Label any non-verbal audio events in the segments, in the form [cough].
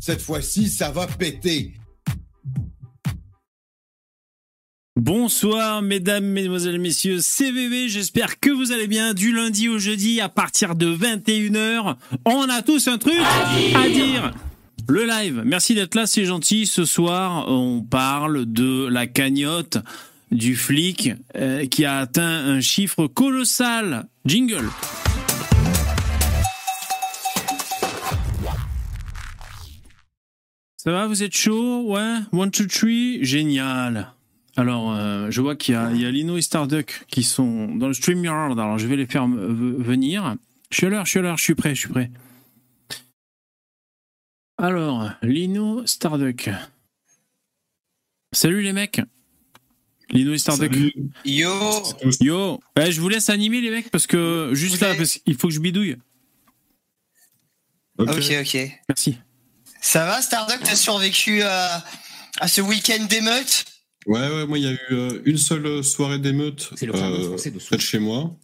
Cette fois-ci, ça va péter. Bonsoir mesdames, mesdemoiselles, messieurs, CVV, j'espère que vous allez bien. Du lundi au jeudi à partir de 21h, on a tous un truc à dire. Le live, merci d'être là, c'est gentil. Ce soir, on parle de la cagnotte du flic euh, qui a atteint un chiffre colossal. Jingle. Ça va, vous êtes chaud Ouais One, two, three Génial. Alors, euh, je vois qu'il y, a- il y a Lino et Starduck qui sont dans le StreamYard. Alors, je vais les faire venir. Je suis à l'heure, je suis à l'heure, je suis prêt, je suis prêt. Alors, Lino, Starduck. Salut les mecs. Lino et Starduck. Yo Yo, Ouais, je vous laisse animer les mecs parce que juste là, parce qu'il faut que je bidouille. Ok, ok. Merci. Ça va, Starduck T'as survécu à, à ce week-end d'émeute? Ouais, ouais, moi, il y a eu euh, une seule soirée d'émeute euh, près de chez moi.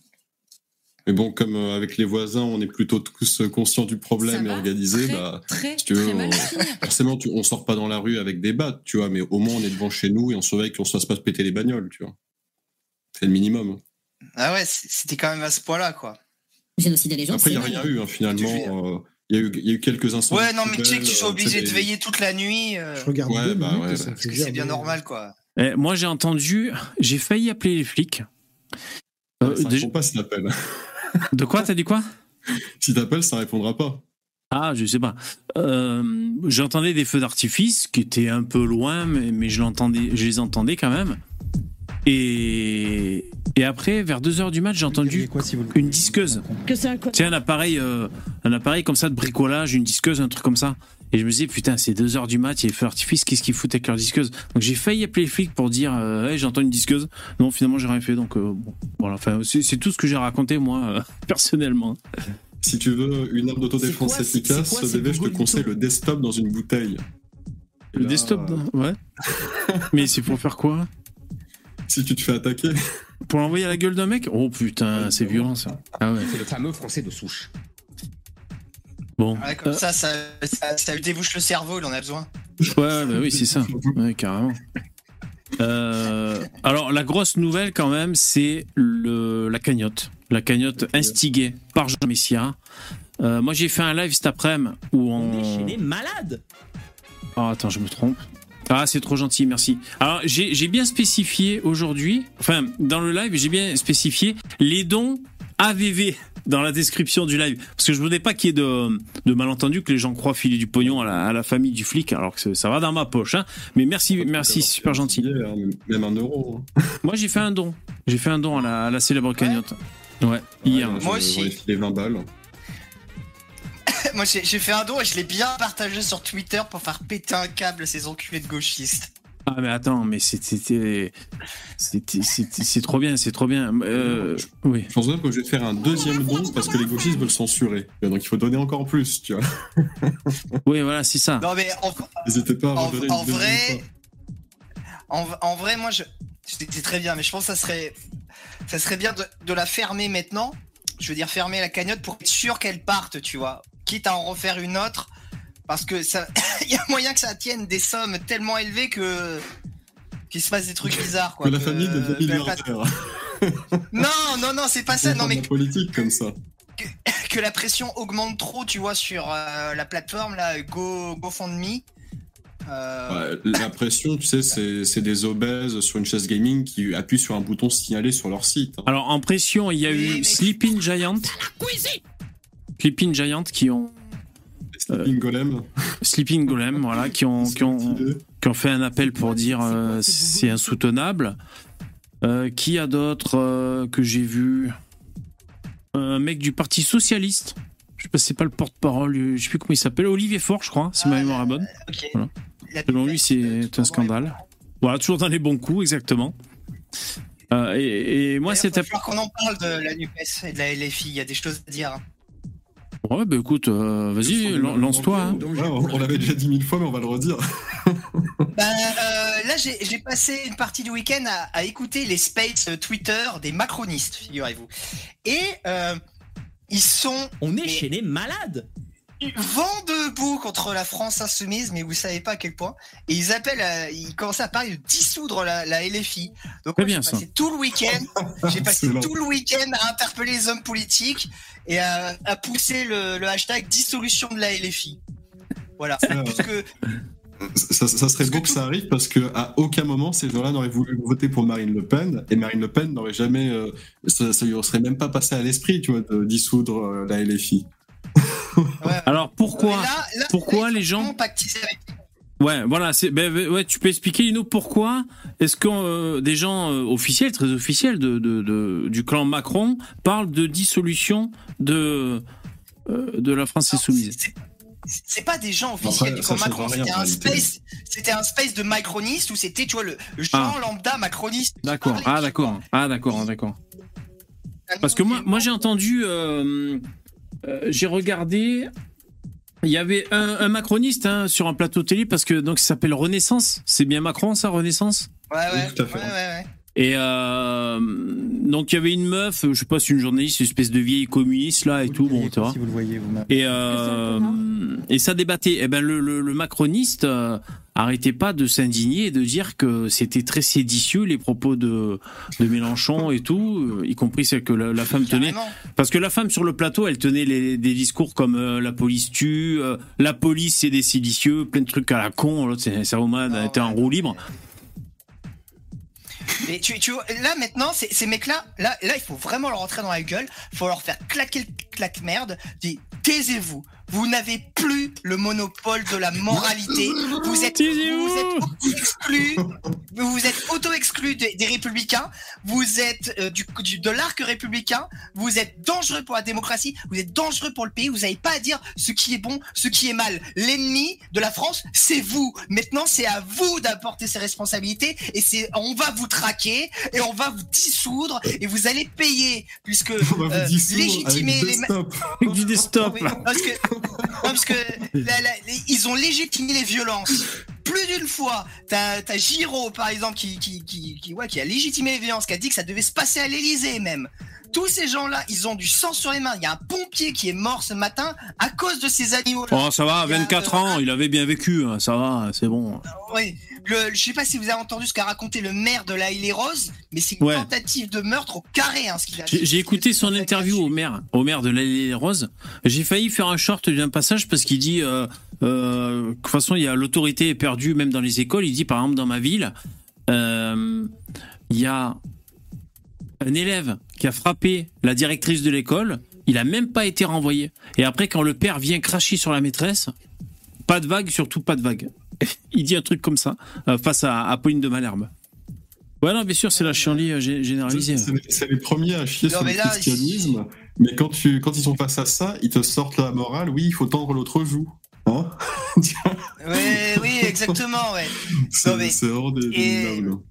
Mais bon, comme euh, avec les voisins, on est plutôt tous conscients du Ça problème et organisés, très, bah, très, si tu veux, très mal on- [laughs] forcément, tu, on sort pas dans la rue avec des battes, tu vois, mais au moins on est devant chez nous et on surveille qu'on se fasse pas se péter les bagnoles, tu vois. C'est le minimum. Ah ouais, c'était quand même à ce point-là, quoi. Génocide des légendes, Après, il n'y a rien eu, hein, finalement. Euh, Il y, a eu- il y a eu quelques instants. Ouais, non, mais tu sais que tu sois obligé de veiller veiller toute la nuit, euh, Je regarde Ouais, deux bah minutes ouais, bah, c'est bien normal, quoi. Eh, moi, j'ai entendu, j'ai failli appeler les flics. Euh, Ça déjà- répond pas si t'appelles. [laughs] de quoi T'as dit quoi? Si t'appelles, ça répondra pas. Ah, je sais pas. Euh, J'entendais des feux d'artifice qui étaient un peu loin, mais, mais je, l'entendais, je les entendais quand même. Et, et après, vers 2h du match, j'ai entendu Quoi, si vous le- une disqueuse. Que c'est un appareil, euh, un appareil comme ça de bricolage, une disqueuse, un truc comme ça. Et je me disais, putain, c'est 2h du match, il y a les feux d'artifice, qu'est-ce qu'ils foutent avec leur disqueuse? Donc j'ai failli appeler les flics pour dire, euh, Hey, j'entends une disqueuse. Non, finalement, j'ai rien fait. Donc euh, bon, voilà, enfin, c'est tout ce que j'ai raconté, moi, euh, [laughs] personnellement. Si tu veux une arme d'autodéfense efficace, bébé, je te conseille le desktop dans une bouteille. Et Le là, desktop, euh, ouais. [laughs] Mais c'est pour faire quoi? Si tu te fais attaquer, [laughs] Pour l'envoyer à la gueule d'un mec? Oh putain, c'est violent ça. Ah ouais. C'est le fameux français de souche. Bon. Ouais, comme Euh, ça, ça, ça, ça lui débouche le cerveau, il en a besoin. ouais, ouais, bah oui, c'est ça. Ouais, carrément. Euh, alors, la grosse nouvelle, quand même, c'est le, la cagnotte. La cagnotte instigée par Jean Messia. Euh, moi, j'ai fait un live cet après-midi où on. malades Ah, attends, je me trompe. Ah, c'est trop gentil, merci. Alors, j'ai j'ai bien spécifié aujourd'hui, enfin, dans le live, j'ai bien spécifié les dons AVV dans la description du live. Parce que je voulais pas qu'il y ait de, de malentendus, que les gens croient filer du pognon à la, à la famille du flic, alors que ça va dans ma poche. Hein. Mais merci, merci, c'est super gentil. hein, Même un euro. hein. [laughs] Moi, j'ai fait un don. J'ai fait un don à la, à la célèbre cagnotte. Ouais, hier. Ouais, Moi aussi. filé 20 balles. [laughs] Moi, j'ai fait un don et je l'ai bien partagé sur Twitter pour faire péter un câble à ces enculés de gauchistes. Ah, mais attends, mais c'était. c'était- c'était- C'est trop bien, c'est trop bien. Euh, oui. Je pense même que je vais te faire un deuxième don parce que les gauchistes veulent censurer. Donc il faut donner encore plus, tu vois. [laughs] Oui, voilà, c'est ça. Non, mais en, N'hésitez pas à en, vrai, en, en vrai, moi, je, c'est c'est très bien, mais je pense que ça serait, ça serait bien de, de la fermer maintenant. Je veux dire, fermer la cagnotte pour être sûr qu'elle parte, tu vois. Quitte à en refaire une autre, parce que ça, [coughs] il y a moyen que ça tienne des sommes tellement élevées que qu'il se passe des trucs bizarres, quoi. Que la famille devient milliardaire. [laughs] Non, non, non, c'est pas ça. Non, mais politique comme ça. [coughs] que la pression augmente trop, tu vois, sur euh, la plateforme là, Go GoFundMe. Euh, Ouais, la pression, tu sais, c'est c'est des obèses sur une chaise gaming qui appuient sur un bouton signalé sur leur site. hein. Alors en pression, il y a Oui, eu mais- Sleeping Giant. Sleeping Giant qui ont Sleeping Golem. Sleeping Golem, voilà, qui ont qui ont, qui ont fait un appel pour dire euh, c'est insoutenable. Euh, qui a d'autres euh, que j'ai vu? Un mec du Parti socialiste. Je sais pas, c'est pas le porte-parole, euh, je sais plus comment il s'appelle. Olivier Faure, je crois, si ma Ah, mémoire est bonne. Voilà. Selon lui, c'est un scandale. Voilà, toujours dans les bons coups, exactement. Euh, et, et moi, c'était. faut falloir qu'on en parle de la NUPES et de la LFI, il y a des choses à dire. Ouais, bah écoute, euh, vas-y, lan- lance-toi. hein. Ouais, on l'avait déjà dit mille fois, mais on va le redire. [laughs] Bah, euh, là, j'ai passé une partie du week-end à, à écouter les spaces euh, Twitter des macronistes, figurez-vous. Et euh, ils sont On est Mais- chez les malades vent debout contre la France insoumise, mais vous savez pas à quel point. Et ils appellent, à- ils commençaient à parler de dissoudre la, la LFI. Donc Très moi, bien, j'ai ça. passé tout le week-end, j'ai passé Excellent. tout le week-end à interpeller les hommes politiques et à, à pousser le, le hashtag dissolution de la LFI. Voilà. Puisque Ça, ça serait beau que ça arrive parce que à aucun moment ces gens-là n'auraient voulu voter pour Marine Le Pen et Marine Le Pen n'aurait jamais, euh, ça, ça lui serait même pas passé à l'esprit, tu vois, de dissoudre euh, la LFI. Ouais. Alors pourquoi Mais là- là- pourquoi les gens- Ouais, voilà. C'est, ben, ben, ouais, tu peux expliquer, Lino, pourquoi est-ce que euh, des gens euh, officiels, très officiels de, de, de- du clan Macron parlent de dissolution de euh, de la France Alors, insoumise c'est- C'est pas des gens officiels Après, du change Macron, c'était un space, c'était un space de macroniste où c'était, tu vois, le Jean Ah. lambda macroniste. D'accord. Ah d'accord. Ah d'accord. D'accord. vois. Parce que moi, moi j'ai entendu, j'ai regardé. Il y avait un, un macroniste hein, sur un plateau télé parce que donc ça s'appelle Renaissance. C'est bien Macron ça, Renaissance? Ouais, ouais, Oui, tout à fait. ouais, ouais, ouais. Et euh, donc il y avait une meuf, je sais pas, c'est une journaliste, une espèce de vieille communiste là et tout, bon, tu vois. Si vous le voyez vous-même. Et euh, et ça débattait. Et ben le, le, le macroniste euh, arrêtait pas de s'indigner et de dire que c'était très séditieux les propos de de Mélenchon et tout, euh, y compris celle que la, la femme tenait. Carrément. Parce que la femme sur le plateau, elle tenait les, des discours comme euh, la police tue, euh, la police c'est des séditieux, plein de trucs à la con. L'autre c'est un était en roue libre. Mais tu, tu vois, là maintenant, ces, mecs-là, là, là, il faut vraiment leur rentrer dans la gueule. Faut leur faire claquer le claque merde. Dis, taisez-vous. Vous n'avez plus le monopole de la moralité. Vous êtes, vous êtes auto-exclus. Vous êtes auto-exclus des, des républicains. Vous êtes euh, du, du- de l'arc républicain. Vous êtes dangereux pour la démocratie. Vous êtes dangereux pour le pays. Vous n'avez pas à dire ce qui est bon, ce qui est mal. L'ennemi de la France, c'est vous. Maintenant, c'est à vous d'apporter ces responsabilités. Et c'est, on va vous traquer et on va vous dissoudre et vous allez payer puisque euh, légitimer les [laughs] [laughs] oui, parce que, non, parce que la- la- les- ils ont légitimé les violences. Plus d'une fois, t'as as Giraud par exemple qui qui, qui, qui, ouais, qui a légitimé les violences, qui a dit que ça devait se passer à l'Elysée même. Tous ces gens-là, ils ont du sang sur les mains. Il y a un pompier qui est mort ce matin à cause de ces animaux. Oh, ça va, Il y a, 24 euh, ans, il avait bien vécu, hein, ça va, c'est bon. Oui. Le, je sais pas si vous avez entendu ce qu'a raconté le maire de la Île Rose, mais c'est une Ouais. tentative de meurtre au carré, hein, ce qu'il a J'ai j'ai écouté son interview au maire, au maire de l'Allée des Roses. J'ai failli faire un short d'un passage parce qu'il dit, euh, euh, de toute façon, il y a l'autorité est perdue même dans les écoles. Il dit, par exemple, dans ma ville, euh, il y a un élève qui a frappé la directrice de l'école. Il a même pas été renvoyé. Et après, quand le père vient cracher sur la maîtresse, pas de vague, surtout pas de vague. [laughs] Il dit un truc comme ça euh, face à, à Pauline de Malherbe. Ouais, non, bien sûr, c'est la chienlit euh, gé- généralisée. C'est les- premiers à chier Non, sur le christianisme, mais quand, tu, quand ils sont face à ça, ils te sortent la morale, oui, il faut tendre l'autre joue. Hein [laughs] Oui, oui, exactement, ouais. [laughs] c'est mais- hors et- minables.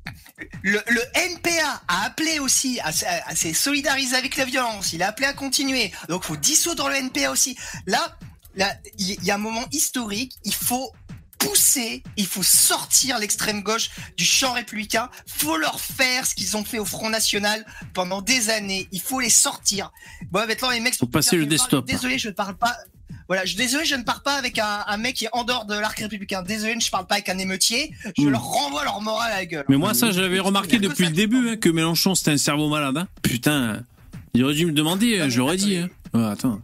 Le, le NPA a appelé aussi à, s- à se solidariser avec la violence. Il a appelé à continuer. Donc, faut dissoudre le NPA aussi. Là, là, il y, il y a un moment historique. Il faut pousser, il faut sortir l'extrême gauche du champ républicain. Faut leur faire ce qu'ils ont fait au Front National pendant des années. Il faut les sortir. Bon, maintenant les mecs sont Faut passer le desktop. Désolé, je ne parle pas. Voilà, je désolé, je ne parle pas avec un, un mec qui est en dehors de l'arc républicain. Désolé, je parle pas avec un émeutier. Je Mm. leur renvoie leur morale à la gueule. Mais moi, ça, je l'avais remarqué depuis le début, hein, que Mélenchon, c'était un cerveau malade. hein. Putain, il aurait dû me demander, Non, mais je l'aurais dit. Hein. Ouais, attends.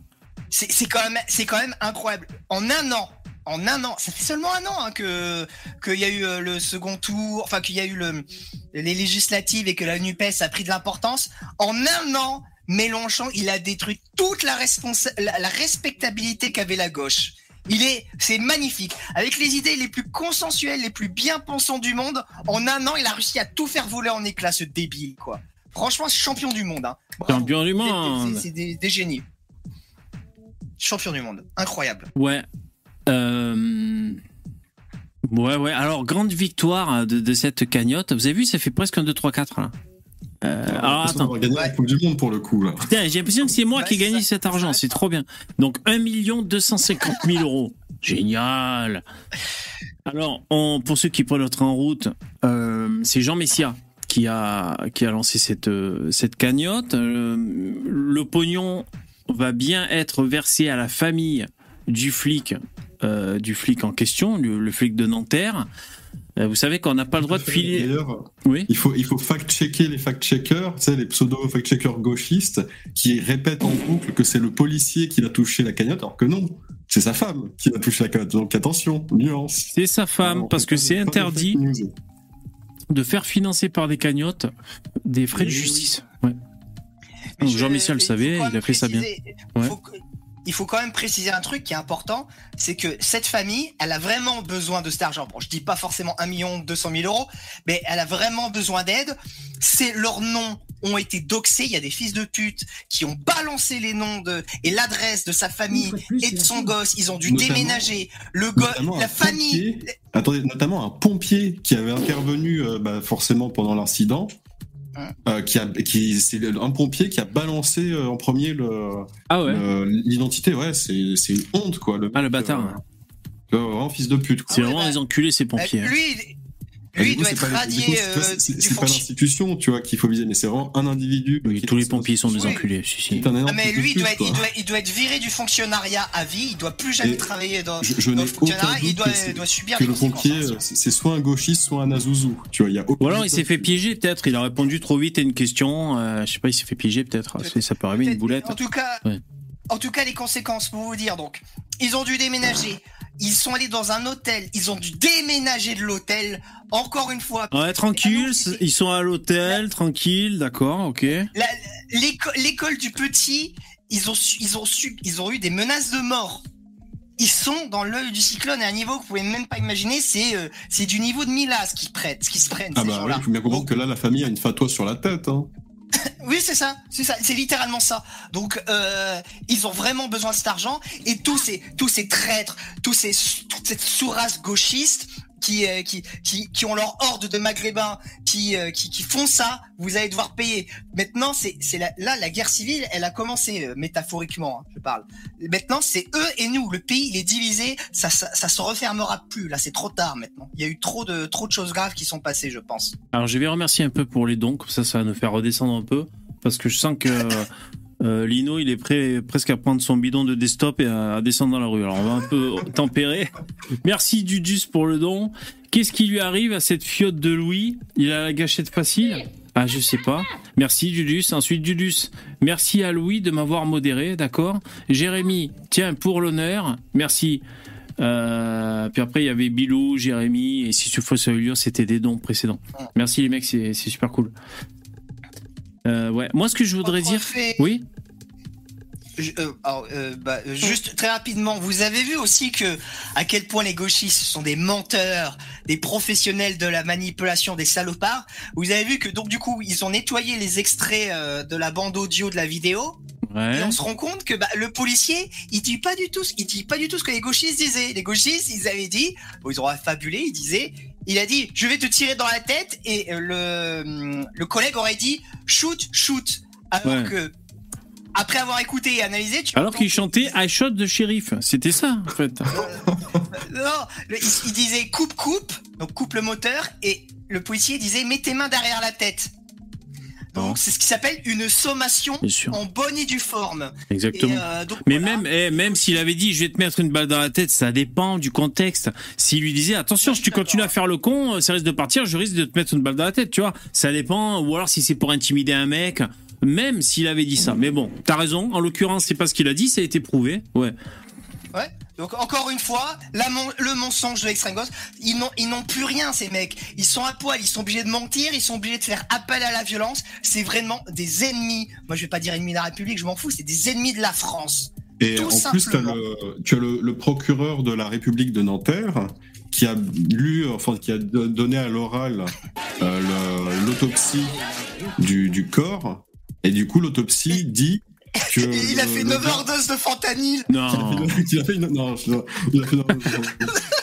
c'est c'est quand même c'est quand même incroyable. En un an, en un an, ça fait seulement un an hein, que qu'il y a eu euh, le second tour, enfin qu'il y a eu le les législatives et que la Nupes a pris de l'importance. En un an, Mélenchon, il a détruit toute la la, la respectabilité qu'avait la gauche. Il est, c'est magnifique. Avec les idées les plus consensuelles, les plus bien pensantes du monde, en un an, il a réussi à tout faire voler en éclats, ce débile, quoi. Franchement, c'est champion du monde. Hein. Champion du monde. C'est des, des génies. Champion du monde. Incroyable. Ouais. Euh... Ouais, ouais. Alors, grande victoire de, de cette cagnotte. Vous avez vu, ça fait presque un 2, 3, 4. Là. Euh, alors, On attends. va gagner la. Coupe du Monde pour le coup, là. Putain, j'ai l'impression que c'est moi Ouais, qui ai gagné cet argent. C'est trop bien. Donc, 1 250 000 euros. Génial. Alors, on, pour ceux qui prennent le train en route, euh, c'est Jean Messia qui a, qui a lancé cette, euh, cette cagnotte. Euh, le pognon va bien être versé à la famille du flic, du flic en question, le, le flic de Nanterre. Euh, vous savez qu'on n'a pas le droit de filer. D'ailleurs, Oui. il faut, il faut fact-checker les fact-checkers, tu sais, les pseudo-fact-checkers gauchistes qui répètent en boucle que c'est le policier qui a touché la cagnotte, alors que non, c'est sa femme qui a touché la cagnotte. Donc attention, nuance. C'est sa femme, Alors, parce que c'est interdit de faire financer par des cagnottes des frais de Eh oui. justice. Ouais. Je- Jean-Michel le savait, il a fait ça bien. Ouais. faut que- il faut quand même préciser un truc qui est important, c'est que cette famille, elle a vraiment besoin de cet argent. Bon, je dis pas forcément 1 million 200 000 euros, mais elle a vraiment besoin d'aide. C'est leurs noms ont été doxés. Il y a des fils de pute qui ont balancé les noms de et l'adresse de sa famille et de son gosse. Ils ont dû Notamment- déménager. Le gosse, notamment la famille. pompier. Attendez, notamment un pompier qui avait intervenu euh, bah, forcément pendant l'incident. Euh, qui a, qui, c'est un pompier qui a balancé euh, en premier le, Ah ouais. le- l'identité. Ouais, c'est, c'est une honte quoi. Le Ah, le bâtard. euh, vraiment fils de pute. Quoi. C'est vraiment des enculés, ces pompiers. hein. Lui, il- lui il coup, doit être radié euh, c'est- pas fonctionnement. l'institution, tu vois, qu'il faut viser, mais c'est vraiment un individu. Oui, qui tous les pompiers sont des Oui. enculés, si, si. C'est un énorme Ah, mais lui, il doit, être- quoi. il, doit, il doit être viré du fonctionnariat à vie. Il doit plus jamais Et travailler dans, Je, je dans n'ai le aucun fonctionnariat. Il doit, subir que les le pompier, euh, c'est soit un gauchiste, soit un azouzou. Tu vois, il y a Ou alors il s'est fait piéger, peut-être. Il a répondu trop vite à une question. euh, je sais pas, il s'est fait piéger, peut-être. Ça peut arriver, une boulette. En tout cas. En tout cas, les conséquences pour vous dire. Donc, ils ont dû déménager. Ils sont allés dans un hôtel. Ils ont dû déménager de l'hôtel. Encore une fois. Ouais, tranquille, Ah non, ils sont à l'hôtel, tranquille, d'accord, ok. L'école du petit, ils ont, su- ils ont su, ils ont eu des menaces de mort. Ils sont dans l'œil du cyclone à un niveau que vous pouvez même pas imaginer. C'est euh, c'est du niveau de Mila ce qui prête, qui se prennent Ah bah oui, il faut bien comprendre que là, la famille a une fatwa sur la tête. Hein. [coughs] Oui, c'est ça, c'est ça, c'est littéralement ça. Donc, euh, ils ont vraiment besoin de cet argent et tous ces, tous ces traîtres, tous ces, toute cette sous-race gauchiste qui, euh, qui, qui, qui ont leur horde de maghrébins qui, euh, qui, qui font ça, vous allez devoir payer. Maintenant, c'est, là, la guerre civile, elle a commencé euh, métaphoriquement, hein, je parle. Maintenant, c'est eux et nous. Le pays, il est divisé, ça, ça, ça se refermera plus. Là, c'est trop tard maintenant. Il y a eu trop de, trop de choses graves qui sont passées, je pense. Alors je vais remercier un peu pour les dons, comme ça, ça va nous faire redescendre un peu. Parce que je sens que euh, Lino, il est prêt presque à prendre son bidon de desktop et à, à descendre dans la rue. Alors on va un peu [laughs] tempérer. Merci Dudus pour le don. Qu'est-ce qui lui arrive à cette fiotte de Louis? Il a la gâchette facile? Ah, je sais pas. Merci Dudus. Ensuite Dudus. Merci à Louis de m'avoir modéré, d'accord? Jérémy, tiens, pour l'honneur. Merci. Euh, puis après, il y avait Bilou, Jérémy, et si tu fais ça c'était des dons précédents. Merci les mecs, c'est super cool. Euh, ouais, moi ce que je voudrais dire. fait- Oui Je- euh, alors, euh, bah, juste très rapidement, vous avez vu aussi que à quel point les gauchistes sont des menteurs, des professionnels de la manipulation, des salopards. Vous avez vu que donc du coup ils ont nettoyé les extraits euh, de la bande audio de la vidéo et on se rend compte que bah, le policier il dit pas du tout, il dit pas du tout ce que les gauchistes disaient. Les gauchistes ils avaient dit, bon, ils ont affabulé, ils disaient, il a dit je vais te tirer dans la tête et euh, le le collègue aurait dit shoot shoot alors Ouais. que après avoir écouté et analysé, tu Alors qu'il chantait I shot de shérif. C'était ça, en fait. [laughs] Non, le- il, il disait coupe coupe, donc coupe le moteur, et le policier disait mets tes mains derrière la tête. Donc c'est ce qui s'appelle une sommation en bonne et due forme. Exactement. Et, euh, donc, Mais voilà. même, eh, même s'il avait dit je vais te mettre une balle dans la tête, ça dépend du contexte. S'il lui disait attention, si tu continues à faire le con, euh, ça risque de partir, je risque de te mettre une balle dans la tête, tu vois. Ça dépend. Ou alors si c'est pour intimider un mec, même s'il avait dit ça. Mais bon, t'as raison. En l'occurrence, c'est pas ce qu'il a dit, ça a été prouvé. Ouais. Donc encore une fois, la mon- le mensonge de l'extrême gauche, ils n'ont ils n'ont plus rien ces mecs. Ils sont à poil, ils sont obligés de mentir, ils sont obligés de faire appel à la violence. C'est vraiment des ennemis. Moi je vais pas dire ennemis de la République, je m'en fous. C'est des ennemis de la France. Et Tout en plus, simplement. tu as le, le procureur de la République de Nanterre qui a lu, enfin, qui a do- donné à l'oral euh, l'autopsie du, du corps. Et du coup, l'autopsie dit que. Il a fait le 9 gars- overdoses de fentanyl. Non. qu'il a fait une, non, il a fait une-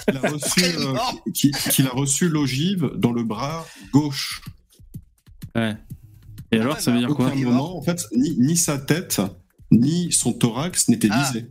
il a reçu, euh, mort. qu'il qu'il a reçu l'ogive dans le bras gauche. Ouais. Et alors, ouais, ça veut dire quoi aucun Il est moment, en fait, ni, ni sa tête, ni son thorax n'était Ah. visé.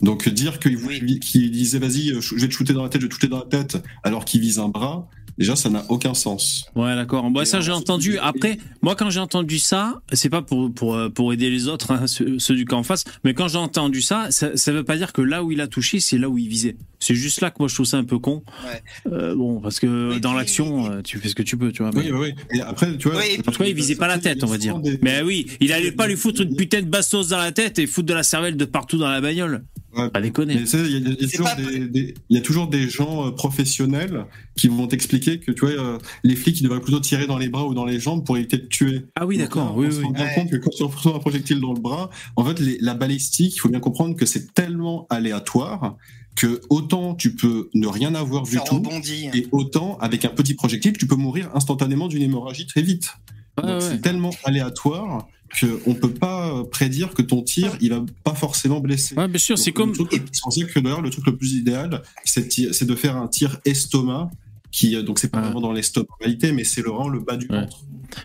Donc dire qu'il Oui. qu'il disait vas-y, je vais te shooter dans la tête, je vais te shooter dans la tête, alors qu'il vise un bras, Déjà, ça n'a aucun sens. Ouais, d'accord. Moi, ça, j'ai entendu. Après, moi, quand j'ai entendu ça, c'est pas pour, pour, euh, pour aider les autres, hein, ceux, ceux du camp en face, mais quand j'ai entendu ça, ça, ça veut pas dire que là où il a touché, c'est là où il visait. C'est juste là que moi, je trouve ça un peu con. Ouais. Euh, bon, parce que dans l'action, euh, tu fais ce que tu peux, tu vois. Oui, oui, oui. Et après, tu vois. Oui. En tout cas, il visait pas la tête, on va dire. Mais oui, il allait pas lui foutre une putain de bastos dans la tête et foutre de la cervelle de partout dans la bagnole. Ouais. Pas déconner. Il y, a- il y a C'est toujours pas- des, des- il y a toujours des gens euh, professionnels qui vont t'expliquer que tu vois, euh, les flics ils devraient plutôt tirer dans les bras ou dans les jambes pour éviter de tuer. Ah oui, d'accord. Oui, on se oui. rend compte que quand tu reçois un projectile dans le bras, en fait, les- la balistique, il faut bien comprendre que c'est tellement aléatoire que autant tu peux ne rien avoir du Ça tout, rebondit. et autant avec un petit projectile, tu peux mourir instantanément d'une hémorragie très vite. Ouais, Donc ouais. c'est tellement aléatoire qu'on peut pas prédire que ton tir, il va pas forcément blesser. Ouais, bien sûr, c'est comme. le truc ça que d'ailleurs, le truc le plus idéal, c'est de faire un tir estomac. Qui, euh, donc c'est pas Ouais. vraiment dans l'estomac en réalité, mais c'est le rang, le bas du Ouais. ventre.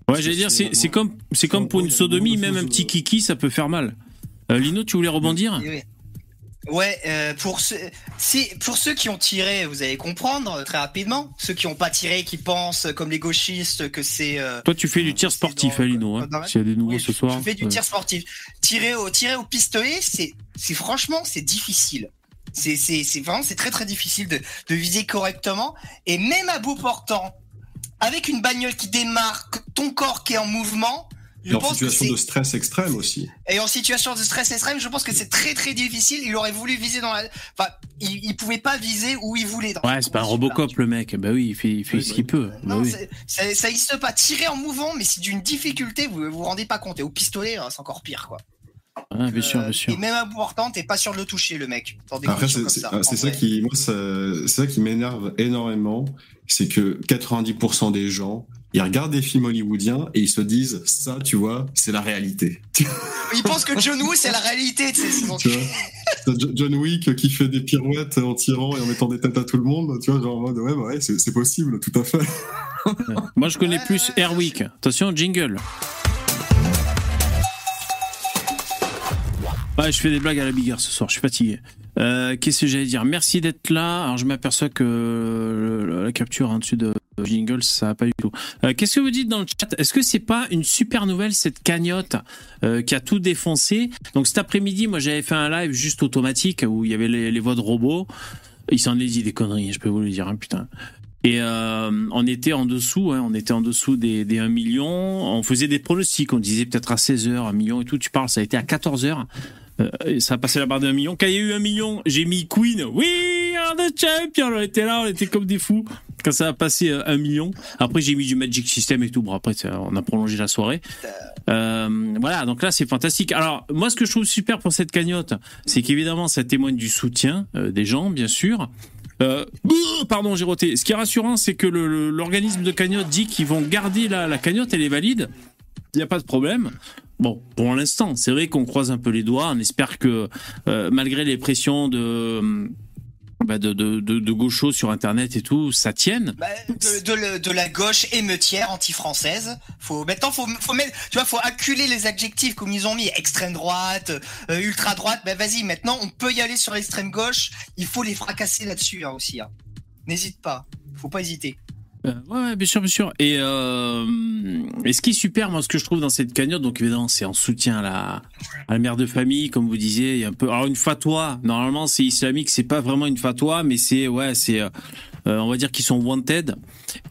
Ouais, j'allais dire, c'est c'est comme, c'est comme pour une sodomie, même un petit kiki, ça peut faire mal. Euh, Lino, tu voulais rebondir? Oui, oui. Ouais, euh, pour ceux, si, pour ceux qui ont tiré, vous allez comprendre euh, très rapidement. Ceux qui n'ont pas tiré, qui pensent, euh, comme les gauchistes, que c'est. euh, Toi, tu fais du tir sportif, dans- hein. Hein, S'il y a des nouveaux oui, ce soir. Je fais du tir sportif. Tirer au, tirer au pistolet, c'est, c'est franchement, c'est difficile. C'est, c'est, c'est vraiment, c'est très très difficile de, de viser correctement. Et même à bout portant, avec une bagnole qui démarre, ton corps qui est en mouvement, je Et en situation de stress extrême aussi. et en situation de stress extrême, je pense que c'est très très difficile. Il aurait voulu viser dans la, enfin, il, il pouvait pas viser où il voulait. Dans Ouais, c'est pas un Robocop, le mec. Bah oui, il fait, il fait Oui, ce bah qu'il peut. Bah Non, oui. ça, ça existe pas. Tirer en mouvement, mais c'est d'une difficulté, vous vous vous rendez pas compte. Et au pistolet, hein, c'est encore pire, quoi. Ah, bien sûr, Euh, bien sûr. Et même à bout portant, t'es pas sûr de le toucher, le mec. Après, c'est ça. vrai. qui, moi, ça- c'est ça qui m'énerve énormément, c'est que 90% des gens, ils regardent des films hollywoodiens et ils se disent, ça, tu vois, c'est la réalité. Il pense que John Woo, c'est la réalité, tu sais. c'est son- Tu vois John Wick qui fait des pirouettes en tirant et en mettant des têtes à tout le monde, tu vois, genre en mode, ouais, bah ouais, c'est possible, tout à fait. Moi, je connais Ouais, plus ouais, Airwick. Attention, jingle. Ouais, je fais des blagues à la bigarre ce soir, je suis fatigué. Euh, Qu'est-ce que j'allais dire? Merci d'être là. Alors, je m'aperçois que euh, la capture en dessus de jingle, ça va pas du tout. Euh, Qu'est-ce que vous dites dans le chat? Est-ce que c'est pas une super nouvelle cette cagnotte qui a tout défoncé? Donc cet après-midi, moi j'avais fait un live juste automatique où il y avait les, voix de robots. Il s'en est dit des conneries, je peux vous le dire, hein, putain. Et on était en dessous, hein, on était en dessous des, des 1 million. On faisait des pronostics, on disait peut-être à 16 heures, 1 million et tout. Tu parles, ça a été à 14 heures. Euh, ça a passé la barre d'un million. Quand il y a eu un million, j'ai mis Queen. We are the champion. On était là, on était comme des fous. Quand ça a passé euh, un million. Après, j'ai mis du Magic System et tout. Bon, après, on a prolongé la soirée. Euh, voilà, donc là, c'est fantastique. Alors, moi, ce que je trouve super pour cette cagnotte, c'est qu'évidemment, ça témoigne du soutien des gens, bien sûr. Pardon, j'ai roté. Ce qui est rassurant, c'est que l'organisme de cagnotte dit qu'ils vont garder la, la cagnotte, elle est valide. Il n'y a pas de problème. Bon, pour l'instant, c'est vrai qu'on croise un peu les doigts. On espère que, euh, malgré les pressions de, bah, de, de, de, gauchos sur Internet et tout, ça tienne. Bah, de, de la gauche émeutière anti-française. Faut maintenant faut faut mettre tu vois faut acculer les adjectifs comme ils ont mis extrême droite, euh, ultra droite. Ben vas-y maintenant on peut y aller sur l'extrême gauche. Il faut les fracasser là-dessus hein, aussi. hein. N'hésite pas. Faut pas hésiter. Euh, ouais, bien sûr, bien sûr. Et, euh, et ce qui est super, moi, ce que je trouve dans cette cagnotte, donc évidemment, c'est en soutien à la, à la mère de famille, comme vous disiez. Un peu, alors une fatwa. Normalement, c'est islamique, c'est pas vraiment une fatwa, mais c'est ouais, c'est, euh, on va dire qu'ils sont wanted.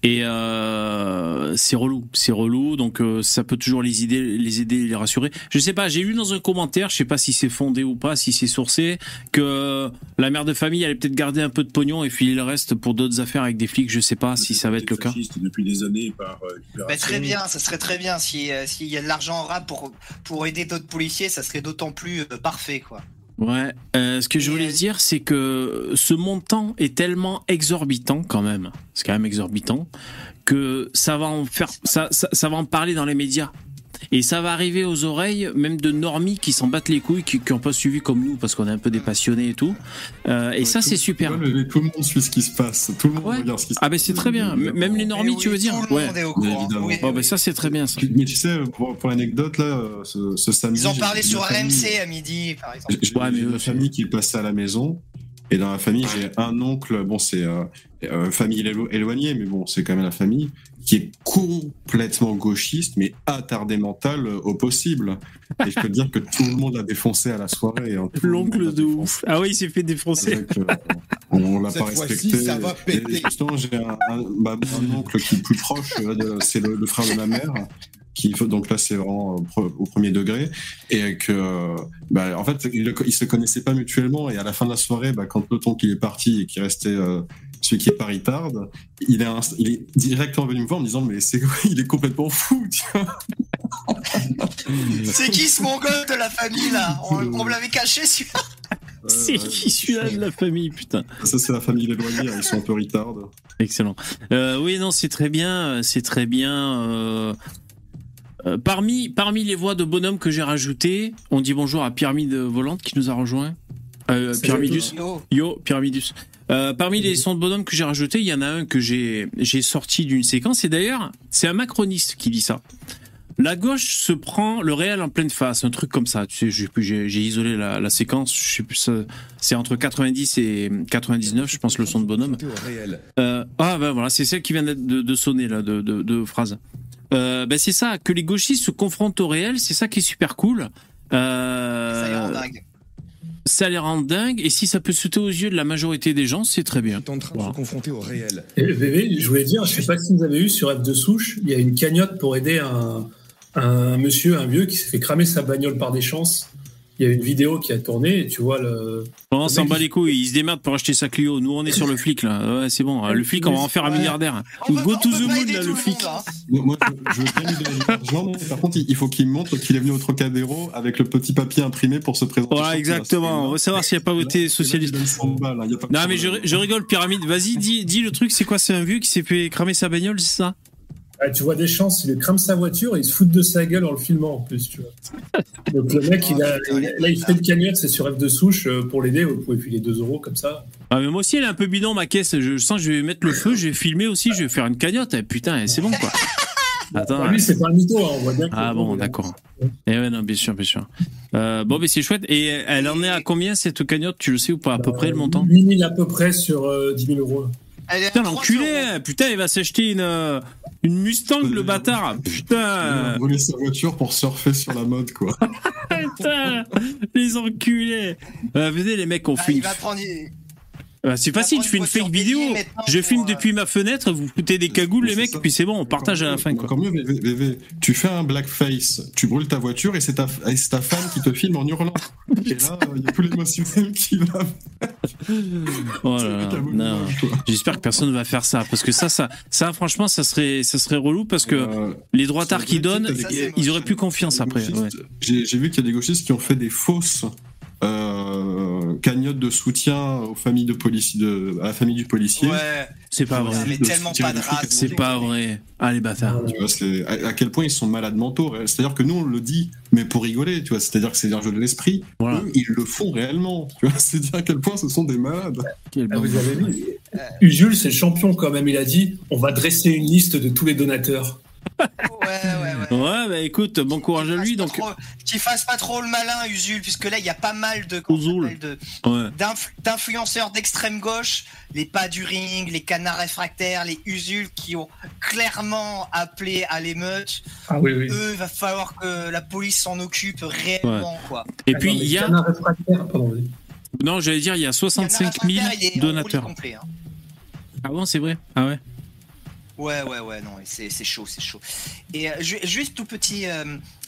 Et euh, c'est relou, c'est relou. Donc euh, ça peut toujours les aider, les aider, les rassurer. Je sais pas, j'ai lu dans un commentaire, je sais pas si c'est fondé ou pas, si c'est sourcé, que la mère de famille allait peut-être garder un peu de pognon et filer le reste pour d'autres affaires avec des flics. Je sais pas si ça va être le cas. fasciste depuis des années par euh, Bah, très bien, ça serait très bien si euh, s'il y a de l'argent en rap pour pour aider d'autres policiers, ça serait d'autant plus euh, parfait quoi. Ouais. Euh, ce que je voulais euh, dire, c'est que ce montant est tellement exorbitant quand même. C'est quand même exorbitant que ça va en faire, ça, ça, ça va en parler dans les médias. Et ça va arriver aux oreilles même de normies qui s'en battent les couilles, qui n'ont pas suivi comme nous parce qu'on est un peu des passionnés et tout. Euh, et ça, c'est super. tu le- tout le monde suit ce qui se passe. Tout le monde Ouais. regarde ce qui se Ah ben passe. c'est très bien. Même les normies, Eh tu oui, veux dire Tout le Ouais. monde est au courant. Oui, Bon, ben ça c'est très bien ça. Mais tu sais, pour, pour l'anecdote, là, ce, ce samedi. Ils en parlaient sur RMC à midi par exemple. J'ai Ouais, mais c'est- famille qui est passée à la maison. Et dans la famille, j'ai un oncle, bon, c'est euh, euh, famille élo- éloignée, mais bon, c'est quand même la famille, qui est complètement gauchiste, mais attardé mental euh, au possible. Et je peux te dire que tout le monde l'a défoncé à la soirée. hein. L'oncle de défoncé. ouf. Ah oui, il s'est fait défoncer. Vrai que, on on l'a Cette pas fois-ci, respecté. ça va Et péter. justement, j'ai un, un, bah, un oncle qui est plus proche, euh, de- c'est le, le frère de ma mère. Qui, donc là, c'est vraiment euh, au premier degré. Et que, euh, bah, en fait, ils, ils se connaissaient pas mutuellement. Et à la fin de la soirée, bah, quand le ton qu'il est parti et qu'il restait euh, celui qui est paritarde, il il est directement venu me voir en me disant, mais c'est il est complètement fou, [laughs] tu vois. C'est qui ce mongol de la famille là? On, on me l'avait caché celui-là [laughs] C'est qui celui-là de la famille, putain Ça, c'est la famille éloignée. Ils sont un peu retardes. Excellent. Euh, oui, non, c'est très bien, c'est très bien. euh, euh, parmi, parmi les voix de bonhomme que j'ai rajoutées, on dit bonjour à Pyramide Volante qui nous a rejoint. Euh, Pyramidus. Yo. Yo, Pyramidus. Euh, parmi les sons de bonhomme que j'ai rajoutés, il y en a un que j'ai sorti d'une séquence. Et d'ailleurs, c'est un macroniste qui dit ça. La gauche se prend le réel en pleine face, un truc comme ça. Tu sais, j'ai isolé la, la séquence. Je sais plus. ça- C'est entre 90 et 99, je pense, le son de bonhomme. Euh, ah ben voilà, c'est celle qui vient de, de sonner là, de, de, de phrase. Euh, ben c'est ça, que les gauchistes se confrontent au réel, c'est ça qui est super cool. Euh, Ça y est. ça les rend dingues, et si ça peut sauter aux yeux de la majorité des gens, c'est très bien. est en train de se confronter au réel. Et je voulais dire, je sais pas si vous avez vu sur F de Souche, il y a une cagnotte pour aider un, un monsieur, un vieux qui s'est fait cramer sa bagnole par des chances. Il y a une vidéo qui a tourné et tu vois le. On Le s'en bat il- les couilles, il se démerde pour acheter sa Clio. Nous, on est sur le flic là. Ouais, c'est bon. Le flic, on va en faire un milliardaire. On Go on to the moon là, tout le monde, flic. hein. Moi, je veux bien lui donner de l'argent. Par contre, il faut qu'il montre qu'il est venu au Trocadéro avec le petit papier imprimé pour se présenter. Voilà, exactement. On veut savoir s'il n'y a pas voté socialiste. Non, mais je, je rigole, Pyramide. Vas-y, dis, dis le truc. C'est quoi C'est un vieux qui s'est fait cramer sa bagnole, c'est ça? Ah, tu vois des chances, il crame sa voiture et il se fout de sa gueule en le filmant en plus, tu vois. Donc le mec, il a, il a- là, il fait une cagnotte, c'est sur F de Souche euh, pour l'aider. Vous pouvez filer 2 euros comme ça. Ah, mais moi aussi, elle est un peu bidon, ma caisse. Je sens que je vais mettre le feu. Je vais filmer aussi. Je vais faire une cagnotte. Eh, putain, c'est bon, quoi. [laughs] Attends. Lui, c'est pas un mytho, hein, on voit bien. que- Ah bon, d'accord. Eh ouais, non, bien sûr, bien sûr. Euh, bon, mais c'est chouette. Et elle en est à combien cette cagnotte? Tu le sais ou pas? À peu près le montant? 8000 à peu près sur euh, 10 000 euros. Elle est à Putain, 3 euros. l'enculé Putain, il va s'acheter une, euh, une Mustang, le bâtard Il Putain a volé sa voiture pour surfer sur la mode, quoi. [laughs] Putain Les enculés euh, Venez, les mecs, on Ah, fait il une... va prendre. Euh, c'est facile, je fais une fake vidéo. Je filme euh, depuis ma fenêtre, vous foutez des cagoules, les mecs, ça. puis c'est bon, on partage à la fin, quoi. Encore mieux, VV, tu fais un blackface, tu brûles ta voiture et c'est ta, et ta femme qui te filme en hurlant. Et là, il y a tout l'émotionnel qui va. Oh. J'espère que personne va faire ça, parce que ça, ça, ça, franchement, ça serait, ça serait relou, parce que Euh, les droitards qui donnent, ils auraient plus confiance après. J'ai j'ai vu qu'il y a des gauchistes qui ont fait des fausses euh, cagnottes de soutien aux familles de policiers, de, à la famille du policier. Ouais, C'est pas vrai. mais tellement pas de des race. C'est pas vrai. Ah, les bâtards. Tu vois, c'est- à, à quel point ils sont malades mentaux. C'est-à-dire que nous, on le dit, mais pour rigoler, tu vois. C'est-à-dire que c'est un jeu de l'esprit. Voilà. Eux, ils le font réellement. Tu vois, [laughs] c'est dire à quel point ce sont des malades. Quel Ah, vous avez vu Usul, c'est le champion quand même. Il a dit on va dresser une liste de tous les donateurs. Ouais, ouais, ouais. Ouais, bah écoute, bon courage à lui. Qu'il fasse Donc, pas trop- Qu'il fasse pas trop le malin, Usul, puisque là, il y a pas mal de. Usul. de- ouais. d'inf- d'influenceurs d'extrême gauche, les pas du ring, les canards réfractaires, les usuls qui ont clairement appelé à l'émeute. Ah oui, oui. Eux, il va falloir que la police s'en occupe réellement, quoi. Et puis, il y a. Pardon. Non, j'allais dire, il y a 65 000 Canard réfractaire, il est en donateurs. complet, hein. Ah bon, c'est vrai? Ah ouais Ouais, ouais, ouais, non, c'est c'est chaud, c'est chaud. Et euh, ju- juste tout petit, euh,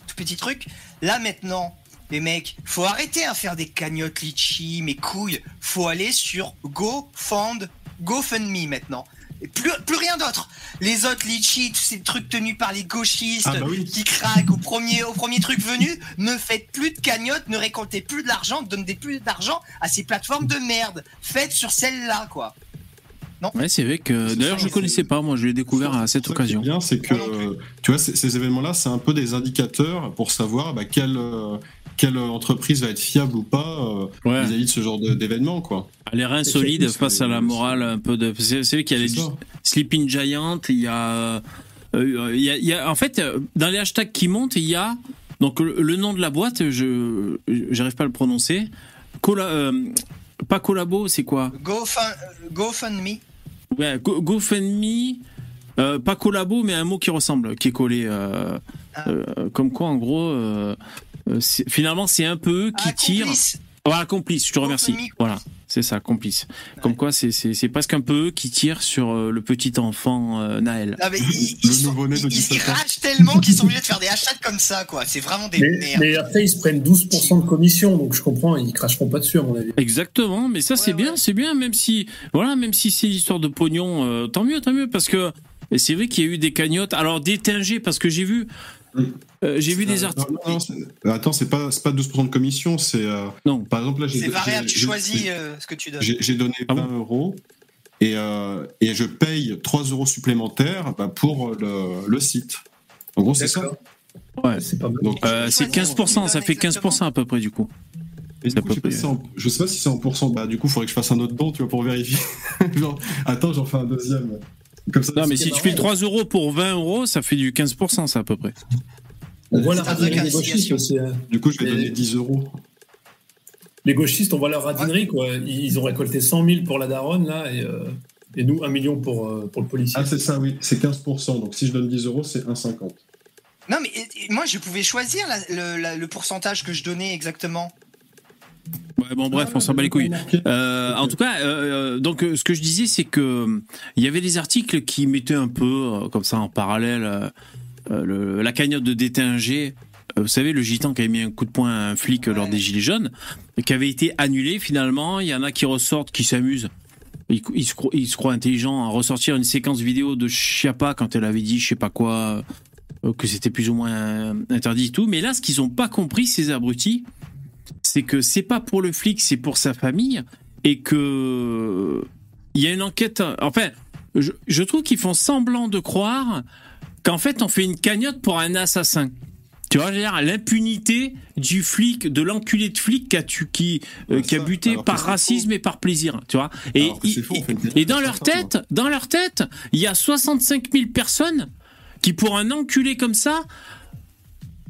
tout petit truc. Là maintenant, les mecs, faut arrêter à faire des cagnottes litchi, mes couilles. Faut aller sur GoFund, GoFundMe maintenant. Et plus, plus rien d'autre. Les autres litchi, tous ces trucs tenus par les gauchistes Ah bah oui. qui craquent au premier, au premier truc venu, ne faites plus de cagnottes, ne récoltez plus de l'argent, ne donnez plus d'argent à ces plateformes de merde. Faites sur celle-là, quoi. Ouais, c'est vrai que. D'ailleurs, je connaissais pas, moi, je l'ai découvert à cette occasion. bien, c'est que non tu vois, ces, ces événements-là, c'est un peu des indicateurs pour savoir bah, quelle, euh, quelle entreprise va être fiable ou pas euh, Ouais. vis-à-vis de ce genre d'événements, quoi. Les reins solides face à la morale un peu de. C'est vrai qu'il y a les. Sleeping Giant, il y a. euh, il y a, il y a- en fait, dans les hashtags qui montent, il y a. Donc, le, le nom de la boîte, je j'arrive pas à le prononcer. Cola, euh, Pas collabo, c'est quoi? GoFund, GoFundMe. Ouais, Go- GoFundMe, euh, pas collabo, mais un mot qui ressemble, qui est collé. euh, Ah. euh, comme quoi, en gros, euh, finalement, c'est un peu eux qui Ah, tirent. complice. Voilà, complice, je te remercie. Voilà, c'est ça, complice. Comme quoi, c'est- c'est c'est presque un peu eux qui tirent sur euh, le petit enfant euh, Naël. Non, mais ils, Le ils sont- nouveau-né de ils- ils 17 ans. ragent tellement qu'ils sont obligés de faire des achats comme ça, quoi. C'est vraiment des Mais, merdes. mais après, ils se prennent 12% de commission, donc je comprends, ils cracheront pas dessus, à mon avis. Exactement, mais ça c'est Ouais, bien, c'est bien, même si voilà, même si c'est l'histoire de pognon, euh, tant mieux, tant mieux, parce que c'est vrai qu'il y a eu des cagnottes. Alors détingé, parce que j'ai vu, euh, j'ai vu des articles. Non, non, c'est- Attends, c'est pas, c'est pas 12% de commission, c'est. euh, Non. Par exemple, là, j'ai. C'est variable, tu choisis euh, ce que tu donnes. J'ai donné Ah 20 euros et, euh, et je paye 3 euros supplémentaires bah, pour le, le site. En gros, c'est ça. Ouais. C'est pas mal. Donc, Euh, c'est Choisir 15%, ça fait qu'il donne 15% à peu près du coup. et du ça coup, peut je, sais pas payer. si c'est en- je sais pas si c'est en pourcent. Bah, du coup, il faudrait que je fasse un autre don, tu vois, pour vérifier. [laughs] Genre, attends, j'en fais un deuxième. Comme ça, Non, mais si tu fais 3 euros pour 20 euros, ça fait du 15%, ça à peu près. On voit la radinerie des gauchistes aussi. hein. du coup, je vais donner 10 euros. Les gauchistes, on voit leur radinerie, quoi. Ils ont récolté 100 000 pour la daronne, là, et, euh, et nous, 1 million pour, euh, pour le policier. Ah, c'est ça, oui. C'est 15%. Donc, si je donne 10 euros, c'est 1,50. Non, mais et- et moi, je pouvais choisir la- le, la- le pourcentage que je donnais exactement. Ouais, bon, bref, on s'en bat les couilles. Euh, en tout cas, euh, donc euh, ce que je disais, c'est que il y avait des articles qui mettaient un peu comme ça en parallèle le- la cagnotte de Détinger. Vous savez, le gitan qui avait mis un coup de poing à un flic lors des Gilets jaunes, qui avait été annulé finalement. Il y en a qui ressortent, qui s'amusent. Ils, ils se croient, ils se croient intelligents à ressortir une séquence vidéo de Chiappa quand elle avait dit, je sais pas quoi, que c'était plus ou moins interdit et tout. Mais là, ce qu'ils ont pas compris, ces abrutis, c'est que c'est pas pour le flic, c'est pour sa famille, et que il y a une enquête. Enfin, je, je trouve qu'ils font semblant de croire qu'en fait on fait une cagnotte pour un assassin. Tu vois, l'impunité du flic, de l'enculé de flic qui a, tu, qui, euh, Ouais, qui a buté par racisme et par plaisir, tu vois. Et, il- faux, et dans leur tête, dans leur tête, il y a 65 000 personnes qui, pour un enculé comme ça,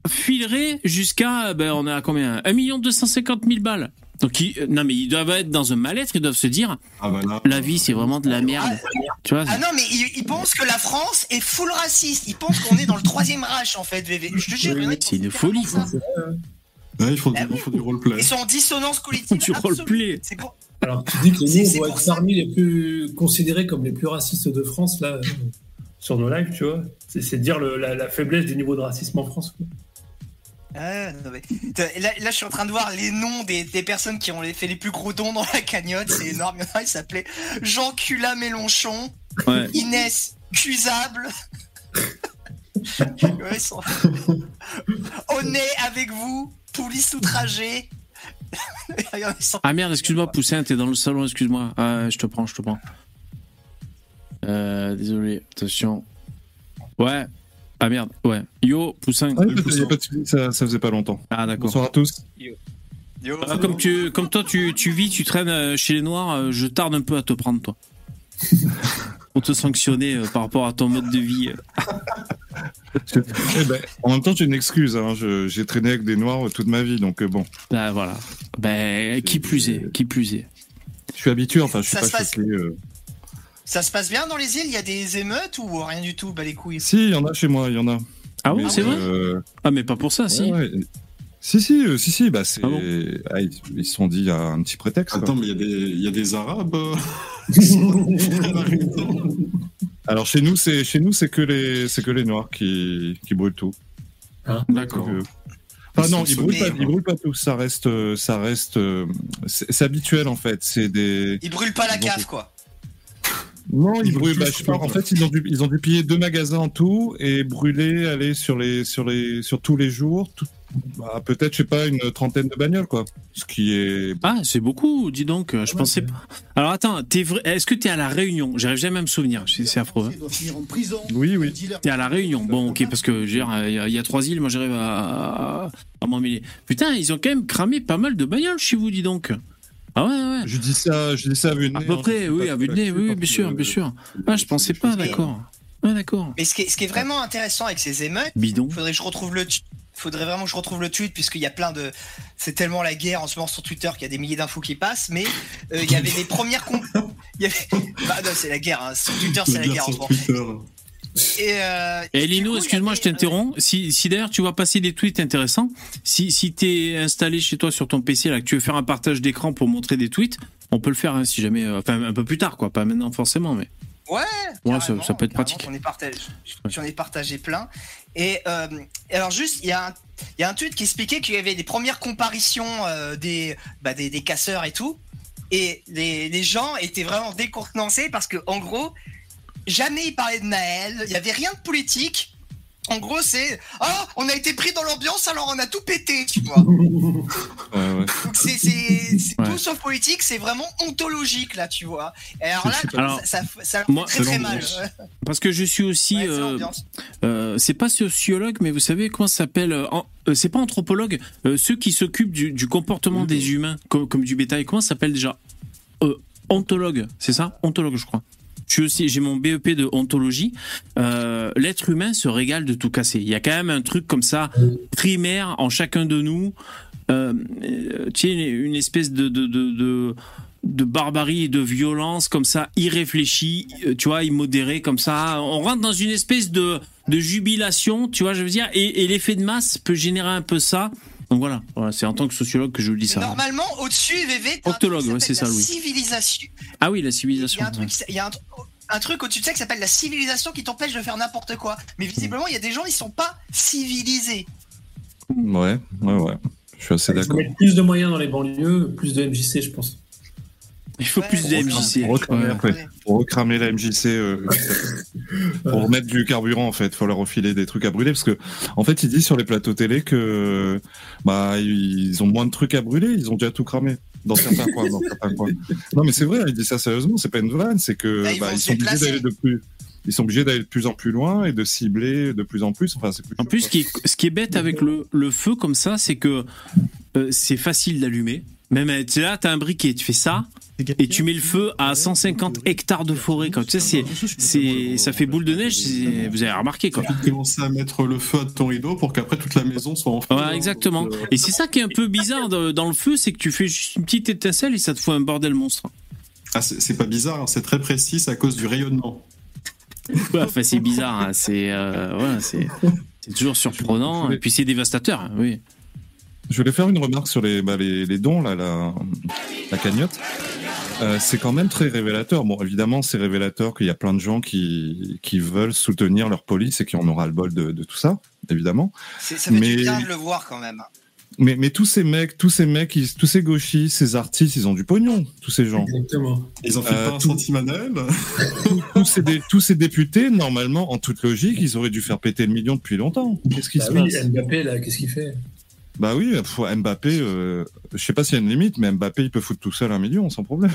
fileraient jusqu'à, ben, on à combien? 1 250 000 balles. Donc, ils- euh, non, mais ils doivent être dans un mal-être, ils doivent se dire, Ah, bah la vie, c'est vraiment de la merde. Tu vois Ah non, mais ils, ils pensent que la France est full raciste. Ils pensent qu'on est dans le troisième Reich, en fait, VV. Je te jure, a C'est une folie, ça. Ouais, il faut, Ah il faut du roleplay. Ils sont en dissonance collective. Du roleplay. C'est pour- Alors, tu dis que nous, on pour être parmi les plus considérés comme les plus racistes de France, là, euh, sur nos lives, tu vois. C'est c'est dire le- la, la faiblesse du niveau de racisme en France. quoi. Ah, non, mais- Putain, Là, là, je suis en train de voir les noms des, des personnes qui ont fait les plus gros dons dans la cagnotte. C'est énorme. Il y en a il s'appelait Jean Cula Mélenchon, Ouais. Inès Cusable. [laughs] Ouais, sont- On est avec vous, police outragée. [laughs] Ah merde, excuse-moi, Poussin, t'es dans le salon, excuse-moi. Ah, je te prends, je te prends. Euh, désolé, attention. Ouais. Ah merde, ouais. Yo, Poussin. Ah, a pas de ça, ça faisait pas longtemps. Ah d'accord. Bonsoir à tous. Yo. Ah, comme, tu, comme toi, tu, tu vis, tu traînes euh, chez les Noirs, euh, je tarde un peu à te prendre, toi. [laughs] Pour te sanctionner euh, par rapport à ton mode de vie. Eh ben, en même temps, j'ai une excuse. Hein. Je- J'ai traîné avec des noirs toute ma vie, donc bon, Bah voilà. Ben, qui plus est, qui plus est. je suis habitué. Enfin, je suis Ça pas se passe- choqué. euh. Ça se passe bien dans les îles? Il y a des émeutes ou rien du tout? Bah les couilles. Si, il y en a chez moi, il y en a. Ah Mais, c'est vrai? euh, Ah mais pas pour ça, si. ouais. Si, si, euh, si, si. Bah, c'est. Ah bon? Ah, ils, ils se sont dit il y a un petit prétexte. quoi. Attends, mais il y, a des- il y a des Arabes. euh. [laughs] Alors chez nous, c'est chez nous, c'est que les, c'est que les noirs qui, qui brûlent tout. D'accord. Euh, Enfin Ils non, ils brûlent, pas, ils brûlent pas tout. Ça reste, ça reste. C'est habituel en fait. C'est des. Ils brûlent pas la cave quoi. Non, ils Ils brûlent. bah, je sais pas, en fait, ils ont dû, ils ont dû piller deux magasins en tout et brûler, aller sur les, sur les, sur tous les jours. tout- bah, peut-être, je sais pas, une trentaine de bagnoles, quoi. Ce qui est. Ah, c'est beaucoup, dis donc. euh, Je pensais pas. Alors attends, t'es vrai... est-ce que t'es à la Réunion? J'arrive jamais à me souvenir. C'est c'est affreux. hein. Oui, oui. T'es à la Réunion. Bon, ok, parce que il y, a- il y a trois îles, moi j'arrive à, à, à m'en mêler. Putain, ils ont quand même cramé pas mal de bagnoles chez vous, dis donc. Ah ouais, ouais. Je dis ça, je dis ça à vue de À nez, peu hein, près, oui, à vue de nez, oui, bien sûr, euh, bien sûr. Ah, je pensais pas, d'accord. Ah, d'accord. Mais ce qui est, ce qui est vraiment intéressant avec ces émeutes, Bidon. faudrait que je retrouve le, faudrait vraiment que je retrouve le tweet puisqu'il y a plein de. C'est tellement la guerre en ce moment sur Twitter qu'il y a des milliers d'infos qui passent. Mais euh, il y avait des premières. comp- [laughs] il y avait... Bah non, c'est la guerre. hein. Sur Twitter, c'est la guerre en ce moment. Et, euh, Et Lino, excuse-moi, je t'interromps. Si, si d'ailleurs tu vois passer des tweets intéressants, si, si t'es installé chez toi sur ton PC là, que tu veux faire un partage d'écran pour montrer des tweets, on peut le faire hein, si jamais, euh, enfin un peu plus tard, quoi, pas maintenant forcément, mais. Ouais, Ouais, ça- peut être pratique. J'en ai partagé, j'en ai partagé plein. Et, euh, alors juste, il y, a un- il y a un tweet qui expliquait qu'il y avait des premières comparitions euh, des, bah, des, des casseurs et tout. Et les, les gens étaient vraiment décontenancés parce que en gros, jamais ils parlaient de Naël, il n'y avait rien de politique. En gros, c'est Ah, on a été pris dans l'ambiance, alors on a tout pété, tu vois. [laughs] Ouais, c'est c'est- c'est Ouais. tout sauf politique, c'est vraiment ontologique là, tu vois. Et alors là, Alors, ça, ça, ça leur moi, fait très très mal. Parce que je suis aussi, euh, euh, c'est pas sociologue, mais vous savez comment ça s'appelle euh, en- C'est pas anthropologue, euh, ceux qui s'occupent du, du comportement des humains comme, comme du bétail. Comment ça s'appelle déjà? Euh, Ontologue, c'est ça? Ontologue, je crois. Suis aussi, j'ai mon BEP de ontologie. Euh, L'être humain se régale de tout casser. Il y a quand même un truc comme ça primaire en chacun de nous. Euh, euh, tu sais, une espèce de, de, de, de barbarie et de violence comme ça, irréfléchie, tu vois, immodérée comme ça. On rentre dans une espèce de, de jubilation, tu vois, je veux dire, et l'effet de masse peut générer un peu ça. Donc voilà, voilà c'est en tant que sociologue que je vous dis ça. Normalement, au-dessus, VV, t'as un Octologue, truc ouais, c'est ça, la Louis. Civilisation. Ah oui, la Il y civilisation. truc, il y a un, tr- un truc au-dessus de ça qui s'appelle la civilisation qui t'empêche de faire n'importe quoi. Mais visiblement, il y a des gens, ils sont pas civilisés. Ouais, ouais, ouais. Je suis assez Il faut d'accord. mettre plus de moyens dans les banlieues, plus de MJC, je pense. Il faut Ouais, plus de on MJC. Recramer Ouais. Pour recramer la MJC, euh, [laughs] pour remettre du carburant en fait, faut leur refiler des trucs à brûler parce que en fait, il dit sur les plateaux télé que bah ils ont moins de trucs à brûler, ils ont déjà tout cramé dans certains coins. Dans certains coins. Non mais c'est vrai, il dit ça sérieusement, c'est pas une vanne, c'est que Bah, ils bah, ils sont obligés d'aller de plus, ils sont obligés d'aller de plus en plus loin et de cibler de plus en plus. Enfin, c'est plus En chaud, plus, ce qui est, ce qui est bête avec le, le feu comme ça, c'est que euh, c'est facile d'allumer. Même tu sais, là, t'as un briquet, tu fais ça, et tu mets le feu à 150 hectares de forêt. Quand tu sais, c'est, ça fait boule de neige. Vous avez remarqué quoi. Tu commences à mettre le feu à ton rideau pour qu'après toute la maison soit en feu. Ouais, exactement. Euh, Et c'est ça qui est un peu bizarre dans le feu, c'est que tu fais juste une petite étincelle et ça te fout un bordel monstre. ah, c'est pas bizarre, hein, c'est très précis, c'est à cause du rayonnement. Ouais, enfin, c'est bizarre. hein, C'est, euh, c'est toujours surprenant. Et puis c'est dévastateur. hein, Oui. Je voulais faire une remarque sur les, bah, les, les dons, là, la, la cagnotte. Euh, c'est quand même très révélateur. Bon, évidemment, c'est révélateur qu'il y a plein de gens qui, qui veulent soutenir leur police et qui en aura le bol de, de tout ça, évidemment. C'est- Ça fait Mais- du bien de le voir quand même. Mais, mais tous ces mecs, tous ces mecs, ils- tous ces gauchistes, ces artistes, ils ont du pognon, tous ces gens. Exactement. Ils ont fait Euh, pas un tout- centime à tous, ces dé- tous ces députés, normalement, en toute logique, ils auraient dû faire péter le million depuis longtemps. Qu'est-ce qui Bah se oui, passe? Mbappé, là, qu'est-ce qu'il fait? Bah oui, pff, Mbappé, euh, je sais pas s'il y a une limite, mais Mbappé, il peut foutre tout seul un million sans problème.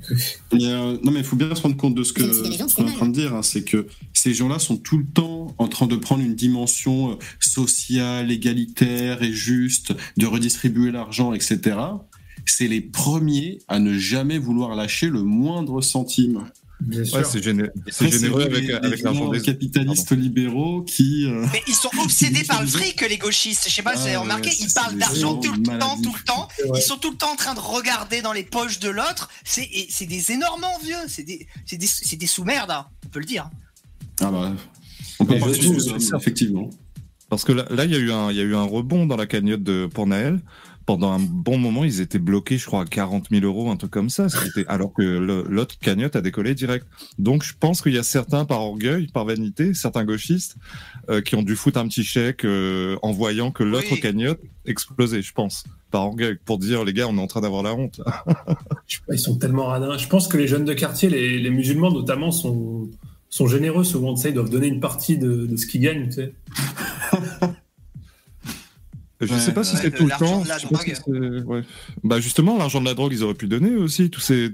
[laughs] Mais, euh, non, mais il faut bien se rendre compte de ce que qu'on est en train de dire. hein, c'est que ces gens-là sont tout le temps en train de prendre une dimension euh, sociale, égalitaire et juste, de redistribuer l'argent, etc. C'est les premiers à ne jamais vouloir lâcher le moindre centime. Bien sûr. Ouais, c'est géné- généreux eux, avec, les- avec les l'argent des capitalistes libéraux qui. euh, Mais ils sont obsédés par le [laughs] fric, les gauchistes. Je sais pas si vous avez Ah, remarqué, ouais, ils ça, parlent d'argent tout le temps, tout le temps. Ils sont tout le temps en train de regarder dans les poches de l'autre. C'est des énormes envieux. C'est des, sous-merdes, hein, on peut le dire. Ah bah, on peut sous-hommes, je- effectivement. Parce que là, là, il y a eu un, il y a eu un rebond dans la cagnotte de, pour Naël. Pendant un bon moment, ils étaient bloqués, je crois, à 40 000 euros, un truc comme ça. C'était, alors que l'autre cagnotte a décollé direct. Donc, je pense qu'il y a certains, par orgueil, par vanité, certains gauchistes, euh, qui ont dû foutre un petit chèque euh, en voyant que l'autre Oui. cagnotte explosait, je pense. Par orgueil, pour dire, les gars, on est en train d'avoir la honte. [laughs] Ils sont tellement radins. Je pense que les jeunes de quartier, les, les musulmans notamment, sont, sont généreux souvent. Tu sais, ils doivent donner une partie de, de ce qu'ils gagnent. Tu sais. [laughs] Je Ouais, sais pas si c'est tout le l'argent temps. Bah justement, l'argent de la drogue, ils auraient pu donner aussi tous ces,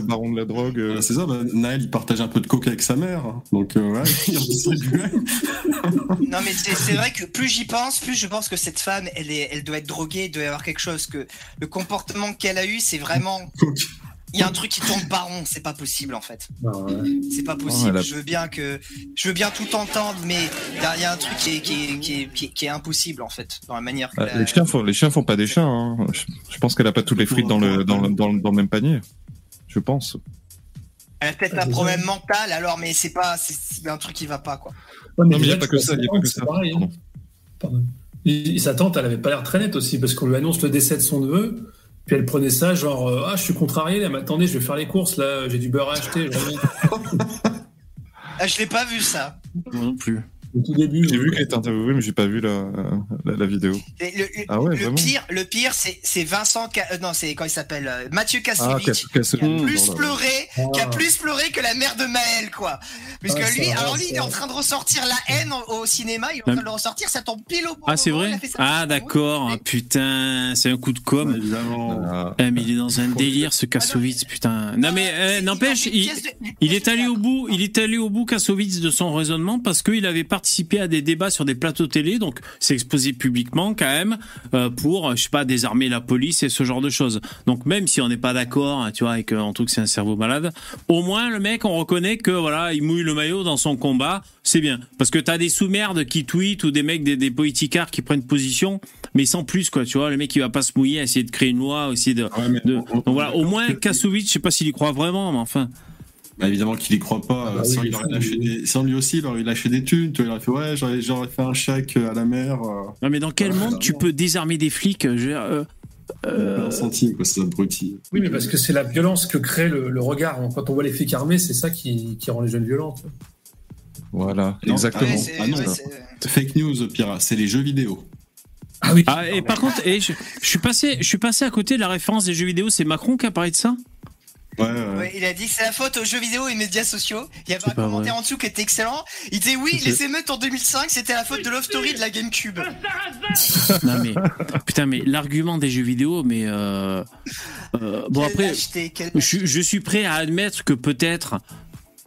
barons de la drogue. euh, c'est ça, bah, Naël, il partage un peu de coke avec sa mère. hein. Donc, euh, ouais, [laughs] il redistribuait. [laughs] Non, mais c'est c'est vrai que plus j'y pense, plus je pense que cette femme, elle, est, elle doit être droguée, il doit y avoir quelque chose. Que le comportement qu'elle a eu, c'est vraiment. Il y a un truc qui tourne pas rond, c'est pas possible en fait. Ouais. C'est pas possible. a- Je veux bien que, je veux bien tout entendre, mais il y, a- il y a un truc qui est, qui, est, qui, est, qui est- qui est impossible en fait dans la manière que. Ah, la- Les chiens font, les chiens font pas des chiens. hein. Je, je pense qu'elle a pas toutes les frites dans le, dans le, dans le, dans le même panier. Je pense. Elle a peut-être Ah, un problème mental, alors, mais c'est pas, c'est un truc qui va pas quoi. Ouais, Non, mais il y déjà, a pas que ça, il y a pas que ça. pareil, hein. Pardon. Pardon. Et- et sa tante, elle avait pas l'air très nette aussi, parce qu'on lui annonce le décès de son neveu, puis elle prenait ça, genre, euh, ah, je suis contrarié, là, mais attendez, je vais faire les courses, là, j'ai du beurre à acheter. je reviens. [laughs] Ah, je l'ai pas vu ça. Moi non plus. Au tout début. J'ai euh, vu qu'elle était interviewée, mais j'ai pas vu la, la, la vidéo. Le, le- Ah ouais, le vraiment pire, le pire, c'est c'est Vincent, Ca- euh, non, c'est quand il s'appelle euh, Mathieu Ah, Kassovitch. qui a plus pleuré, qui a Ah. plus pleuré que la mère de Maël, quoi. Puisque Ah, lui, alors lui, il est en train de ressortir la haine au, au cinéma, il est en train de le ressortir, ça tombe pile au bon Ah, c'est vrai. Ah, d'accord. Putain, c'est un coup de com'. Évidemment. Ah, Ah, mais il est dans un délire, ce Kassovitz, putain. Non, mais euh, n'empêche, il, est allé au bout, il est allé au bout Kassovitz de son raisonnement parce qu'il avait participé à des débats sur des plateaux télé, donc s'est exposé publiquement quand même euh, pour, je sais pas, désarmer la police et ce genre de choses. Donc même si on n'est pas d'accord, hein, tu vois, et qu'on trouve que c'est un cerveau malade, au moins le mec, on reconnaît que voilà, il mouille le maillot dans son combat, c'est bien. Parce que t'as des sous-merdes qui tweetent ou des mecs, des, des politicards qui prennent position, mais sans plus quoi, tu vois, le mec il va pas se mouiller, à essayer de créer une loi, essayer de Ouais, donc voilà, au moins Kassovitz, je sais pas s'il y croit vraiment, mais enfin. Bah, évidemment qu'il y croit pas. Ah bah sans, oui, il aurait lâché des- sans lui aussi, il aurait lâché des thunes. Tu vois, il aurait fait ouais, j'aurais, j'aurais fait un chèque à la mer. Euh, Non, mais dans quel Ouais, monde tu peux désarmer des flics je veux dire, euh, euh, un centime, quoi, c'est abruti. Oui, mais parce que c'est la violence que crée le, le regard. Quand on voit les flics armés, c'est ça qui, qui rend les jeunes violents. voilà, Non, exactement. Ouais, Ah non, ouais, là. c'est- Fake news, Pira, c'est les jeux vidéo. Ah oui. Ah, et par contre, et je, je suis passé, je suis passé à côté de la référence des jeux vidéo. C'est Macron qui a parlé de ça? Ouais, ouais. Ouais, il a dit que c'est la faute aux jeux vidéo et médias sociaux. Il y avait un commentaire vrai. en dessous qui était excellent. Il disait oui, les émeutes en 2005, c'était la faute de Love Story de la GameCube. [laughs] Non mais putain, mais l'argument des jeux vidéo, mais euh, euh, bon après, je, je suis prêt à admettre que peut-être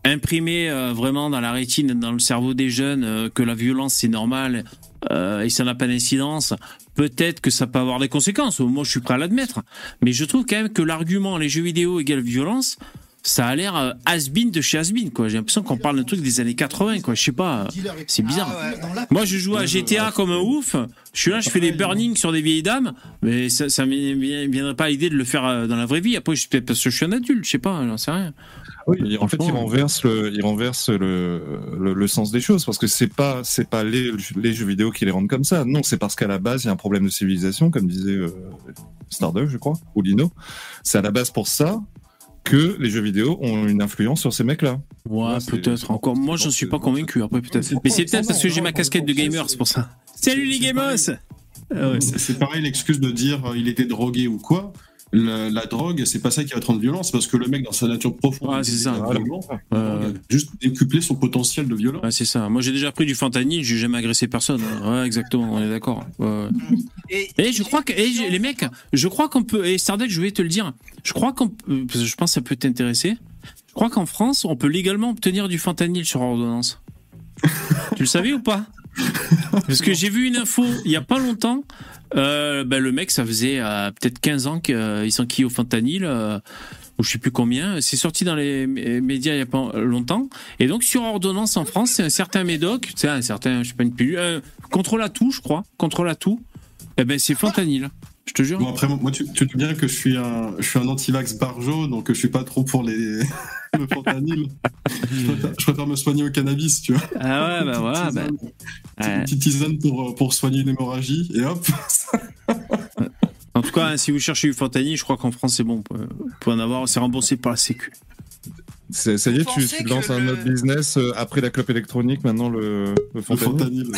imprimer euh, vraiment dans la rétine, dans le cerveau des jeunes, euh, que la violence c'est normal euh, et ça n'a pas d'incidence. Peut-être que ça peut avoir des conséquences. Moi, je suis prêt à l'admettre. Mais je trouve quand même que l'argument les jeux vidéo égale violence, ça a l'air euh, has-been de chez has-been, quoi. J'ai l'impression qu'on parle d'un truc des années 80, quoi. Je sais pas. C'est bizarre. Ah. Moi, je joue à GTA comme un ouf. Je suis là, je fais des burnings sur des vieilles dames, mais ça, ça me viendrait pas à l'idée de le faire euh, dans la vraie vie. Après, je parce que je suis un adulte, je sais pas, j'en sais rien. Oui, en fait, il renverse le, il renverse le, le, le sens des choses parce que c'est pas, c'est pas les, les jeux vidéo qui les rendent comme ça. Non, c'est parce qu'à la base, il y a un problème de civilisation, comme disait euh, Stardew, je crois, ou Lino. C'est à la base pour ça que les jeux vidéo ont une influence sur ces mecs-là. Ouais, peut-être. Encore, moi, j'en suis pas convaincu. Après, peut-être. Mais c'est peut-être parce que j'ai ma casquette de gamer, c'est pour ça. Salut les c'est gamers Ah ouais. C'est c'est pareil l'excuse de dire euh, il était drogué ou quoi. La, la drogue, c'est pas ça qui va te rendre violent, c'est parce que le mec, dans sa nature profonde, Ouais, c'est ça. violent. Juste décuplé son potentiel de violence. Ouais, c'est ça. Moi, j'ai déjà pris du fentanyl, j'ai jamais agressé personne. Ouais, exactement, on est d'accord. Ouais. Et, Et je crois que, et je- les mecs, je crois qu'on peut, et je vais te le dire, je crois qu'on parce que je pense que ça peut t'intéresser, je crois qu'en France, on peut légalement obtenir du fentanyl sur ordonnance. tu le savais ou pas? [laughs] Parce que j'ai vu une info il y a pas longtemps, euh, ben, le mec, ça faisait euh, peut-être 15 ans qu'il s'enquille au fentanyl, euh, ou je sais plus combien, c'est sorti dans les mé- médias il y a pas longtemps, et donc sur ordonnance en France, c'est un certain médoc, c'est un certain, je sais pas une pilule, euh, contre la toux, je crois, contre la toux, eh ben c'est fentanyl. Je te jure. Bon, après, moi, tu, tu te dis bien que je suis un, je suis un anti-vax barjo, donc je suis pas trop pour les, [laughs] le fentanyl. je, préfère, je préfère me soigner au cannabis, tu vois. Ah ouais, bah voilà. bah, Tisane. ouais. Une petite tisane pour, pour soigner une hémorragie, et hop. [laughs] En tout cas, si vous cherchez du fentanyl, je crois qu'en France c'est bon. Vous pouvez- en avoir, c'est remboursé par la Sécu. Ça y est, tu, tu lances un le- autre business euh, après la clope électronique, maintenant le, le Le fentanyl.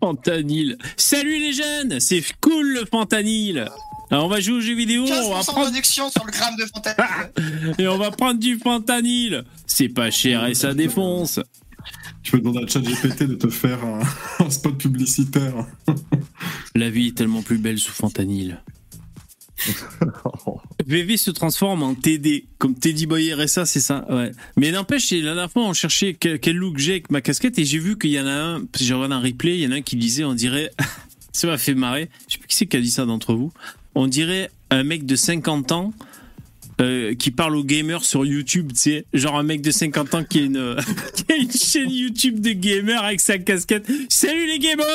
Fentanyl. Salut les jeunes, c'est cool le fentanyl. Alors on va jouer aux jeux vidéo, on va 15% de prendre réduction sur le gramme de fentanyl. [laughs] et on va prendre du fentanyl. C'est pas cher et ça défonce. Tu peux demander à ChatGPT de te faire un, [laughs] un spot publicitaire. La vie est tellement plus belle sous fentanyl. [laughs] VV se transforme en TD, comme Teddy Boy RSA, c'est ça. Mais n'empêche, la dernière fois, on cherchait quel, look j'ai avec ma casquette et j'ai vu qu'il y en a un, j'ai regardé un replay, il y en a un qui disait, on dirait, [laughs] ça m'a fait marrer, je sais plus qui c'est qui a dit ça d'entre vous, on dirait un mec de 50 ans euh, qui parle aux gamers sur YouTube, tu sais, genre un mec de 50 ans qui a une, [laughs] qui a une chaîne YouTube de gamers avec sa casquette. Salut les gamers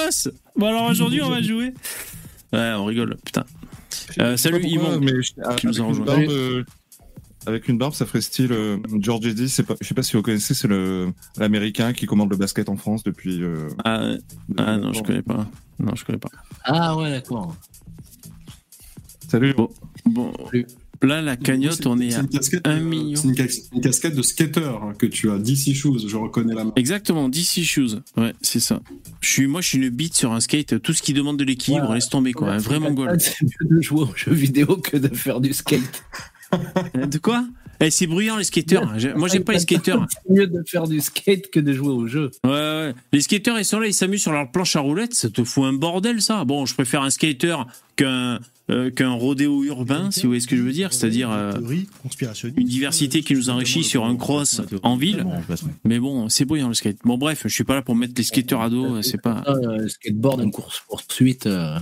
Bon alors aujourd'hui on va jouer. Ouais, on rigole, putain. Euh, salut pourquoi, Yvon. mais je- qui nous a avec, une rejoint. barbe, euh, avec une barbe, ça ferait style euh, George Eddy. Je sais pas si vous connaissez, c'est le l'américain qui commande le basket en France depuis. euh, Ah, ah non, je connais pas. Non, je connais pas. Ah ouais, d'accord. Salut. Bon. Là, la cagnotte, on est C'est à casquette, un euh, million. C'est une, cas- une casquette de skater hein, que tu as. DC Shoes, je reconnais la marque. Exactement, DC Shoes. Ouais, c'est ça. Je suis, moi, je suis une bite sur un skate. Tout ce qui demande de l'équilibre, Ouais. laisse tomber, quoi. Un vrai mongol. C'est mieux de jouer aux jeux vidéo que de faire du skate. [laughs] De quoi? Eh, c'est bruyant, les skateurs. Moi, j'aime pas les [laughs] skateurs. C'est mieux de faire du skate que de jouer au jeu. Ouais, ouais. Les skateurs, ils sont là, ils s'amusent sur leur planche à roulettes. Ça te fout un bordel, ça. Bon, je préfère un skater qu'un euh, qu'un rodéo urbain, si vous voyez ce que je veux dire. C'est-à-dire euh, une diversité qui nous enrichit sur un cross en ville. Mais bon, c'est bruyant, le skate. Bon, bref, je suis pas là pour mettre les skateurs à dos. C'est pas. Euh, skateboard en course poursuite, euh,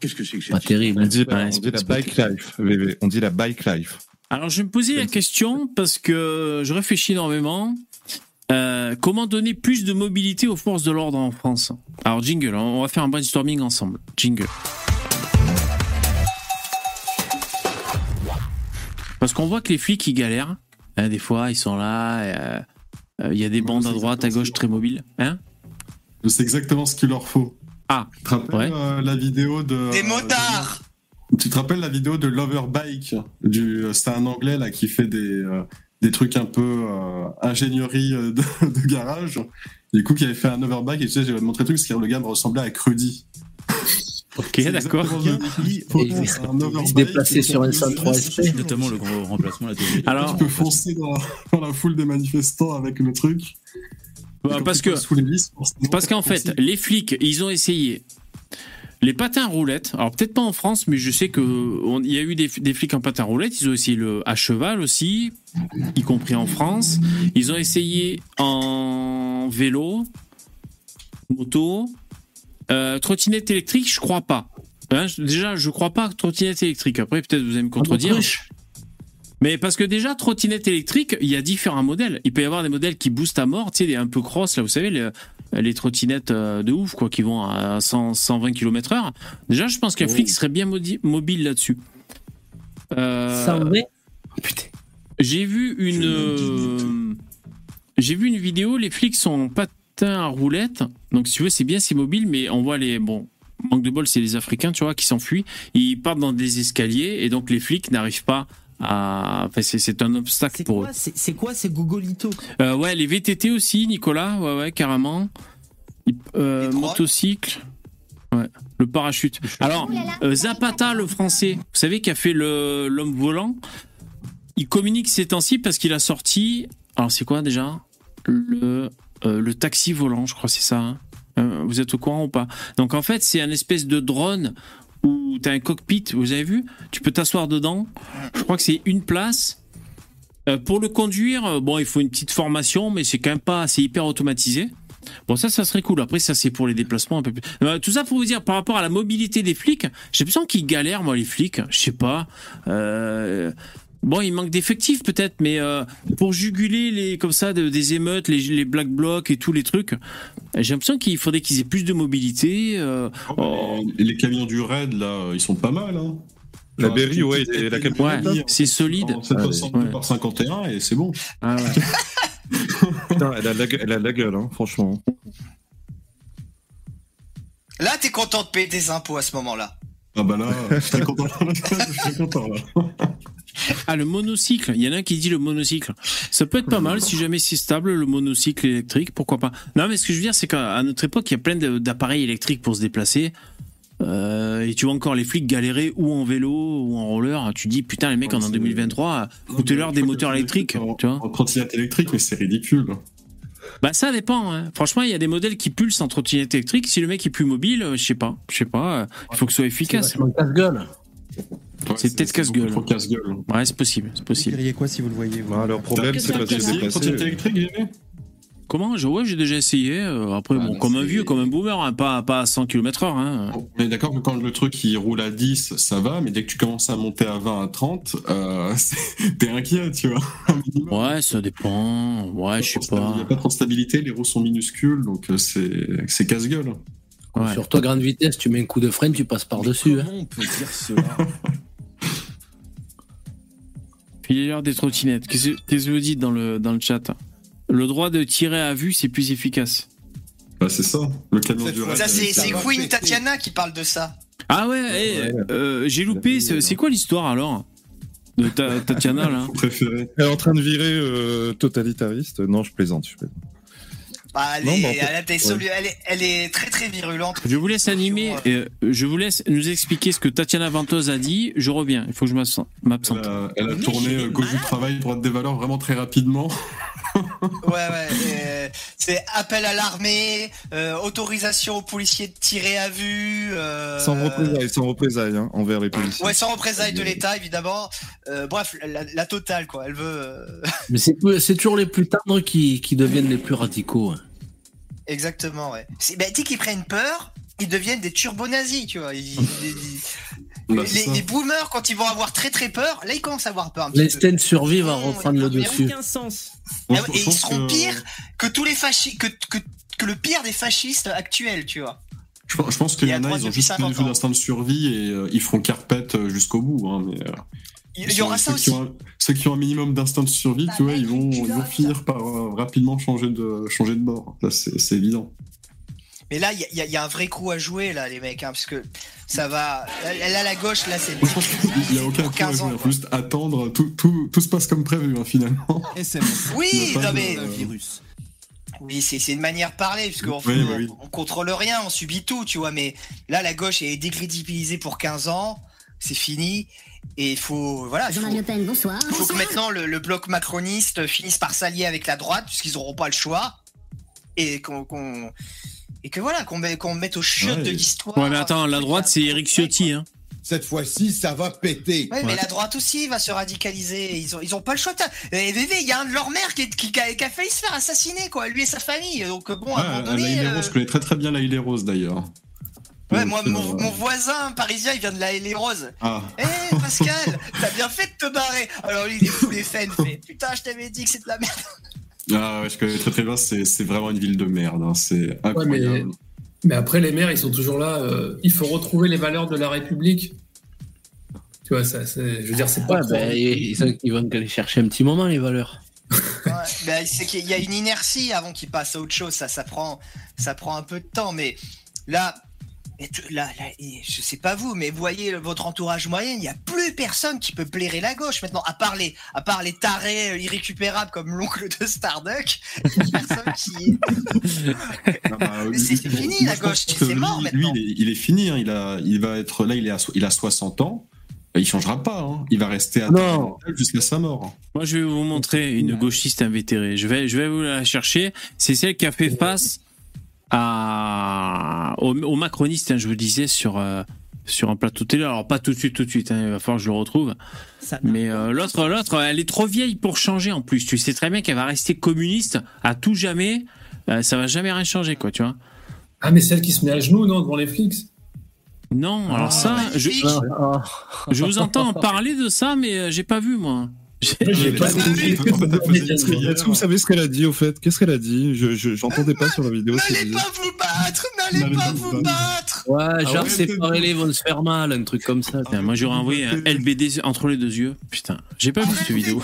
Qu'est-ce que c'est que pas terrible. On dit, Ouais, on c'est dit la bike life. On dit la bike life. Alors, je vais me poser la question parce que je réfléchis énormément. Euh, comment donner plus de mobilité aux forces de l'ordre en France? Alors, jingle, on va faire un brainstorming ensemble. Jingle. Parce qu'on voit que les flics, ils galèrent. Hein, des fois, ils sont là. euh, euh, Il y a des bandes à droite, à gauche, très mobiles. Hein? Je sais exactement ce qu'il leur faut. Ah, Tu te rappelles ouais. euh, la vidéo de. Des motards de- Tu te rappelles la vidéo de Loverbike du, C'est un anglais là qui fait des, euh, des trucs un peu euh, ingénierie euh, de, [laughs] de garage. Du coup, qui avait fait un overbike et tu sais, j'ai montré le truc, parce que le gars me ressemblait à Crudy. ok, C'est d'accord. il c'est un se overbike déplaçait sur un 103 SP. Notamment le gros remplacement la théorie. Alors, Tu peux foncer dans, [laughs] dans la foule des manifestants avec le truc. bah, parce que forcément, Parce qu'en fait, les flics, ils ont essayé les patins à roulettes. Alors peut-être pas en France, mais je sais que on- il y a eu des, des flics en patins à roulettes. Ils ont essayé le à cheval aussi, y compris en France. Ils ont essayé en vélo, moto, euh, trottinette électrique. Je crois pas. Hein, déjà, je crois pas trottinette électrique. Après, peut-être vous allez me contredire. Mais parce que déjà, trottinette électrique, il y a différents modèles. Il peut y avoir des modèles qui boostent à mort, tu sais, des un peu cross, là, vous savez, les, les trottinettes euh, de ouf, quoi, qui vont à 100, 120 km heure. Déjà, je pense qu'un Oh. flic serait bien mobile là-dessus. Euh, Ça en est Putain. j'ai vu une, euh, j'ai vu une vidéo. Les flics sont en patin à roulettes. Donc, si tu veux, c'est bien, c'est mobile, mais on voit les, bon, manque de bol, c'est les Africains, tu vois, qui s'enfuient. Ils partent dans des escaliers et donc les flics n'arrivent pas à. Enfin, c'est, c'est un obstacle C'est pour eux. quoi, c'est c'est quoi ces Gogolito Euh, ouais, les VTT aussi, Nicolas. Ouais, ouais, carrément. Euh, motocycle. Ouais, le parachute. Alors, euh, Zapata, le français, vous savez, qui a fait l'homme volant, il communique ces temps-ci parce qu'il a sorti. Alors, c'est quoi déjà? Le, euh, le taxi volant, je crois, c'est ça. hein Euh, vous êtes au courant ou pas? Donc, en fait, c'est un espèce de drone où tu as un cockpit, vous avez vu Tu peux t'asseoir dedans. Je crois que c'est une place. Euh, pour le conduire, euh, bon, il faut une petite formation, mais c'est quand même pas, c'est hyper automatisé. Bon, ça, ça serait cool. Après, ça, c'est pour les déplacements un peu plus. Euh, tout ça pour vous dire, par rapport à la mobilité des flics, j'ai l'impression qu'ils galèrent, moi, les flics. Je sais pas. Euh, Bon, il manque d'effectifs peut-être, mais euh, pour juguler les comme ça de- des émeutes, les, les black blocs et tous les trucs, j'ai l'impression qu'il faudrait qu'ils aient plus de mobilité. euh, oh. Les camions du raid, là, ils sont pas mal. Hein. La Genre, Berry, ouais, et la. Ouais, c'est solide. en 762 Ouais. par 51 et c'est bon. Ah ouais. [laughs] Putain, elle a, la, elle a la gueule, hein, franchement. Là, t'es content de payer des impôts à ce moment-là. Ah bah là, je suis content. [laughs] je suis content là. Ah, le monocycle. Il y en a un qui dit le monocycle. Ça peut être pas mal si jamais c'est stable, le monocycle électrique. Pourquoi pas Non, mais ce que je veux dire, c'est qu'à notre époque, il y a plein d'appareils électriques pour se déplacer. Euh, et tu vois encore les flics galérer ou en vélo ou en roller. Tu dis, putain, les mecs, Ouais, en c'est- 2023, foutez-leur des moteurs électriques. En, Tu vois en trottinette électrique, mais c'est ridicule. Bah, ça dépend. hein. Franchement, il y a des modèles qui pulsent en trottinette électrique. Si le mec est plus mobile, euh, je sais pas. Je sais pas. euh, Il faut que ce soit C'est efficace. vachement casse-gueule. Ouais, C'est peut-être casse-gueule. Faut casse-gueule. Ouais, c'est possible. C'est Vous possible. diriez quoi si vous le voyez vous Ah, leur problème, c'est pas se Si, déplacer. trottinette électrique, Guillemets Comment je, Ouais, j'ai déjà essayé. euh, après, Ah, bon, comme un c'est- vieux, comme un boomer, hein, pas, pas à 100 km/h. Hein. On est d'accord que quand le truc il roule à 10, ça va, mais dès que tu commences à monter à 20, à 30, euh, [laughs] c'est- t'es inquiet, tu vois. Ouais, ça dépend. Ouais, je sais Il n'y pas. a pas trop de stabilité, les roues sont minuscules, donc euh, c'est c'est casse-gueule. Ouais. Sur toi, grande vitesse, tu mets un coup de frein, tu passes par-dessus. hein. Comment on peut dire cela? Puis l'heure des trottinettes. Qu'est-ce que vous dites dans le, dans le chat Le droit de tirer à vue, c'est plus efficace. Bah, c'est ça, le camion Cette du raid. Ça, c'est ça c'est Queen. Tatiana qui parle de ça. Ah ouais, euh, j'ai loupé. C'est quoi l'histoire alors De ta- Tatiana là? Elle est en train de virer euh, totalitariste. Non, je plaisante. Je plaisante. Bah, elle, Non, est, mais en fait, elle, a des solu- elle, est, elle est très très virulente. Je vous laisse animer. euh, je vous laisse nous expliquer ce que Tatiana Ventos a dit. Je reviens. Il faut que je m'absente- Elle m'absente. a, elle a Mais tourné euh, gauche du travail, droite des valeurs vraiment très rapidement. [laughs] Ouais, ouais. euh, c'est appel à l'armée, euh, autorisation aux policiers de tirer à vue. euh, Sans représailles, sans représailles hein, envers les policiers. Ouais, sans représailles de l'État, évidemment. Euh, bref, la, la totale, quoi. Elle veut. euh, Mais c'est c'est toujours les plus tendres qui, qui deviennent les plus radicaux. hein. Exactement, ouais. Bah, dès qu'ils prennent peur, ils deviennent des turbo-nazis, tu vois. Ils- ils- [laughs] Bah, les, les boomers, quand ils vont avoir très très peur, là, ils commencent à avoir peur un petit peu. L'instinct de survie va Non, reprendre le dessus. Aucun sens. Ah et ils seront que- pires que tous les fascistes, que, que, que le pire des fascistes actuels, tu vois. Je, pense- je pense qu'il Il y en a, ils ont juste 50 des ans. d'instinct de survie et euh, ils feront carpette euh, jusqu'au bout. Hein, mais, euh, Il il y aura ça ceux qui aussi. ont un- ceux qui ont un minimum d'instinct de survie, tu vois, ils vont, ils vont finir par euh, rapidement changer de, changer de bord. Là, c'est évident. Mais là, il y, a- il y a- il y a un vrai coup à jouer, là, les mecs, hein, parce que ça va. Là, là, la gauche, là, c'est. Qu'il n'y a aucun coup à 15 jouer. ans, Il juste attendre. Tout, tout, tout se passe comme prévu, hein, finalement. SMS. Oui, Il non, de- mais. Virus. Oui, c'est c'est une manière de parler, parce qu'on Oui, bah oui. on contrôle rien, on subit tout, tu vois. Mais là, la gauche est décrédibilisée pour 15 ans, c'est fini. Et il faut. Voilà, il faut, Jean-Marie Le Pen, bonsoir. il faut que maintenant le, le bloc macroniste finisse par s'allier avec la droite, puisqu'ils n'auront pas le choix. Et qu'on. et que voilà, qu'on met- qu'on mette au chiottes Ouais. de l'histoire. Ouais, mais attends, la droite, c'est Eric Ciotti. Hein. Cette fois-ci, ça va péter. Ouais, mais la droite aussi va se radicaliser. Ils ont, ils ont pas le choix. Et VV, il y a un de leur mère qui, est- qui, qui a, qui a failli se faire assassiner, quoi, lui et sa famille. Donc bon, à un moment donné. la Île euh, Rose, je connais très très bien la Île Rose d'ailleurs. Ouais, moi, mon, mon voisin parisien, il vient de la les Roses. Ah, Eh, Pascal, [laughs] t'as bien fait de te barrer. Alors lui, il est fou les fans. fait, Putain, je t'avais dit que c'est de la merde. ah ouais, je connais très très bien. C'est c'est vraiment une ville de merde. hein, C'est Ouais, mais, incroyable. mais après, les maires, ils sont toujours là. euh, il faut retrouver les valeurs de la République. Tu vois, ça, c'est- je veux dire, c'est pas. Ouais, ben, ils, ils- ils vont aller chercher un petit moment, les valeurs. Ouais, ben, c'est qu'il y a une inertie avant qu'il passe à autre chose. Ça, ça prend, ça prend un peu de temps. Mais là, et tu- là, je sais pas vous, mais vous voyez votre entourage moyen, il n'y a plus personne qui peut blairer la gauche maintenant, à part les, à part les tarés euh, irrécupérables comme l'oncle de Starduck. Il y a personne qui. Ah [laughs] bah, lui- c'est- lui- fini, moi, la gauche, c'est lui- mort, Lui, maintenant. il est, il est fini. hein, Il a, il va être là. Il est, à il a 60 ans. Il changera pas. hein, Il va rester à jusqu'à sa mort. Moi, je vais vous montrer une gauchiste invétérée. Je vais, je vais vous la chercher. C'est celle qui a fait face à, au, au macroniste, hein, je vous disais, sur, euh, sur un plateau télé. Alors, pas tout de suite, tout de suite. hein, il va falloir que je le retrouve. Ça Mais euh, l'autre, l'autre, elle est trop vieille pour changer en plus. Tu sais très bien qu'elle va rester communiste à tout jamais. Euh, ça va jamais rien changer, quoi, tu vois. Ah, mais celle qui se met à genoux, non, devant les flics Non, alors ça, je, je vous entends parler de ça, mais euh, j'ai pas vu, moi. J'ai pas vous savez ce qu'elle a dit au fait? Qu'est-ce qu'elle a dit? Je je- j'entendais pas sur la vidéo. N'allez pas vous battre, n'allez pas vous battre. Ouais, genre ouais, séparer-les, ils vont se faire mal, un truc comme ça. Moi, j'aurais envoyé un LBD entre les deux yeux. Putain, j'ai pas vu cette vidéo.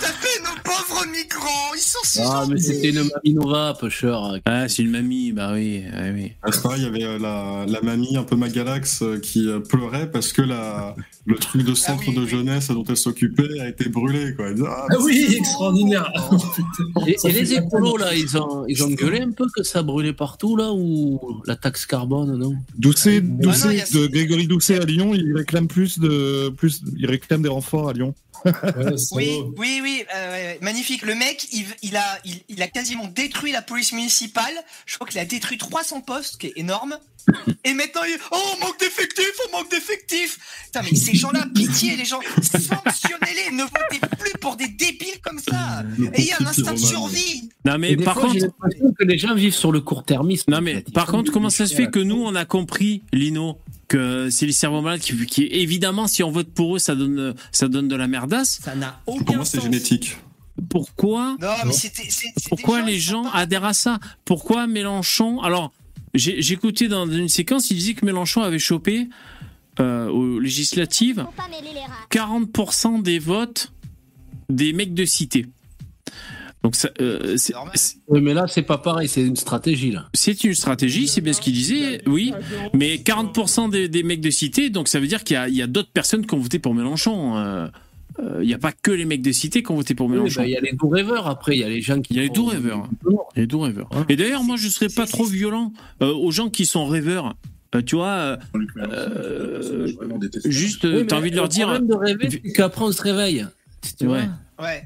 Pauvres migrants, ils sont si Ah, mais c'était une Mamie Nova, pusher. Ah, c'est une mamie, bah oui, ouais, oui. À ce moment-là, il y avait euh, la, la mamie un peu magalax euh, qui euh, pleurait parce que la, le truc de centre oui, de oui. jeunesse dont elle s'occupait a été brûlé. Quoi. Disait, ah, Ah oui, extraordinaire. [laughs] Et, les écolos, là, ils ont, ils ont gueulé un peu que ça brûlait partout, là, ou la taxe carbone, non? Doucet, Ah non, Doucet, de Grégory Doucet à Lyon, il réclame plus de plus, il réclame des renforts à Lyon. Oui, oui, oui, euh, ouais, magnifique. Le mec, il, il a, il, il a quasiment détruit la police municipale. Je crois qu'il a détruit 300 postes, ce qui est énorme. Et maintenant, il... oh, on manque d'effectifs, on manque d'effectifs. Putain, mais ces gens-là, pitié, les gens, sanctionnez-les, ne votez plus pour des débiles comme ça. Et il y a un instinct de survie. Non mais par fois, j'ai contre, l'impression que les gens vivent sur le court-termisme. non mais par contre, comment ça se fait que nous on a compris, Lino, que c'est les cerveaux malades qui, qui évidemment si on vote pour eux, ça donne ça donne de la merdasse. Ça n'a Pour aucun moi, c'est génétique. Pourquoi Non, mais c'était. c'est- c'est Pourquoi les gens pas- adhèrent à ça? Pourquoi Mélenchon Alors, écouté dans une séquence, il disait que Mélenchon avait chopé euh, aux législatives 40% des votes des mecs de cité. Donc ça, euh, c'est- Oui, mais là, c'est pas pareil, c'est une stratégie, là. c'est une stratégie, c'est bien ce qu'il disait, oui, mais 40% des, des mecs de cité, donc ça veut dire qu'il y a, d'autres personnes qui ont voté pour Mélenchon. euh, euh, Il n'y a pas que les mecs de cité qui ont voté pour Oui, Mélenchon. bah, Il y a les doux rêveurs après, il y a les gens qui. Il y a les doux rêveurs. Les doux rêveurs. Et d'ailleurs, moi, je serais pas trop violent euh, aux gens qui sont rêveurs. Euh, tu vois, euh, Euh, juste, Oui, mais t'as envie de leur le dire. problème de rêver, c'est qu'après, on se réveille. Tu vois Ouais.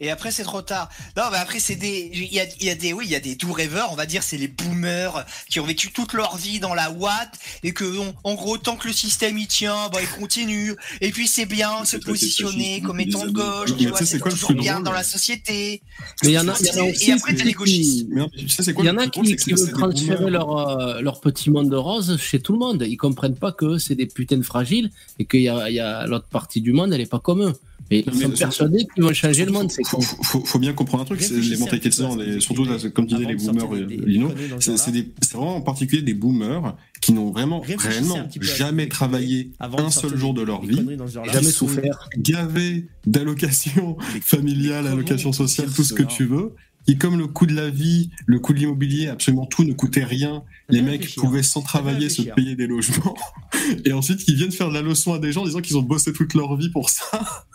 Et après, c'est trop tard. Non, mais après, c'est des. Il y a, il y a des. Oui, il y a des doux rêveurs, on va dire, c'est les boomers qui ont vécu toute leur vie dans la Watt et que, on- en gros, tant que le système y tient, bah, il continue. Et puis, c'est bien de se positionner comme étant de gauche, tu vois, c'est toujours bien dans la société. Mais il y en a, il y en a aussi. Et après, t'as qui- les gauchistes. Mais non, tu sais, c'est quoi Il y en a qui, veulent transférer leur, euh, leur petit monde rose chez tout le monde. Ils comprennent pas que c'est des putains de fragiles et qu'il y a, il y a l'autre partie du monde, elle est pas comme eux. Et ils mais sont persuadés qu'ils vont changer le monde. C'est faut, bien comprendre un truc, c'est les mentalités de gens, surtout là, comme disaient avant les boomers, Lino, c'est vraiment en particulier des boomers qui n'ont vraiment réellement jamais travaillé un seul jour de leur vie. Jamais souffert. gavés d'allocations [laughs] Mais- familiales, mais allocations sociales, tout ce que tu veux. Et comme le coût de la vie, le coût de l'immobilier, absolument tout ne coûtait rien, les mecs réfléchir. pouvaient sans travailler se payer des logements. [laughs] Et ensuite, ils viennent faire de la leçon à des gens en disant qu'ils ont bossé toute leur vie pour ça.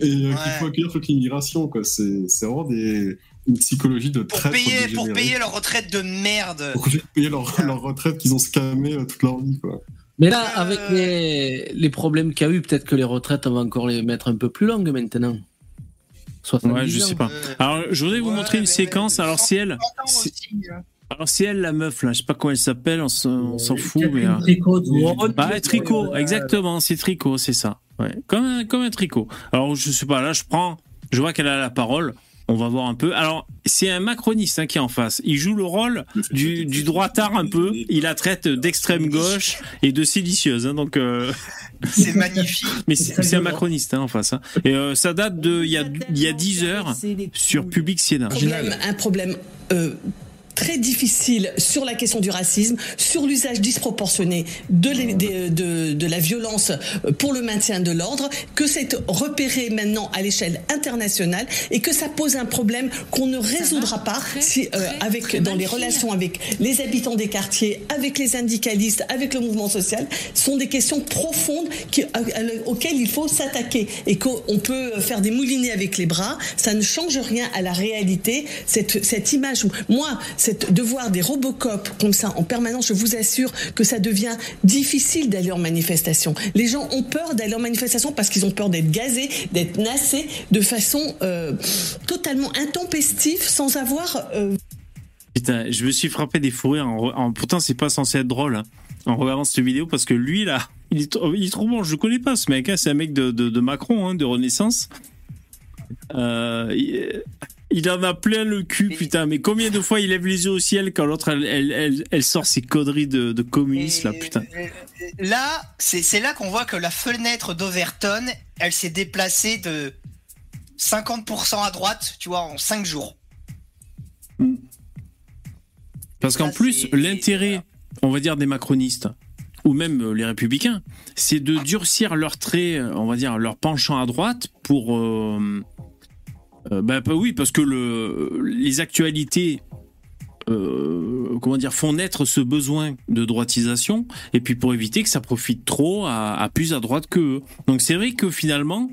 Et euh, qu'il faut accueillir toute l'immigration, quoi. C'est c'est vraiment des, une psychologie de Pour pour payer leur retraite de merde. Pour payer leur, leur retraite qu'ils ont scammé euh, toute leur vie, quoi. Mais là, Euh, avec les, les problèmes qu'il y a eu, peut-être que les retraites, on va encore les mettre un peu plus longues maintenant. 70 Ouais, je sais pas. Euh, Alors, je voudrais vous Ouais, montrer une séquence. Alors, c'est elle. 30 ans C'est- aussi, hein. Alors, c'est elle, la meuf, là. Je sais pas comment elle s'appelle. On s'en s'en fout, mais. Catherine euh, Tricot du- Bah, tricot, exactement, c'est tricot, c'est ça. Ouais. Comme, un, comme un tricot. Alors, je sais pas, là, je prends, je vois qu'elle a la parole. On va voir un peu. Alors, c'est un macroniste hein, qui est en face. Il joue le rôle du, du droitard un peu. Il la traite d'extrême gauche et de séditieuse. hein, donc, euh, [laughs] C'est magnifique. [laughs] mais c'est un macroniste hein, en face. hein. Et euh, ça date de il y a, il y a 10 heures sur Public Sénat. problème, un problème euh, très difficile sur la question du racisme, sur l'usage disproportionné de, les- des- de, de la violence pour le maintien de l'ordre, que c'est repéré maintenant à l'échelle internationale et que ça pose un problème qu'on ne résoudra pas si, euh, avec, dans les relations avec les habitants des quartiers, avec les syndicalistes, avec le mouvement social, sont des questions profondes qui, à- auxquelles il faut s'attaquer et qu'on peut faire des moulinets avec les bras, ça ne change rien à la réalité. Cette, cette image, moi, cette, de voir des Robocop comme ça en permanence, je vous assure que ça devient difficile d'aller en manifestation. Les gens ont peur d'aller en manifestation parce qu'ils ont peur d'être gazés, d'être nassés de façon euh, totalement intempestive sans avoir euh, Putain, je me suis frappé des fous rires. En, en- pourtant, c'est pas censé être drôle hein, en regardant cette vidéo parce que lui, là, il est, trop- bon. Je le connais pas, ce mec. hein, c'est un mec de Macron, hein, de Renaissance. Euh, il, il en a plein le cul, putain. Mais combien de fois il lève les yeux au ciel quand l'autre, elle, elle, elle, elle sort ses conneries de, de communistes, là, putain. euh, Là, c'est là qu'on voit que la fenêtre d'Overton, elle s'est déplacée de 50% à droite, tu vois, en 5 jours. Parce qu'en plus, l'intérêt, on va dire, des macronistes, ou même euh, les républicains, c'est de durcir leur trait, euh, on va dire, leur penchant à droite pour. euh, euh, bah, bah oui, parce que le, les actualités. euh, comment dire, font naître ce besoin de droitisation, et puis pour éviter que ça profite trop à, à plus à droite que eux. Donc c'est vrai que finalement,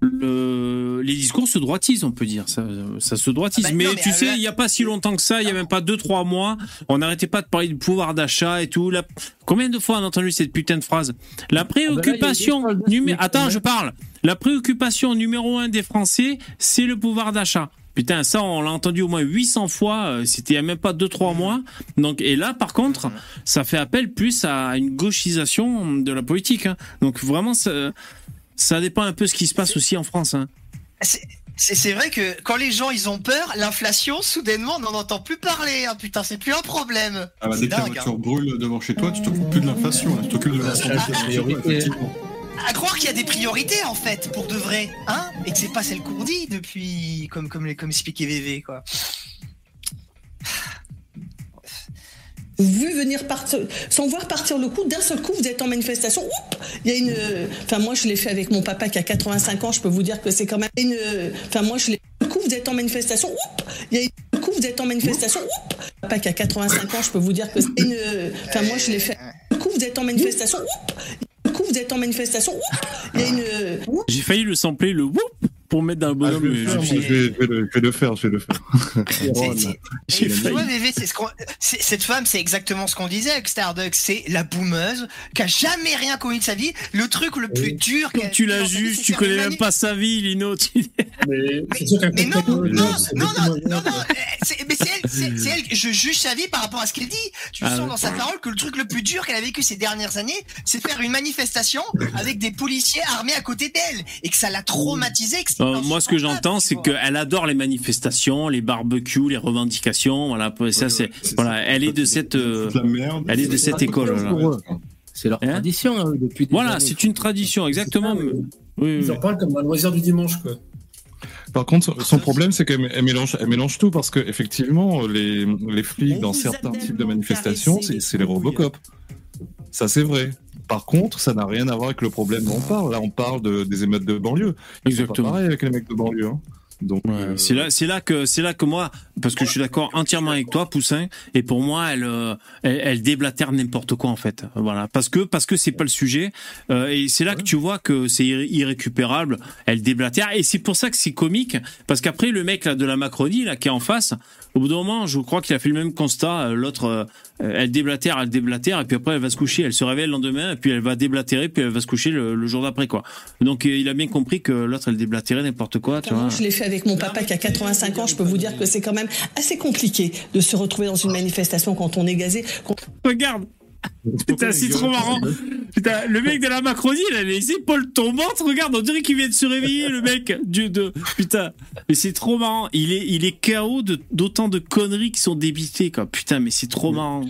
le- les discours se droitisent, on peut dire. Ça, ça se droitise. Ah bah mais, non, mais tu sais, il n'y a pas si longtemps que ça, il n'y a même pas 2-3 mois, on n'arrêtait pas de parler du pouvoir d'achat et tout. La- Combien de fois on a entendu cette putain de phrase? La préoccupation Ah bah là, il y a des numé- soldes Attends, je parle. La préoccupation numéro un des Français, c'est le pouvoir d'achat. Putain, ça, on l'a entendu au moins 800 fois. euh, C'était il y a même pas 2-3 mois. Donc, et là, par contre, ça fait appel plus à une gauchisation de la politique. hein. Donc, vraiment, ça, ça dépend un peu ce qui se passe aussi en France. hein. C'est vrai que quand les gens ils ont peur, l'inflation, soudainement, on n'en entend plus parler. hein. Putain, c'est plus un problème. Ah bah, que la voiture hein. brûle devant chez toi, tu t'occupes plus de l'inflation, tu t'occupes de la À croire qu'il y a des priorités en fait, pour de vrai, hein Et que c'est pas celle qu'on dit depuis, comme comme comme VV quoi. vu venir partir, sans voir partir le coup, d'un seul coup, vous êtes en manifestation. Oups, il y a une. Enfin, moi, je l'ai fait avec mon papa qui a 85 ans. Je peux vous dire que c'est quand même une. Enfin, moi, je l'ai. Du coup, vous êtes en manifestation. Oups, il y a une. Du coup, vous êtes en manifestation. Oups, papa qui a 85 ans. Je peux vous dire que c'est une. Enfin, moi, je l'ai fait. Du coup, vous êtes en manifestation. Oups, du coup, vous êtes en manifestation. Il y a une. euh, J'ai failli le sampler, le whoop, pour mettre dans le bonhomme. Ah, je vais le faire, Je vais, je vais le, je vais le faire, je vais le ce c'est- cette femme, c'est exactement ce qu'on disait avec Starduck. C'est la boumeuse qui a jamais rien connu de sa vie. Le truc le plus dur. Comme qu'elle- tu la juges, tu connais même pas sa vie, Lino. tu- Mais Mais non, non, non, non, c'est- mais c'est elle, je juge sa vie par rapport à ce qu'elle dit. Tu Ah sens dans sa parole que le truc le plus dur qu'elle a vécu ces dernières années, c'est faire une manifestation avec des policiers armés à côté d'elle et que ça l'a traumatisée. que Euh, moi, ce que j'entends, c'est vois. qu'elle adore les manifestations, les barbecues, les revendications. Voilà, ça, Ouais, c'est, ouais, c'est voilà, ça. elle est de cette, euh, Toute la merde. elle est de cette école. C'est leur Hein tradition hein, depuis des Voilà, c'est une tradition, exactement. Oui, oui, Ils en parlent comme un loisir du dimanche, quoi. Par contre, son problème, c'est qu'elle elle mélange, elle mélange tout parce que effectivement, les, les flics dans certains types de manifestations, c'est les. Robocop. Ça, c'est vrai. Par contre, ça n'a rien à voir avec le problème dont on parle. Là, on parle de, des émeutes de banlieue. Sont pas Exactement. pareil avec les mecs de banlieue. Hein. Donc, Ouais, euh, c'est là, c'est là que, c'est là que moi, parce que je suis d'accord entièrement avec toi, Poussin, et pour moi, elle, euh, elle, elle déblatère n'importe quoi en fait. Voilà, parce que, parce que c'est pas le sujet, euh, et c'est là que tu vois que c'est irré- irrécupérable. Elle déblatère, et c'est pour ça que c'est comique, parce qu'après le mec là de la Macronie là qui est en face, au bout d'un moment, je crois qu'il a fait le même constat. euh, L'autre, euh, elle déblatère, elle déblatère, et puis après elle va se coucher, elle se réveille le lendemain, et puis elle va déblatérer, puis elle va se coucher le, le jour d'après quoi. Donc euh, il a bien compris que l'autre elle déblatérait n'importe quoi, tu Moi, vois. je l'ai fait avec mon papa qui a 85 ans. Je peux vous dire que c'est quand même assez compliqué de se retrouver dans une manifestation quand on est gazé. quand- Regarde [laughs] Putain, c'est trop marrant. Putain, le mec de la Macronie, il a les épaules tombantes. Regarde, on dirait qu'il vient de se réveiller, le mec. Dieu de. Putain, mais c'est trop marrant. Il est, il est KO d'autant de conneries qui sont débitées, quoi. Putain, mais c'est trop marrant.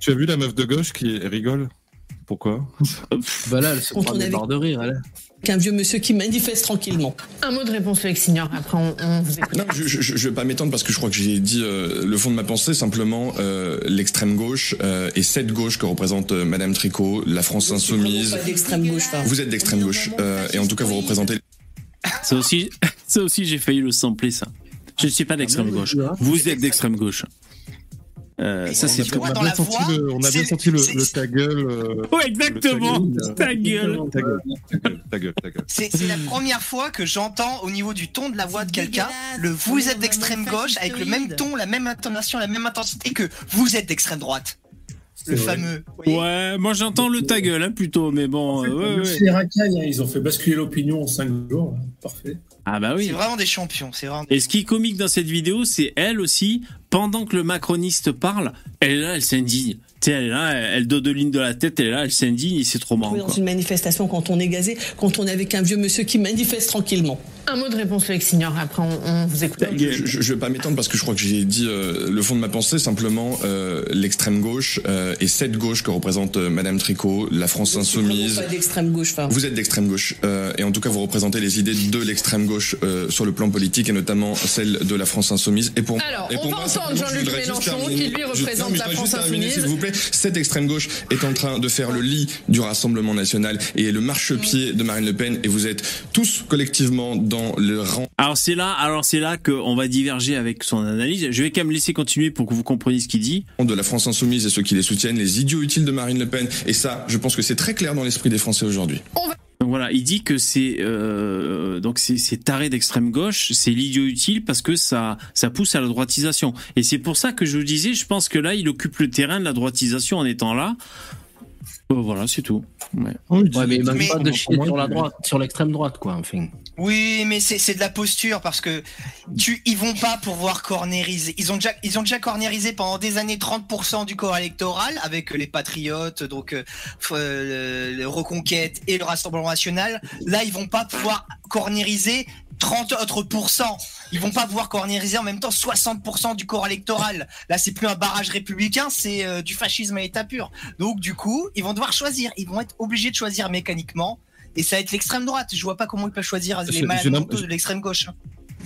tu as vu la meuf de gauche qui rigole? Pourquoi? Bah là, elle se prend des avait- barres de rire. Elle. Qu'un vieux monsieur qui manifeste tranquillement. Un mot de réponse, Loïc Signor. Après, on, on vous écoute. Non, je, je vais pas m'étendre parce que je crois que j'ai dit euh, le fond de ma pensée, simplement euh, l'extrême gauche euh, et cette gauche que représente euh, Madame Tricot, la France insoumise. Pas d'extrême gauche. enfin. Vous êtes d'extrême gauche euh, et en tout cas vous représentez Ça aussi, [laughs] ça aussi, j'ai failli le sampler, ça. Je ne suis pas d'extrême gauche. Vous êtes d'extrême gauche. Euh, ça, c'est On a bien senti voix, le, on a bien c'est- senti le, c'est- le ta gueule. euh, Ouais, exactement. le Ta gueule. Ta gueule, ta gueule, ta gueule, ta gueule. C'est la première fois que j'entends au niveau du ton de la voix de quelqu'un le vous êtes d'extrême gauche avec le même ton, la même intonation, la même intensité que vous êtes d'extrême droite. Le fameux. Ouais, moi j'entends le ta gueule, hein, plutôt, mais bon. euh, ouais, Le ouais. les racailles, hein, ils ont fait basculer l'opinion en 5 jours. hein. Parfait. Ah bah oui. C'est vraiment des champions. C'est vraiment. des- Et ce qui est comique dans cette vidéo, c'est elle aussi, pendant que le macroniste parle, elle est là, elle s'indigne. Elle est là, elle, elle dodeline de la tête, elle est là, elle s'indigne, et c'est trop marrant. Dans Quoi. une manifestation quand on est gazé, quand on est avec un vieux monsieur qui manifeste tranquillement. Un mot de réponse, Loïc Signor. Après, on, on vous écoute. Gueule. Je, je vais pas m'étendre parce que je crois que j'ai dit euh, le fond de ma pensée, simplement euh, l'extrême gauche euh, et cette gauche que représente euh, Madame Tricot, la France insoumise. Pas d'extrême gauche. enfin. Vous êtes d'extrême gauche euh, et en tout cas vous représentez les idées de l'extrême gauche euh, sur le plan politique et notamment celle de la France insoumise. Et pour Alors, et on pour va moi, entendre Jean-Luc Mélenchon, terminer- qui, lui, représente non, la France terminer, insoumise. S'il vous plaît, cette extrême gauche est en train de faire le lit du Rassemblement national et est le marchepied de Marine Le Pen et vous êtes tous collectivement dans le rang Alors c'est là, alors c'est là qu'on va diverger avec son analyse. Je vais quand même laisser continuer pour que vous compreniez ce qu'il dit. de la France insoumise et ceux qui les soutiennent, les idiots utiles de Marine Le Pen. Et ça, je pense que c'est très clair dans l'esprit des Français aujourd'hui. Donc voilà, il dit que c'est euh, donc c'est c'est taré d'extrême gauche, c'est l'idiot utile parce que ça ça pousse à la droitisation. Et c'est pour ça que je vous disais, je pense que là il occupe le terrain de la droitisation en étant là. Bon, voilà, c'est tout. Ouais. Ouais, mais il manque Mais- pas de chier sur la droite, sur l'extrême droite, quoi, enfin. Oui, mais c'est c'est de la posture parce que tu, ils vont pas pouvoir cornériser. Ils ont déjà, ils ont déjà cornérisé pendant des années 30% du corps électoral avec les patriotes, donc euh, euh, le, le Reconquête et le Rassemblement national. Là, ils vont pas pouvoir cornériser 30 autres pourcents. Ils vont pas pouvoir cornériser en même temps 60% du corps électoral. Là, c'est plus un barrage républicain, c'est euh, du fascisme à état pur. Donc, du coup, ils vont devoir choisir. Ils vont être obligés de choisir mécaniquement. Et ça va être l'extrême droite. Je vois pas comment ils peuvent choisir les malades de l'extrême gauche.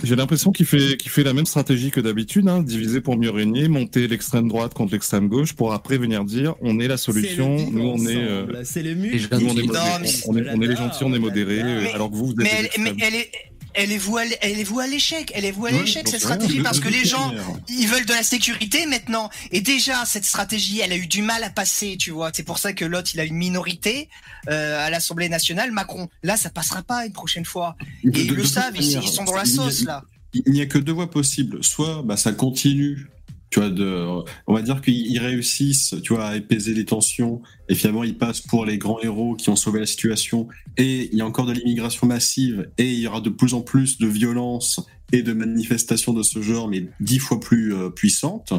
J'ai l'impression qu'il fait, qu'il fait la même stratégie que d'habitude, hein, diviser pour mieux régner, monter l'extrême droite contre l'extrême gauche pour après venir dire on est la solution, nous on est, euh, C'est le mur. on on, est, on est les gentils, on est modérés, euh, Mais- alors que vous, vous êtes Mais des elle, mais extrêmes. elle est, elle est vouée, elle est vouée à l'échec. Elle est vouée à l'échec j'en cette stratégie parce que les gens, manière. ils veulent de la sécurité maintenant. Et déjà cette stratégie, elle a eu du mal à passer, tu vois. C'est pour ça que l'autre, il a une minorité euh, à l'Assemblée nationale. Macron, là, ça passera pas une prochaine fois. Et De- ils de le savent, ils, manière, ils sont dans la a- sauce là. il n'y a que deux voies possibles. Soit bah, ça continue, tu vois, on va dire qu'ils ils réussissent, tu vois, à apaiser les tensions, et finalement ils passent pour les grands héros qui ont sauvé la situation, et il y a encore de l'immigration massive, et il y aura de plus en plus de violence et de manifestations de ce genre, mais dix fois plus euh, puissantes.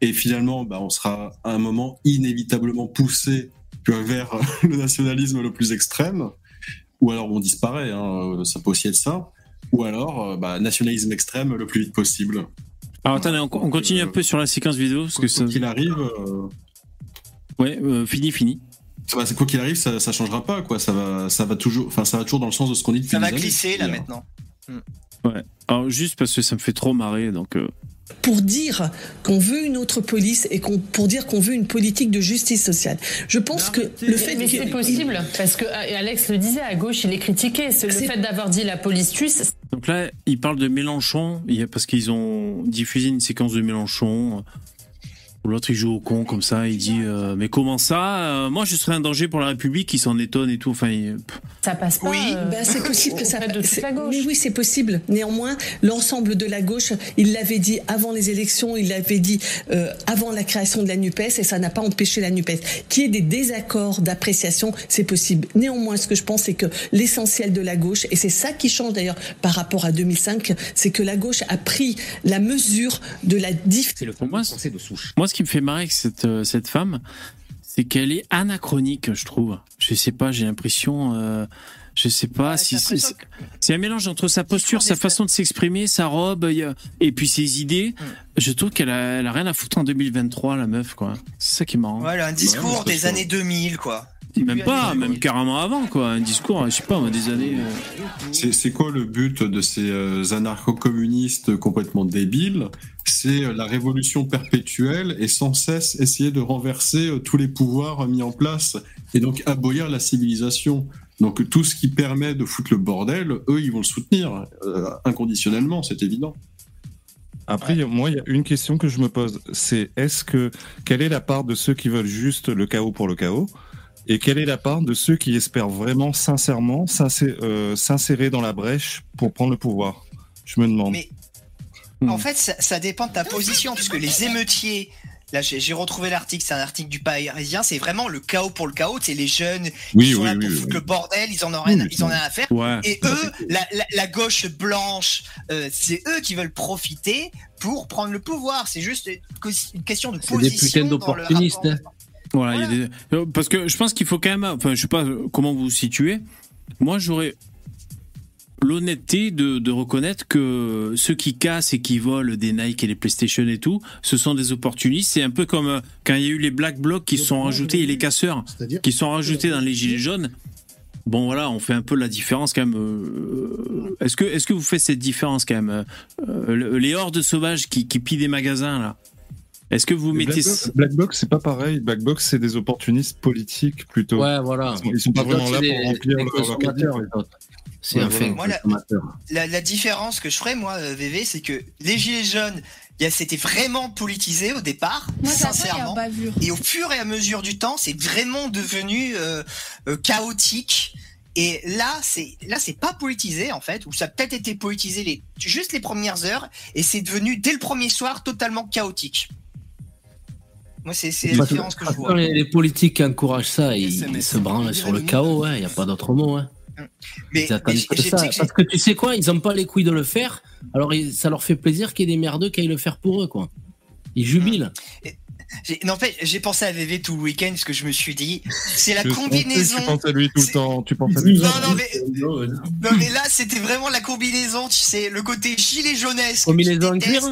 Et finalement, bah, on sera à un moment inévitablement poussé vers [laughs] le nationalisme le plus extrême, ou alors on disparaît, hein, ça peut aussi être ça. Ou alors euh, bah, nationalisme extrême le plus vite possible. Alors attendez, on, on continue un peu sur la séquence vidéo parce que Quoi ça. qu'il arrive, euh, Ouais, euh, fini, fini. va- quoi qu'il arrive, ça, ça changera pas, quoi. Ça va, ça va toujours, enfin, ça va toujours dans le sens de ce qu'on dit depuis Ça va années. glisser là maintenant. Ouais. Alors juste parce que ça me fait trop marrer, donc. euh, pour dire qu'on veut une autre police et qu'on pour dire qu'on veut une politique de justice sociale. Je pense que le fait Mais que- c'est possible, parce que Alex le disait, à gauche, il est critiqué. C'est le fait d'avoir dit la police tue, c'est- Donc là, il parle de Mélenchon, parce qu'ils ont diffusé une séquence de Mélenchon. L'autre il joue au con comme ça, il dit euh, mais comment ça euh, Moi je serais un danger pour la République, il s'en étonne et tout. Enfin, il- ça passe pas. Oui, euh, Ben, c'est possible que ça auprès de toute c'est- la gauche. Mais oui, c'est possible. Néanmoins, l'ensemble de la gauche, il l'avait dit avant les élections, il l'avait dit euh, avant la création de la Nupes, et ça n'a pas empêché la Nupes. Qu'il y ait des désaccords d'appréciation, c'est possible. Néanmoins, ce que je pense, c'est que l'essentiel de la gauche, et c'est ça qui change d'ailleurs par rapport à 2005, c'est que la gauche a pris la mesure de la différence. C'est le français de souche. Moi, ce qui me fait marrer avec cette, euh, cette femme, c'est qu'elle est anachronique, je trouve. Je sais pas, j'ai l'impression. euh, je sais pas Ouais, si c'est que- un mélange entre sa posture, Discours sa façon de s'exprimer, sa robe et puis ses idées. Hmm. Je trouve qu'elle a, elle a rien à foutre en 2023, la meuf, quoi. C'est ça qui est marrant. Voilà, un discours c'est des années 2000 quoi. Même pas, même 2000. carrément avant, quoi. Un discours, je sais pas, des années. euh, C'est quoi le but de ces euh, anarcho-communistes complètement débiles? C'est euh, la révolution perpétuelle et sans cesse essayer de renverser tous les pouvoirs mis en place et donc abolir la civilisation. Donc tout ce qui permet de foutre le bordel, eux, ils vont le soutenir euh, inconditionnellement, c'est évident. Après, moi, il y a une question que je me pose, c'est est-ce que quelle est la part de ceux qui veulent juste le chaos pour le chaos, et quelle est la part de ceux qui espèrent vraiment, sincèrement, s'insé- euh, s'insérer dans la brèche pour prendre le pouvoir? Je me demande. Mais Hmm. en fait, ça, ça dépend de ta position, puisque les émeutiers. Là, j'ai retrouvé l'article, c'est un article du Parisien, c'est vraiment le chaos pour le chaos, c'est les jeunes Oui, qui sont oui, là oui, pour oui, foutre oui. le bordel, ils en ont rien, Oui, ils en ont rien à faire. Ouais. Et eux, la, la- la gauche blanche, euh, c'est eux qui veulent profiter pour prendre le pouvoir. C'est juste une question de C'est des position. putains d'opportunistes. rapport. Voilà, il y a des... euh, parce que je pense qu'il faut quand même, enfin, je sais pas comment vous vous situez. Moi, j'aurais l'honnêteté de, de reconnaître que ceux qui cassent et qui volent des Nike et les PlayStation et tout, ce sont des opportunistes. C'est un peu comme euh, quand il y a eu les Black Blocs qui sont rajoutés et les casseurs qui sont rajoutés dans les gilets jaunes. Bon voilà, on fait un peu la différence quand même. euh, Est-ce que est-ce que vous faites cette différence quand même le- Les hordes sauvages qui, qui pillent des magasins là? Est-ce que vous mettez Black Box- Black Box, c'est pas pareil. Black Box, c'est des opportunistes politiques plutôt. Ouais, voilà. Ils sont, ils sont pas vraiment là pour remplir leur, leur. C'est Ouais, un fait. Moi, la, consommateur. la- la différence que je ferais, moi, euh, VV, c'est que les Gilets jaunes, il y a- c'était vraiment politisé au départ, Moi, sincèrement. Et au fur et à mesure du temps, c'est vraiment devenu euh, euh, chaotique. Et là, c'est là, c'est pas politisé en fait, ou ça a peut-être été politisé les juste les premières heures, et c'est devenu dès le premier soir totalement chaotique. Moi, c'est c'est la différence que je vois. les, les politiques qui encouragent ça, ils, ils se branlent sur le chaos, il n'y a pas d'autre mot. Hein. Mais, Ils attendent mais que ça. Parce que tu sais quoi, ils n'ont pas les couilles de le faire, alors ça leur fait plaisir qu'il y ait des merdeux qui aillent le faire pour eux. quoi. Ils jubilent. non, en fait, j'ai pensé à VV tout le week-end parce que je me suis dit, c'est la Je combinaison. Tu penses à lui tout le temps. Tu penses à lui. Non, non, mais, non, mais là, c'était vraiment la combinaison, tu sais, le côté gilet jeunesse. que Combinaison en cuir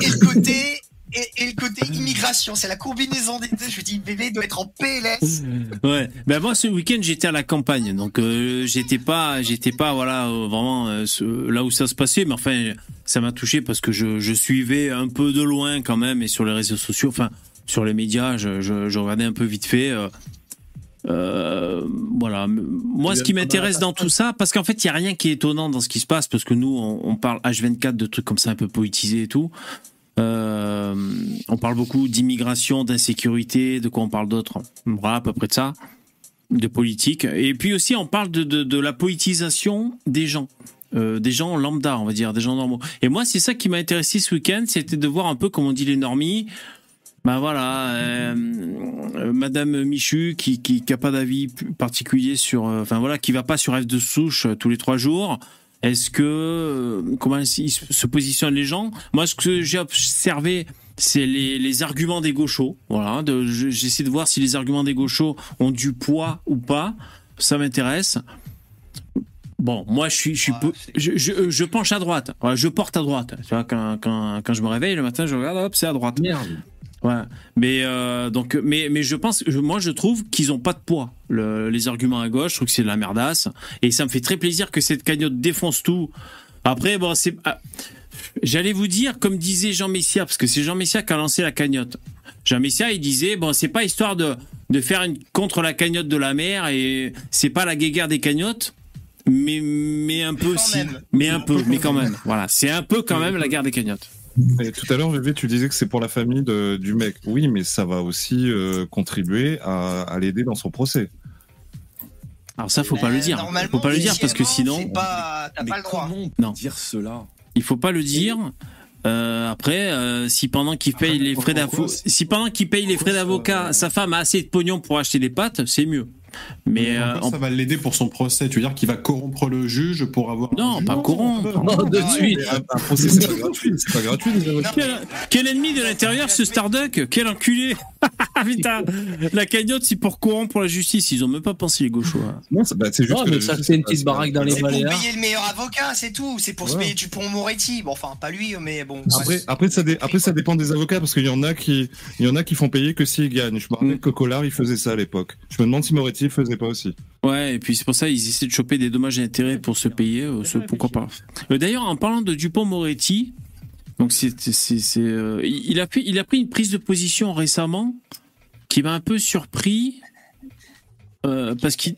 et, et le côté. Et, et le côté immigration, c'est la combinaison des deux. Je me dis, bébé doit être en PLS. [laughs] Ouais. Ben moi ce week-end j'étais à la campagne, donc euh, j'étais pas, j'étais pas voilà euh, vraiment euh, là où ça se passait, mais enfin ça m'a touché parce que je, je suivais un peu de loin quand même et sur les réseaux sociaux, enfin sur les médias, je, je, je regardais un peu vite fait. euh, euh, voilà. Moi, ce qui m'intéresse dans tout ça, parce qu'en fait, il y a rien qui est étonnant dans ce qui se passe, parce que nous, on, on parle H24 de trucs comme ça un peu poétisés et tout. Euh, on parle beaucoup d'immigration, d'insécurité, de quoi on parle d'autre? Voilà, à peu près de ça, de politique. Et puis aussi, on parle de, de, la politisation des gens. Euh, des gens lambda, on va dire, des gens normaux. Et moi, c'est ça qui m'a intéressé ce week-end, c'était de voir un peu, comme on dit les normies, ben voilà, euh, Madame Michu qui, qui, pas d'avis particulier sur, enfin voilà, qui va pas sur F de souche tous les trois jours. Est-ce que euh, comment ils se positionnent les gens? Moi, ce que j'ai observé, c'est les, les arguments des gauchos. Voilà, de- j'essaie de voir si les arguments des gauchos ont du poids ou pas. Ça m'intéresse. Bon, moi, je suis, je suis, peu- je, je, je penche à droite. Je porte à droite. Tu vois, quand, quand, quand je me réveille le matin, je regarde, hop, c'est à droite. Merde. Ouais. Mais euh, donc, mais mais je pense, je- moi je trouve qu'ils ont pas de poids. Le- les arguments à gauche, je trouve que c'est de la merdasse. Et ça me fait très plaisir que cette cagnotte défonce tout. Après, bon, c'est. ah, J'allais vous dire, comme disait Jean Messia, parce que c'est Jean Messia qui a lancé la cagnotte. Jean Messia, il disait, bon, c'est pas histoire de, de faire une contre la cagnotte de la mer et c'est pas la guéguerre des cagnottes, mais, mais un peu si. Mais un peu, mais quand même. Voilà, c'est un peu quand même la guerre des cagnottes. Et tout à l'heure, VV, tu disais que c'est pour la famille de- du mec. Oui, mais ça va aussi euh, contribuer à, à l'aider dans son procès. Alors ça, faut pas le dire. Faut pas le dire parce que sinon. Pas, t'as pas le droit. Non. dire cela? Il faut pas le dire. Euh, après, euh, si pendant qu'il paye les frais d'avocat, si pendant qu'il paye les frais d'avocat, sa femme a assez de pognon pour acheter des pâtes, c'est mieux. Mais euh, ça va l'aider pour son procès. Tu veux dire qu'il va corrompre le juge pour avoir. Non, pas corrompre. Non, de suite. Un, un procès, c'est pas gratuit. C'est pas gratuit. Quel, quel ennemi de l'intérieur ce Starduck? Quel enculé [laughs] Putain, la cagnotte c'est pour courant pour la justice. Ils ont même pas pensé les gauchos. hein. Non, c'est bah, c'est juste Non, mais ça, c'est une petite baraque dans les C'est pour Baléares. payer le meilleur avocat, c'est tout. C'est pour se payer du pont Moretti. Bon, enfin, pas lui, mais bon. Après, après, ça dé- après, ça dépend des avocats parce qu'il y en a qui, il y en a qui font payer que s'ils gagnent. Je me rappelle que Collard, il faisait ça à l'époque. Je me demande si Moretti le faisait pas aussi. Ouais, et puis c'est pour ça ils essaient de choper des dommages et intérêts pour se payer. euh, ce- pourquoi pas Euh, D'ailleurs, en parlant de Dupont-Moretti, donc c'est, c'est, c'est, euh, il il a pris, il a pris une prise de position récemment qui m'a un peu surpris euh, parce qu'il,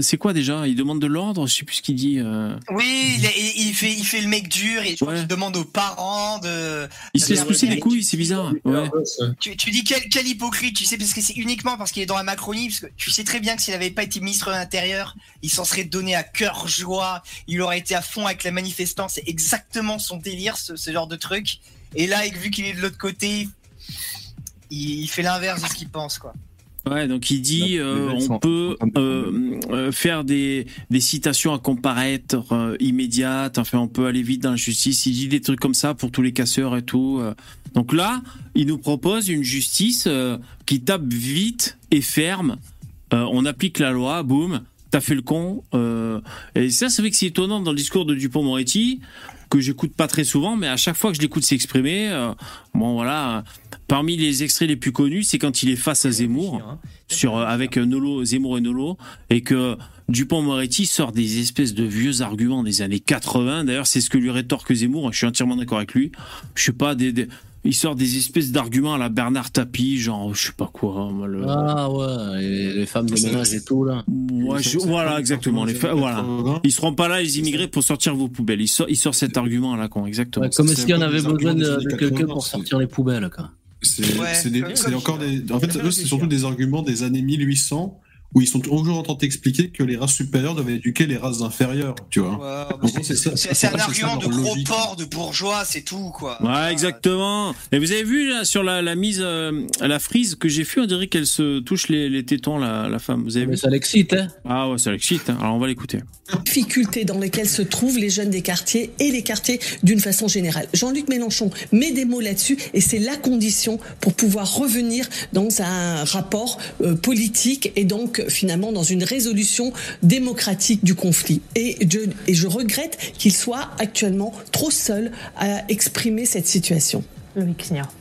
c'est quoi déjà? Il demande de l'ordre, je sais plus ce qu'il dit. euh. Oui, il, est- il fait, il fait le mec dur et je crois qu'il demande aux parents de. Il se laisse pousser les couilles, c'est bizarre. Ouais. Tu, tu dis quel, quel hypocrite, tu sais, parce que c'est uniquement parce qu'il est dans la Macronie, parce que tu sais très bien que s'il n'avait pas été ministre de l'Intérieur, il s'en serait donné à cœur joie, il aurait été à fond avec la manifestant, c'est exactement son délire, ce, ce genre de truc. Et là, vu qu'il est de l'autre côté, il, il fait l'inverse de ce qu'il pense, quoi. Ouais, donc il dit euh, on peut euh, euh, faire des, des citations à comparaître euh, immédiates, enfin on peut aller vite dans la justice, il dit des trucs comme ça pour tous les casseurs et tout. Donc là, il nous propose une justice qui tape vite et ferme, on applique la loi, boum, t'as fait le con. Et ça, c'est vrai que c'est étonnant dans le discours de Dupont-Moretti, que j'écoute pas très souvent, mais à chaque fois que je l'écoute s'exprimer, bon voilà, parmi les extraits les plus connus, c'est quand il est face à Zemmour, sur, euh, avec euh, Nolo, Zemmour et Nolo, et que Dupont-Moretti sort des espèces de vieux arguments des années 80. D'ailleurs, c'est ce que lui rétorque Zemmour, je suis entièrement d'accord avec lui. Je sais pas, des, des- il sort des espèces d'arguments à la Bernard Tapie, genre, je sais pas quoi. le- Ah ouais, et les femmes de ménage et tout là. Ouais, je- voilà, exactement. Les fa- voilà. Ils seront pas là, les immigrés, pour sortir vos poubelles. Il sort, il sort cet argument à la con, exactement. Ouais, comme c'est si un on peu avait besoin de, quelqu'un 80, pour sortir les poubelles quoi. C'est Ouais, encore des. En fait, eux, c'est surtout des arguments des années 1800 où ils sont toujours en train d'expliquer que les races supérieures doivent éduquer les races inférieures, tu vois. Gros, c'est un argument de gros logique. porc de bourgeois, c'est tout, quoi. Ouais, exactement. Et vous avez vu là sur la, la mise euh, à la frise que j'ai fait, on dirait qu'elle se touche les, les tétons, la, la femme. Vous avez Mais vu ça l'excite, hein. Ah ouais, ça l'excite. hein. Alors on va l'écouter. difficultés dans lesquelles se trouvent les jeunes des quartiers et les quartiers d'une façon générale. Jean-Luc Mélenchon met des mots là-dessus et c'est la condition pour pouvoir revenir dans un rapport euh, politique et donc finalement dans une résolution démocratique du conflit. Et je, et je regrette qu'il soit actuellement trop seul à exprimer cette situation.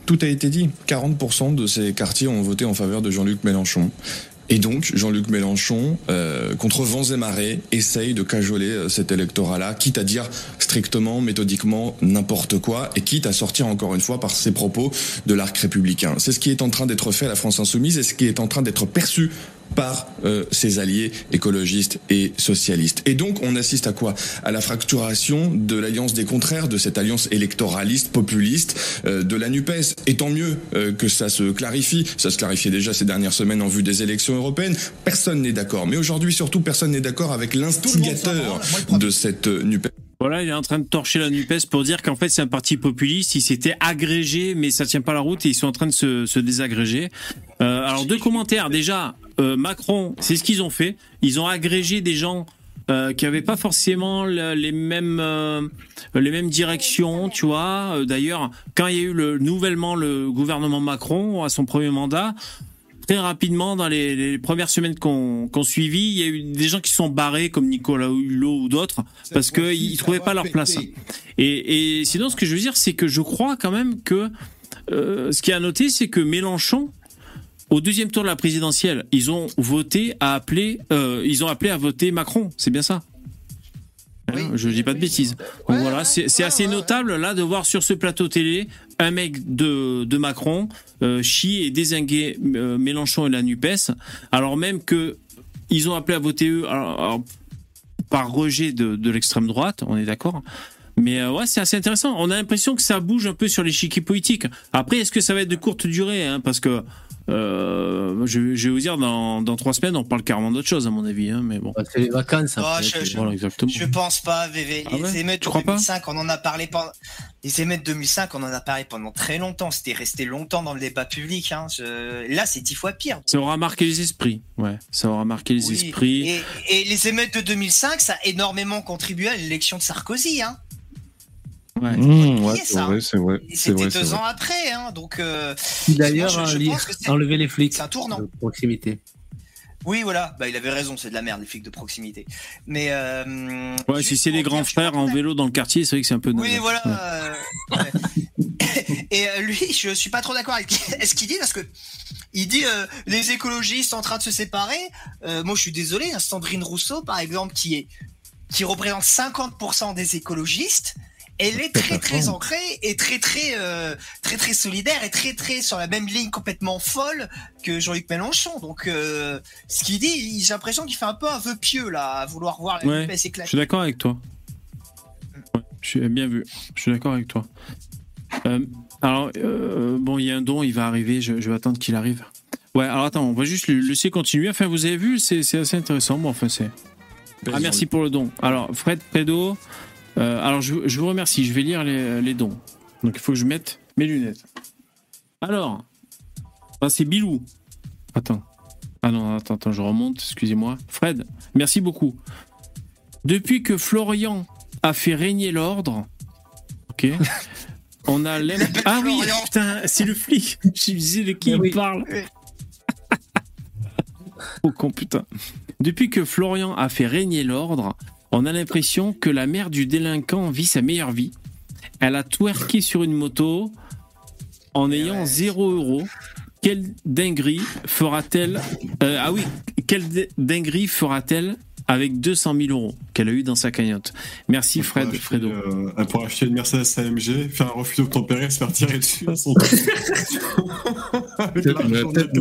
Tout a été dit. 40% de ces quartiers ont voté en faveur de Jean-Luc Mélenchon. Et donc, Jean-Luc Mélenchon, euh, contre vents et marées, essaye de cajoler euh, cet électorat-là, quitte à dire strictement, méthodiquement, n'importe quoi, et quitte à sortir encore une fois par ses propos de l'arc républicain. C'est ce qui est en train d'être fait à la France insoumise et ce qui est en train d'être perçu par euh, ses alliés écologistes et socialistes. Et donc on assiste à quoi? À la fracturation de l'alliance des contraires, de cette alliance électoraliste, populiste euh, de la NUPES. Et tant mieux euh, que ça se clarifie. Ça se clarifiait déjà ces dernières semaines en vue des élections européennes. Personne n'est d'accord. Mais aujourd'hui surtout, personne n'est d'accord avec l'instigateur de cette euh, NUPES. Voilà, il est en train de torcher la NUPES pour dire qu'en fait c'est un parti populiste, il s'était agrégé mais ça tient pas la route et ils sont en train de se, se désagréger. Euh, alors deux commentaires, déjà euh, Macron, c'est ce qu'ils ont fait, ils ont agrégé des gens euh, qui avaient pas forcément le- les mêmes les mêmes directions, tu vois. D'ailleurs, quand il y a eu le nouvellement le gouvernement Macron à son premier mandat, très rapidement dans les, premières semaines qu'on qu'on suivit, il y a eu des gens qui sont barrés comme Nicolas Hulot ou d'autres parce qu'ils ça trouvaient va pas leur place. Et, et sinon, ce que je veux dire, c'est que je crois quand même que euh, ce qui est à noter, c'est que Mélenchon, au deuxième tour de la présidentielle, ils ont voté à appeler, euh, ils ont appelé à voter Macron. C'est bien ça? Hein, je dis pas de bêtises. Donc voilà, c'est assez notable là de voir sur ce plateau télé un mec de, de Macron euh, chier et désinguer euh, Mélenchon et la Nupes, alors même que ils ont appelé à voter eux alors- alors, par rejet de, de l'extrême droite, on est d'accord. Mais euh, ouais, c'est assez intéressant. On a l'impression que ça bouge un peu sur l'échiquier politique. Après, est-ce que ça va être de courte durée hein, Parce que euh, je, je vais vous dire, dans, dans trois semaines, on parle carrément d'autre chose, à mon avis. Hein, mais bon. C'est les vacances. Oh, après, je, je- Voilà, exactement. je pense pas, VV. Ah Les ouais émeutes de crois pas 2005, on en a parlé pendant. Les émeutes 2005, on en a parlé pendant très longtemps. C'était resté longtemps dans le débat public. Hein. Je- Là, c'est dix fois pire. Ça aura marqué les esprits. Ouais, ça aura marqué les Oui. esprits. Et, et les émeutes de 2005, ça a énormément contribué à l'élection de Sarkozy. Hein. Ouais. Mmh, ouais, c'est vrai, c'est vrai. C'était deux vrai. ans après. Hein. Donc, euh, d'ailleurs c'est- enlevé les flics c'est un tournant. de proximité. Oui, voilà. Bah, il avait raison. C'est de la merde, les flics de proximité. Mais. Euh, Ouais, si c'est les grands frères en vélo dans le quartier, c'est vrai que c'est un peu. Oui, voilà. Ouais. ouais. [laughs] Et euh, lui, je suis pas trop d'accord avec [laughs] ce qu'il dit parce que il dit euh, les écologistes en train de se séparer. Euh, moi, je suis désolé. hein, Sandrine Rousseau, par exemple, qui est qui représente 50% des écologistes, elle est très très ancrée et très très euh, très très solidaire et très très sur la même ligne complètement folle que Jean-Luc Mélenchon. Donc, euh, ce qu'il dit, j'ai l'impression qu'il fait un peu un vœu pieux là, à vouloir voir la Ouais, NUPES je suis d'accord avec toi. Ouais, je suis bien vu. Je suis d'accord avec toi. Euh, alors, euh, bon, il y a un don, il va arriver. Je, je vais attendre qu'il arrive. Ouais, alors attends, on va juste le laisser continuer. Enfin, vous avez vu, c'est c'est assez intéressant. Bon, enfin, c'est. Ah, merci pour le don. Alors, Fred Predo, euh, alors je, je vous remercie. Je vais lire les, les dons. Donc, il faut que je mette mes lunettes. Alors, c'est Bilou. Attends. Ah non, attends, attends, je remonte, excusez-moi. Fred, merci beaucoup. Depuis que Florian a fait régner l'ordre, ok, [laughs] on a l'im- Ah oui, putain, c'est le flic. [laughs] Je disais de qui il parle. Oh [laughs] con, putain. Depuis que Florian a fait régner l'ordre, on a l'impression que la mère du délinquant vit sa meilleure vie. Elle a twerké sur une moto en ayant zéro euro. Quelle dinguerie fera-t-elle euh, Ah oui, quelle dinguerie fera-t-elle avec 200 000 euros qu'elle a eu dans sa cagnotte? Merci Fred, Pour acheter, Fredo. euh, pour acheter une Mercedes AMG, faire un refus d'obtempérer, se faire tirer dessus [laughs] à son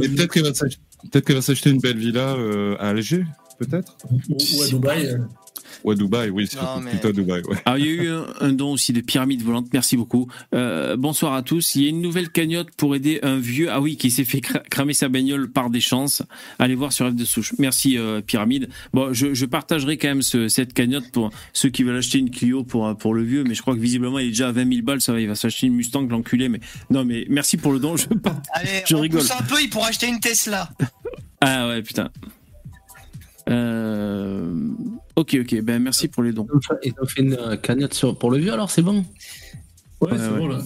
Peut-être qu'elle va s'acheter une belle villa euh, à Alger, peut-être? Ou, ou à Dubaï. Euh. Ouais, Dubaï, oui, Non, mais- plutôt Dubaï. Ouais. Alors, il y a eu un, un don aussi de pyramide volante. Merci beaucoup. Euh, bonsoir à tous. Il y a une nouvelle cagnotte pour aider un vieux, ah oui, qui s'est fait cra- cramer sa bagnole par des chances. Allez voir sur F de souche. Merci, euh, pyramide. Bon, je, je partagerai quand même ce- cette cagnotte pour ceux qui veulent acheter une Clio pour, euh, pour le vieux, mais je crois que visiblement, il est déjà à 20 000 balles. Ça va, il va s'acheter une Mustang, l'enculé. Mais non, mais merci pour le don. Je, Allez, [laughs] je on rigole. pousse un peu, il pourra acheter une Tesla. Ah ouais, putain. Euh... Ok, ok. Ben, merci pour les dons. Ils ont fait une euh, cagnotte sur- pour le vieux, alors c'est bon? Ouais, Ouais, c'est ouais. bon là.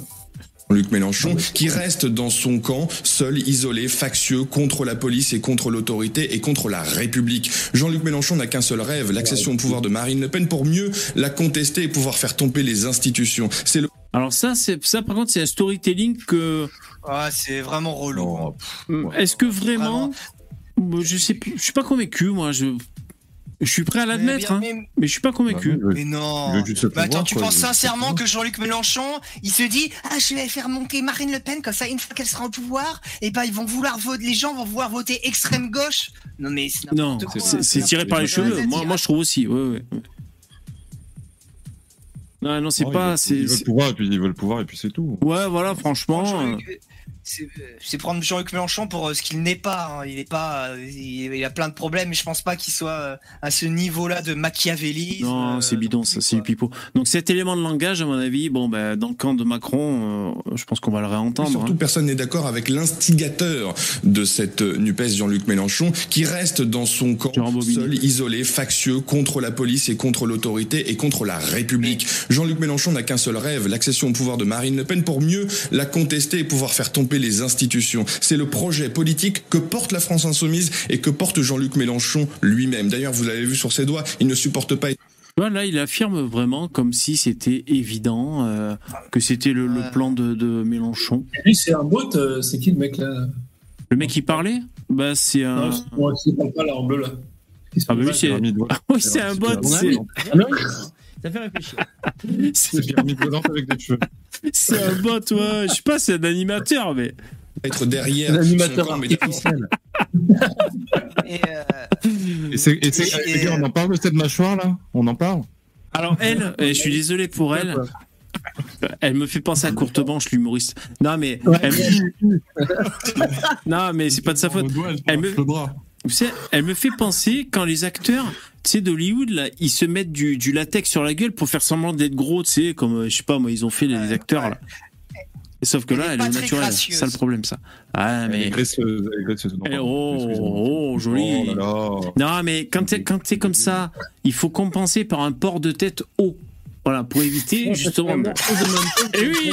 Jean-Luc Mélenchon, qui reste dans son camp, seul, isolé, factieux, contre la police et contre l'autorité et contre la République. Jean-Luc Mélenchon n'a qu'un seul rêve, l'accession au pouvoir de Marine Le Pen pour mieux la contester et pouvoir faire tomber les institutions. C'est le Alors ça, c'est ça par contre, c'est un storytelling que. Ouais, c'est vraiment relou. Hmm, Est-ce que vraiment, Je sais plus. Je suis pas convaincu, moi. Je, je suis prêt à l'admettre, hein, Mais, mais- mais je suis pas convaincu. Bah, mais non. Mais attends, pouvoir, tu quoi, penses sincèrement que Jean-Luc Mélenchon, il se dit ah je vais faire monter Marine Le Pen comme ça une fois qu'elle sera au pouvoir, et ben ils vont vouloir voter, les gens vont vouloir voter extrême gauche. Non mais c'est Non, c'est tiré par les cheveux. Moi, moi, je trouve aussi. Ouais, ouais. Non, non, c'est Non, pas. Il c'est veut, il veut c'est- le pouvoir et puis il veut le pouvoir et puis c'est tout. Ouais, voilà, franchement. euh, C'est prendre Jean-Luc Mélenchon pour euh, ce qu'il n'est pas. hein. Il est pas. euh, Il, il a plein de problèmes, mais je pense pas qu'il soit euh, à ce niveau-là de machiavélisme. Non, euh, c'est bidon, ça, c'est du pipeau. Donc cet élément de langage, à mon avis, bon, ben, dans le camp de Macron, euh, je pense qu'on va le Et réentendre. surtout, hein. personne n'est d'accord avec l'instigateur de cette NUPES, Jean-Luc Mélenchon, qui reste dans son camp, seul, isolé, factieux, contre la police et contre l'autorité et contre la République. Jean-Luc Mélenchon n'a qu'un seul rêve, l'accession au pouvoir de Marine Le Pen pour mieux la contester et pouvoir faire tomber les institutions. C'est le projet politique que porte la France Insoumise et que porte Jean-Luc Mélenchon lui-même. D'ailleurs, vous l'avez vu sur ses doigts, il ne supporte pas là, il affirme vraiment comme si c'était évident euh, que c'était le, plan de, de Mélenchon. Et lui, c'est un bot, euh, c'est qui le mec là? Le mec qui parlait, bah, c'est un. Non, c'est pas là en bleu là. Ah, bah oui, c'est. [laughs] Ouais. Oui, un bot. C'est Ah non Ça fait réfléchir. [laughs] C'est volante avec des cheveux. c'est un bot, ouais. Je sais pas, c'est un animateur, mais. être derrière L'animateur artificiel. Et, euh, Et c'est, et c'est- Et- les gars, on en parle de cette mâchoire là? On en parle? Alors, elle, et je suis désolé pour elle. Elle me fait penser à Courte Manche, l'humoriste. Non, mais. elle me- non, mais c'est pas de sa faute. Elle me... Vous savez, elle me fait penser quand les acteurs, tu sais, d'Hollywood, là, ils se mettent du, du latex sur la gueule pour faire semblant d'être gros, tu sais, comme, euh, je sais pas, moi, ils ont fait les acteurs, là. Et sauf que Elle là, est elle est naturelle. C'est ça le problème, ça. Ah, Elle est mais. graisseuse, elle est graisseuse. Non, pardon, oh, oh, joli. Oh là là. Non, mais quand t'es, quand t'es comme ça, il faut compenser par un port de tête haut. Voilà, pour éviter, [laughs] justement. Eh oui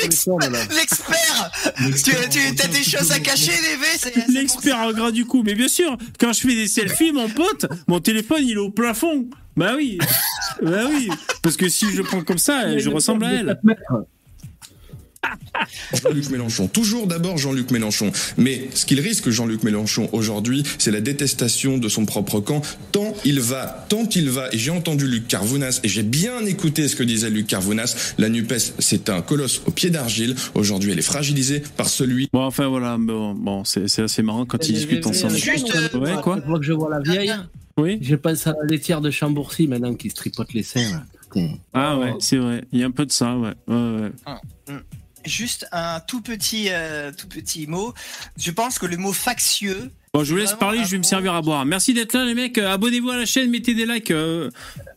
L'expert Tu, tu as des choses à cacher, Lévé c'est- c'est L'expert en gras du coup. Mais bien sûr, quand je fais des [laughs] selfies, mon pote, mon téléphone, il est au plafond. Bah oui. Bah oui. Parce que si je le prends comme ça, je ressemble à elle. Jean-Luc Mélenchon. Toujours d'abord Jean-Luc Mélenchon. Mais ce qu'il risque Jean-Luc Mélenchon aujourd'hui, c'est la détestation de son propre camp. Tant il va, tant il va, et j'ai entendu Luc Carvounas, et j'ai bien écouté ce que disait Luc Carvounas, la NUPES, c'est un colosse au pied d'argile. Aujourd'hui, elle est fragilisée par celui Bon, enfin voilà. Bon, bon c'est, assez marrant quand ils discutent ensemble. Juste, Ouais, quoi Chaque fois que je vois la vieille, Oui. je pense à la laitière de Chambourcy maintenant qui se tripote les seins. là. Ah ouais, c'est vrai. Il y a un peu de ça, ouais. ouais, ouais. Juste un tout petit, euh, tout petit mot. Je pense que le mot factieux. Bon, je vous laisse parler, je vais me servir à boire. Merci d'être là, les mecs. Euh, Abonnez-vous à la chaîne, mettez des likes. euh,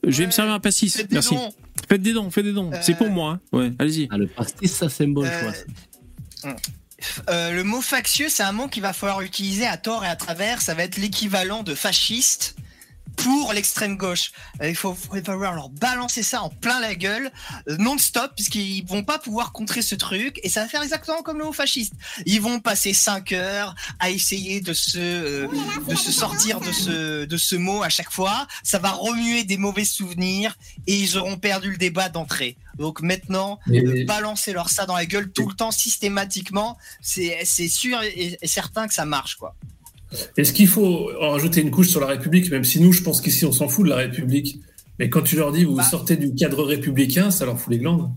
je vais Ouais, me servir un pastis. Merci. dons. Faites des dons, faites des dons. Euh, C'est pour moi. hein. Ouais, allez-y. Ah, le pastis, ça c'est bon Euh, choix. Euh, le mot factieux, c'est un mot qu'il va falloir utiliser à tort et à travers. Ça va être l'équivalent de fasciste pour l'extrême gauche. Euh, il faut, il va falloir leur balancer ça en plein la gueule, euh, non-stop, puisqu'ils vont pas pouvoir contrer ce truc. Et ça va faire exactement comme le mot fasciste. Ils vont passer 5 heures à essayer de se, euh, de se sortir de ce, de ce mot à chaque fois. Ça va remuer des mauvais souvenirs et ils auront perdu le débat d'entrée. Donc maintenant, Mais- de balancer leur ça dans la gueule tout le temps systématiquement, c'est c'est sûr et, et certain que ça marche quoi. Est-ce qu'il faut en rajouter une couche sur la République, même si nous, je pense qu'ici, on s'en fout de la République. Mais quand tu leur dis, vous Bah. sortez du cadre républicain, ça leur fout les glandes.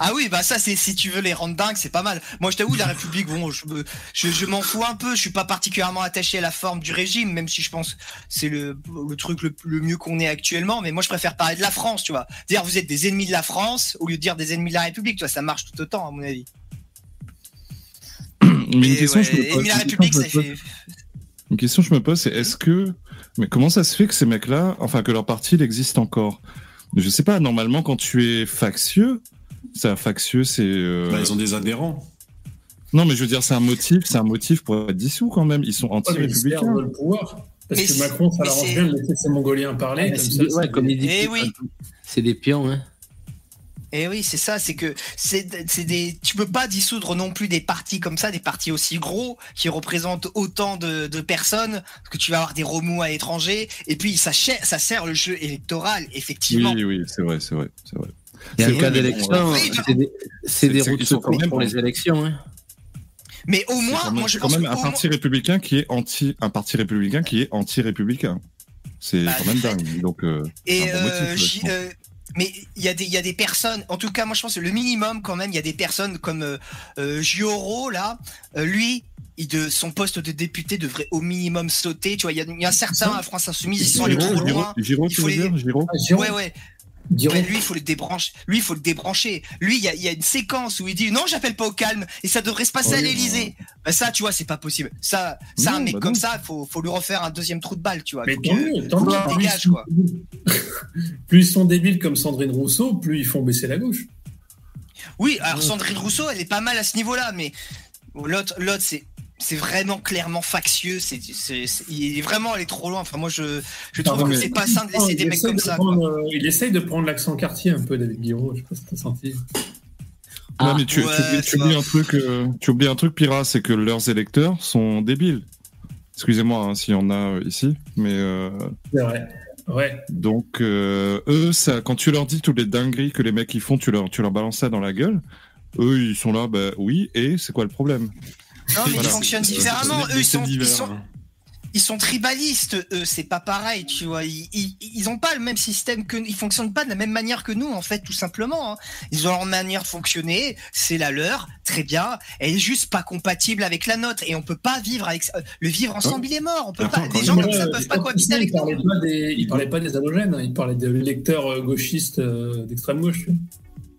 Ah oui, bah ça c'est si tu veux les rendre dingues, c'est pas mal. Moi je t'avoue la République, bon, je me- je, je m'en fous un peu. Je suis pas particulièrement attaché à la forme du régime, même si je pense que c'est le, le truc le, le mieux qu'on ait actuellement. Mais moi je préfère parler de la France, tu vois. Dire vous êtes des ennemis de la France au lieu de dire des ennemis de la République, tu vois, ça marche tout autant à mon avis. Mais une Et question, ouais, je me pose, ennemis de la République, ça fait. Une question que je me pose, c'est est-ce que, mais comment ça se fait que ces mecs-là, enfin que leur parti il existe encore? Je sais pas. Normalement, quand tu es factieux, c'est un factieux, c'est. euh, Bah, ils ont des adhérents. Non, mais je veux dire, c'est un motif, c'est un motif pour être dissous quand même. Ils sont Ouais, anti-républicains. perdent le pouvoir. Parce Mais que Macron, ça l'arrange bien de laisser ces Mongoliens parler. Ouais, comme c'est ça, des- ouais, c'est- comme il dit, Eh oui. c'est des pions. Hein. Et oui, c'est ça, c'est que c'est c'est des tu peux pas dissoudre non plus des partis comme ça, des partis aussi gros qui représentent autant de, de personnes parce que tu vas avoir des remous à l'étranger et puis ça ça sert le jeu électoral effectivement. Oui, oui, c'est vrai, c'est vrai, c'est vrai. Il y a vrai, cas d'élection, euh, c'est des, routes même pour les élections. Hein. Mais au moins, moi je c'est pense quand que même un parti républicain qui est anti, un parti républicain qui est anti-républicain. C'est Bah, quand même dingue. Donc, euh, Et mais il y a des il y a des personnes. En tout cas, moi je pense que le minimum quand même, il y a des personnes comme euh, euh, Gioro là, euh, lui. il de son poste de député devrait au minimum sauter. Tu vois, il y a, il y a certains à France Insoumise, ils sont allés trop loin. Giraud, Il tu faut veux les- dire Giraud Ah, Giron, Ouais, ouais. Lui, il faut le débrancher. Lui, il faut le débrancher. Lui, il y a, il y a une séquence où il dit non, j'appelle pas au calme et ça devrait se passer à Oui, l'Elysée. Bah, ça, tu vois, c'est pas possible. Ça, ça, Non, un mec bah comme non. ça, faut, faut lui refaire un deuxième trou de balle, tu vois. Mais Faut tant que- mieux, tant faut mieux. qu'il Plus ils- quoi. [laughs] Plus ils sont débiles comme Sandrine Rousseau, plus ils font baisser la gauche. Oui, alors Sandrine Rousseau, elle est pas mal à ce niveau-là, mais l'autre, l'autre, c'est, c'est vraiment clairement factieux. C'est, c'est, c'est- il est vraiment allé trop loin. Enfin, moi, je, je trouve Pardon, que c'est pas sain de laisser des mecs comme de ça. prendre, euh, il essaye de prendre l'accent quartier un peu, David Guiraud. Je sais pas si t'as senti. Non, mais tu, ouais, tu oublies, tu un truc, euh, tu oublies un truc, Pira, c'est que leurs électeurs sont débiles. Excusez-moi hein, s'il y en a euh, ici, mais euh, C'est vrai. Ouais. donc euh, eux, ça, quand tu leur dis toutes les dingueries que les mecs ils font, tu leur, tu leur balances ça dans la gueule. Eux, ils sont là, bah oui, et c'est quoi le problème? Non, mais Voilà. ils fonctionnent Euh, différemment. Eux, des ils sont, ils hein. ils sont tribalistes, eux, c'est pas pareil, tu vois. Ils, ils, ils ont pas le même système que nous, ils fonctionnent pas de la même manière que nous, en fait, tout simplement. hein. Ils ont leur manière de fonctionner, c'est la leur, très bien. Elle est juste pas compatible avec la nôtre et on peut pas vivre avec ça. le vivre ensemble, il est mort. On peut pas, les gens comme ça peuvent pas cohabiter avec nous. des, il parlait pas des halogènes, hein, il parlait des lecteurs euh, gauchistes euh, d'extrême gauche.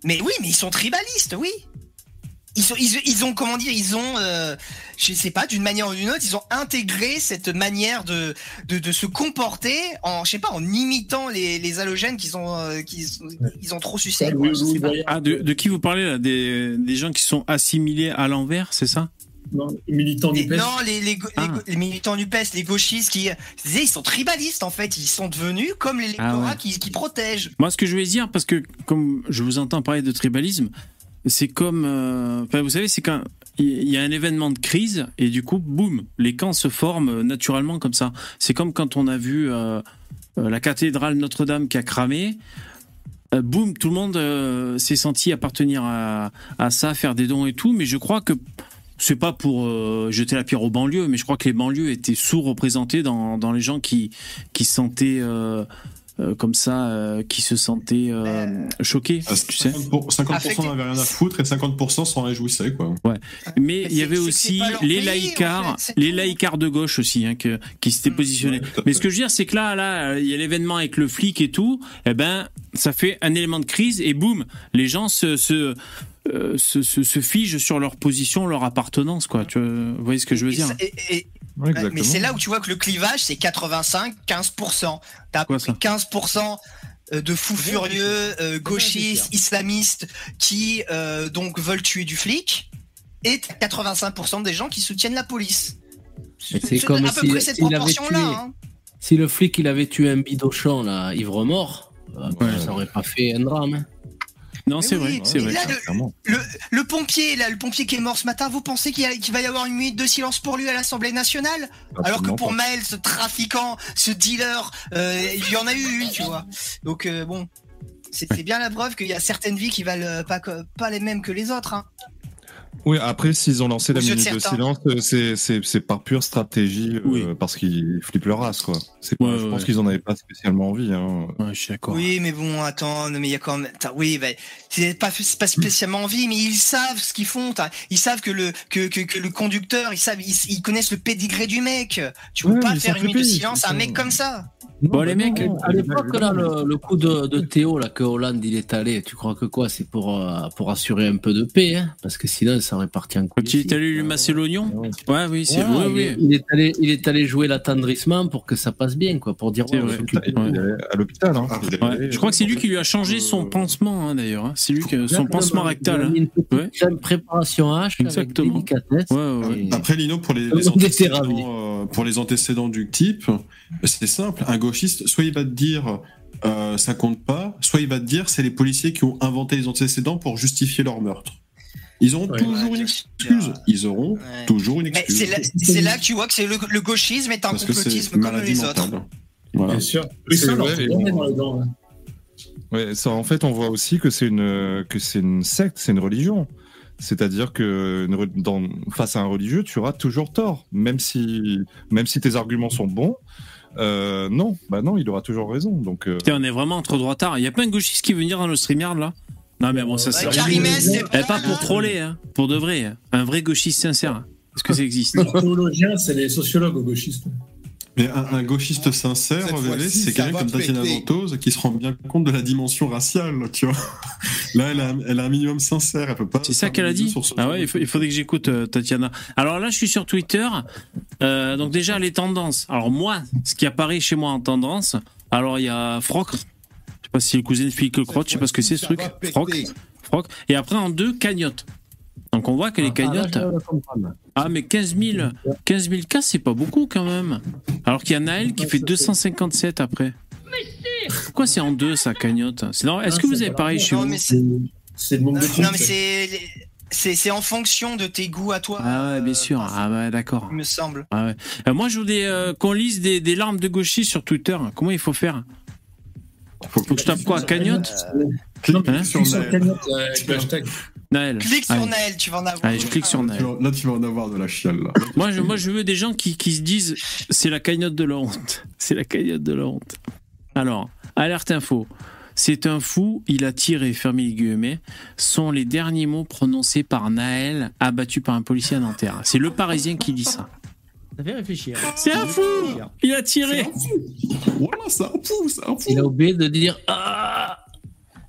Mais oui, mais ils sont tribalistes, oui. Ils, sont, ils, ils ont, comment dire, ils ont, euh, je sais pas, d'une manière ou d'une autre, ils ont intégré cette manière de, de, de se comporter en, je sais pas, en imitant les, les halogènes qu'ils ont, euh, qu'ils ils ont trop sucé. Ah, de, de qui vous parlez là des, des gens qui sont assimilés à l'envers, c'est ça? Non, militant du Les- PES. non, les, les, les Ah. les militants du PES, les gauchistes qui, je disais, ils sont tribalistes en fait, ils sont devenus comme les Ah ouais. qui, qui protègent. Moi, ce que je voulais dire, parce que comme je vous entends parler de tribalisme, c'est comme, euh, vous savez, c'est quand il y a un événement de crise et du coup, boum, les camps se forment naturellement comme ça. C'est comme quand on a vu euh, euh, la cathédrale Notre-Dame qui a cramé. Boum, tout le monde s'est senti appartenir à, ça, faire des dons et tout. Mais je crois que c'est pas pour jeter la pierre aux banlieues, mais je crois que les banlieues étaient sous-représentés dans, les gens qui, qui se sentaient euh, comme ça, euh, qui se sentaient euh, choqués, Ah, tu sais. 50%, 50% n'avaient rien à foutre et 50% s'en réjouissaient, quoi. Mais il y avait aussi les laïcars, en fait, c'est les laïcars de gauche aussi, hein, que, qui s'étaient Mm. positionnés. Ouais, Mais ce que je veux dire, c'est que là, là, il y a l'événement avec le flic et tout. Eh ben, ça fait un élément de crise et boum, les gens se se, euh, se, se, se figent sur leur position, leur appartenance, quoi. Tu vois, vous voyez ce que je veux Et dire? ça- et- et- Ouais, mais c'est là où tu vois que le clivage, c'est 85-15%. T'as Quoi, ça 15% de fous furieux, euh, gauchistes, islamistes, qui euh, donc veulent tuer du flic, et t'as 85% des gens qui soutiennent la police. C'est comme à peu s'il- près cette proportion-là. hein. Si le flic il avait tué un bidochon là, ivre mort, euh, Ouais. ça aurait pas fait un drame. hein. Non, c'est oui, vrai, c'est et vrai. là, le- pompier, là, le pompier qui est mort ce matin, vous pensez qu'il y a- qu'il va y avoir une minute de silence pour lui à l'Assemblée nationale? Alors que pour pas. Maël, ce trafiquant, ce dealer, euh, il y en a eu une, tu vois. Donc euh, bon, c'est bien la preuve qu'il y a certaines vies qui valent pas les mêmes que les autres. Hein. Oui, après, s'ils ont lancé la minute de silence, euh, c'est- c'est c'est par pure stratégie, euh, Oui. parce qu'ils flippent leur race, quoi. C'est pas- Ouais, je ouais, pense qu'ils en avaient pas spécialement envie. Hein. Ouais, je suis d'accord. Oui, mais bon, attends, mais il y a quand même. oui, bah, c'est pas, c'est pas spécialement envie, mais ils savent ce qu'ils font. Ils savent que le que, que, que le conducteur, ils savent, ils, ils connaissent le pédigré du mec. Tu peux pas faire une minute de silence à un mec comme ça. Bon, les mecs, À l'époque, là, le, le coup de, de Théo, là, que Hollande, il est allé, tu crois que quoi C'est pour, euh, pour assurer un peu de paix, hein? Parce que sinon, ça aurait parti en. Quand il est allé lui masser l'oignon? Ouais, oui, c'est Ouais, vrai, il, oui. est- il est allé, il est allé jouer l'attendrissement pour que ça passe bien, quoi, pour dire ouais, à l'hôpital. Hein. Je crois que c'est lui qui lui a changé euh, son pansement, hein, d'ailleurs. hein. C'est lui qui son pansement rectal. hein. Une petite préparation H Exactement. avec délicatesse. Ouais, ouais, ouais. Et- Après, Lino, pour les, antécédents, euh, pour les antécédents du type, c'est simple. Un gauchiste, soit il va te dire euh, ça compte pas, soit il va te dire c'est les policiers qui ont inventé les antécédents pour justifier leur meurtre. Ils auront Ouais. toujours Ouais, une excuse. sûr. Ils auront Ouais. toujours une excuse. c'est là, que tu vois que c'est le, le gauchisme est un Parce complotisme comme les mentale. autres. Voilà. Bien sûr. Ça, vrai, et. Ouais, ça, en fait, on voit aussi que c'est une que c'est une secte, c'est une religion. C'est-à-dire que une re- dans, face à un religieux, tu auras toujours tort, même si même si tes arguments sont bons. Euh, non, bah non, il aura toujours raison. Donc euh, Putain, on est vraiment entre droit tard. Il y a plein de gauchistes qui veulent venir dans le StreamYard, là. Non, mais bon, ça, c'est. Ouais, Karim S, c'est Eh, pas pour troller, hein. Pour de vrai. hein. Un vrai gauchiste sincère. Est-ce que ça existe Les théologiens, c'est les sociologues aux gauchistes. Mais un, un gauchiste sincère, c'est quelqu'un comme Tatiana. Ventose qui se rend bien compte de la dimension raciale, tu vois. [laughs] Là, elle a, elle a un minimum sincère, elle peut pas. C'est ça qu'elle a dit ce Ah ouais, il, faut- il truc. faudrait que j'écoute euh, Tatiana. Alors là, je suis sur Twitter. Euh, donc déjà, les tendances. Alors moi, ce qui apparaît chez moi en tendance, alors il y a Froc. Je sais pas si c'est le cousin de Philippe Lecrotte, je sais pas ce que c'est ce truc. Froc. Froc. Et après, en deux, cagnotte. Donc on voit que les Ah, cagnottes... Ah, mais 15 000, 15 000 cas, c'est pas beaucoup quand même. Alors qu'il y a Naël qui fait 257 après. Pourquoi c'est en deux, ça cagnotte C'est normal. Est-ce Ah, que vous avez pareil chez Non, vous c'est- le de non, mais c'est c'est c'est en fonction de tes goûts à toi. Ah ouais, bien sûr. euh, Ah ouais, d'accord. Il me semble. Ah ouais. Euh, moi, je voudrais euh, qu'on lise des, des larmes de gauchistes sur Twitter. Comment il faut faire Faut Faut que je tape quoi Cagnotte Hein sur Naël. cagnotte, euh, avec le hashtag. Naël. Clique sur Allez. Naël, tu vas en avoir. Allez, je clique sur Tu Naël. vas- Là, tu vas en avoir de la chiale, là. Moi, je, moi, je veux des gens qui, qui se disent c'est la cagnotte de la honte. [laughs] C'est la cagnotte de la honte. Alors, alerte info. C'est un fou, il a tiré, fermé les guillemets, sont les derniers mots prononcés par Naël, abattu par un policier à Nanterre. C'est le Parisien qui dit ça. Ça fait réfléchir. C'est un fou Il a tiré Voilà, c'est un fou, c'est un fou. Il a oublié de dire Ah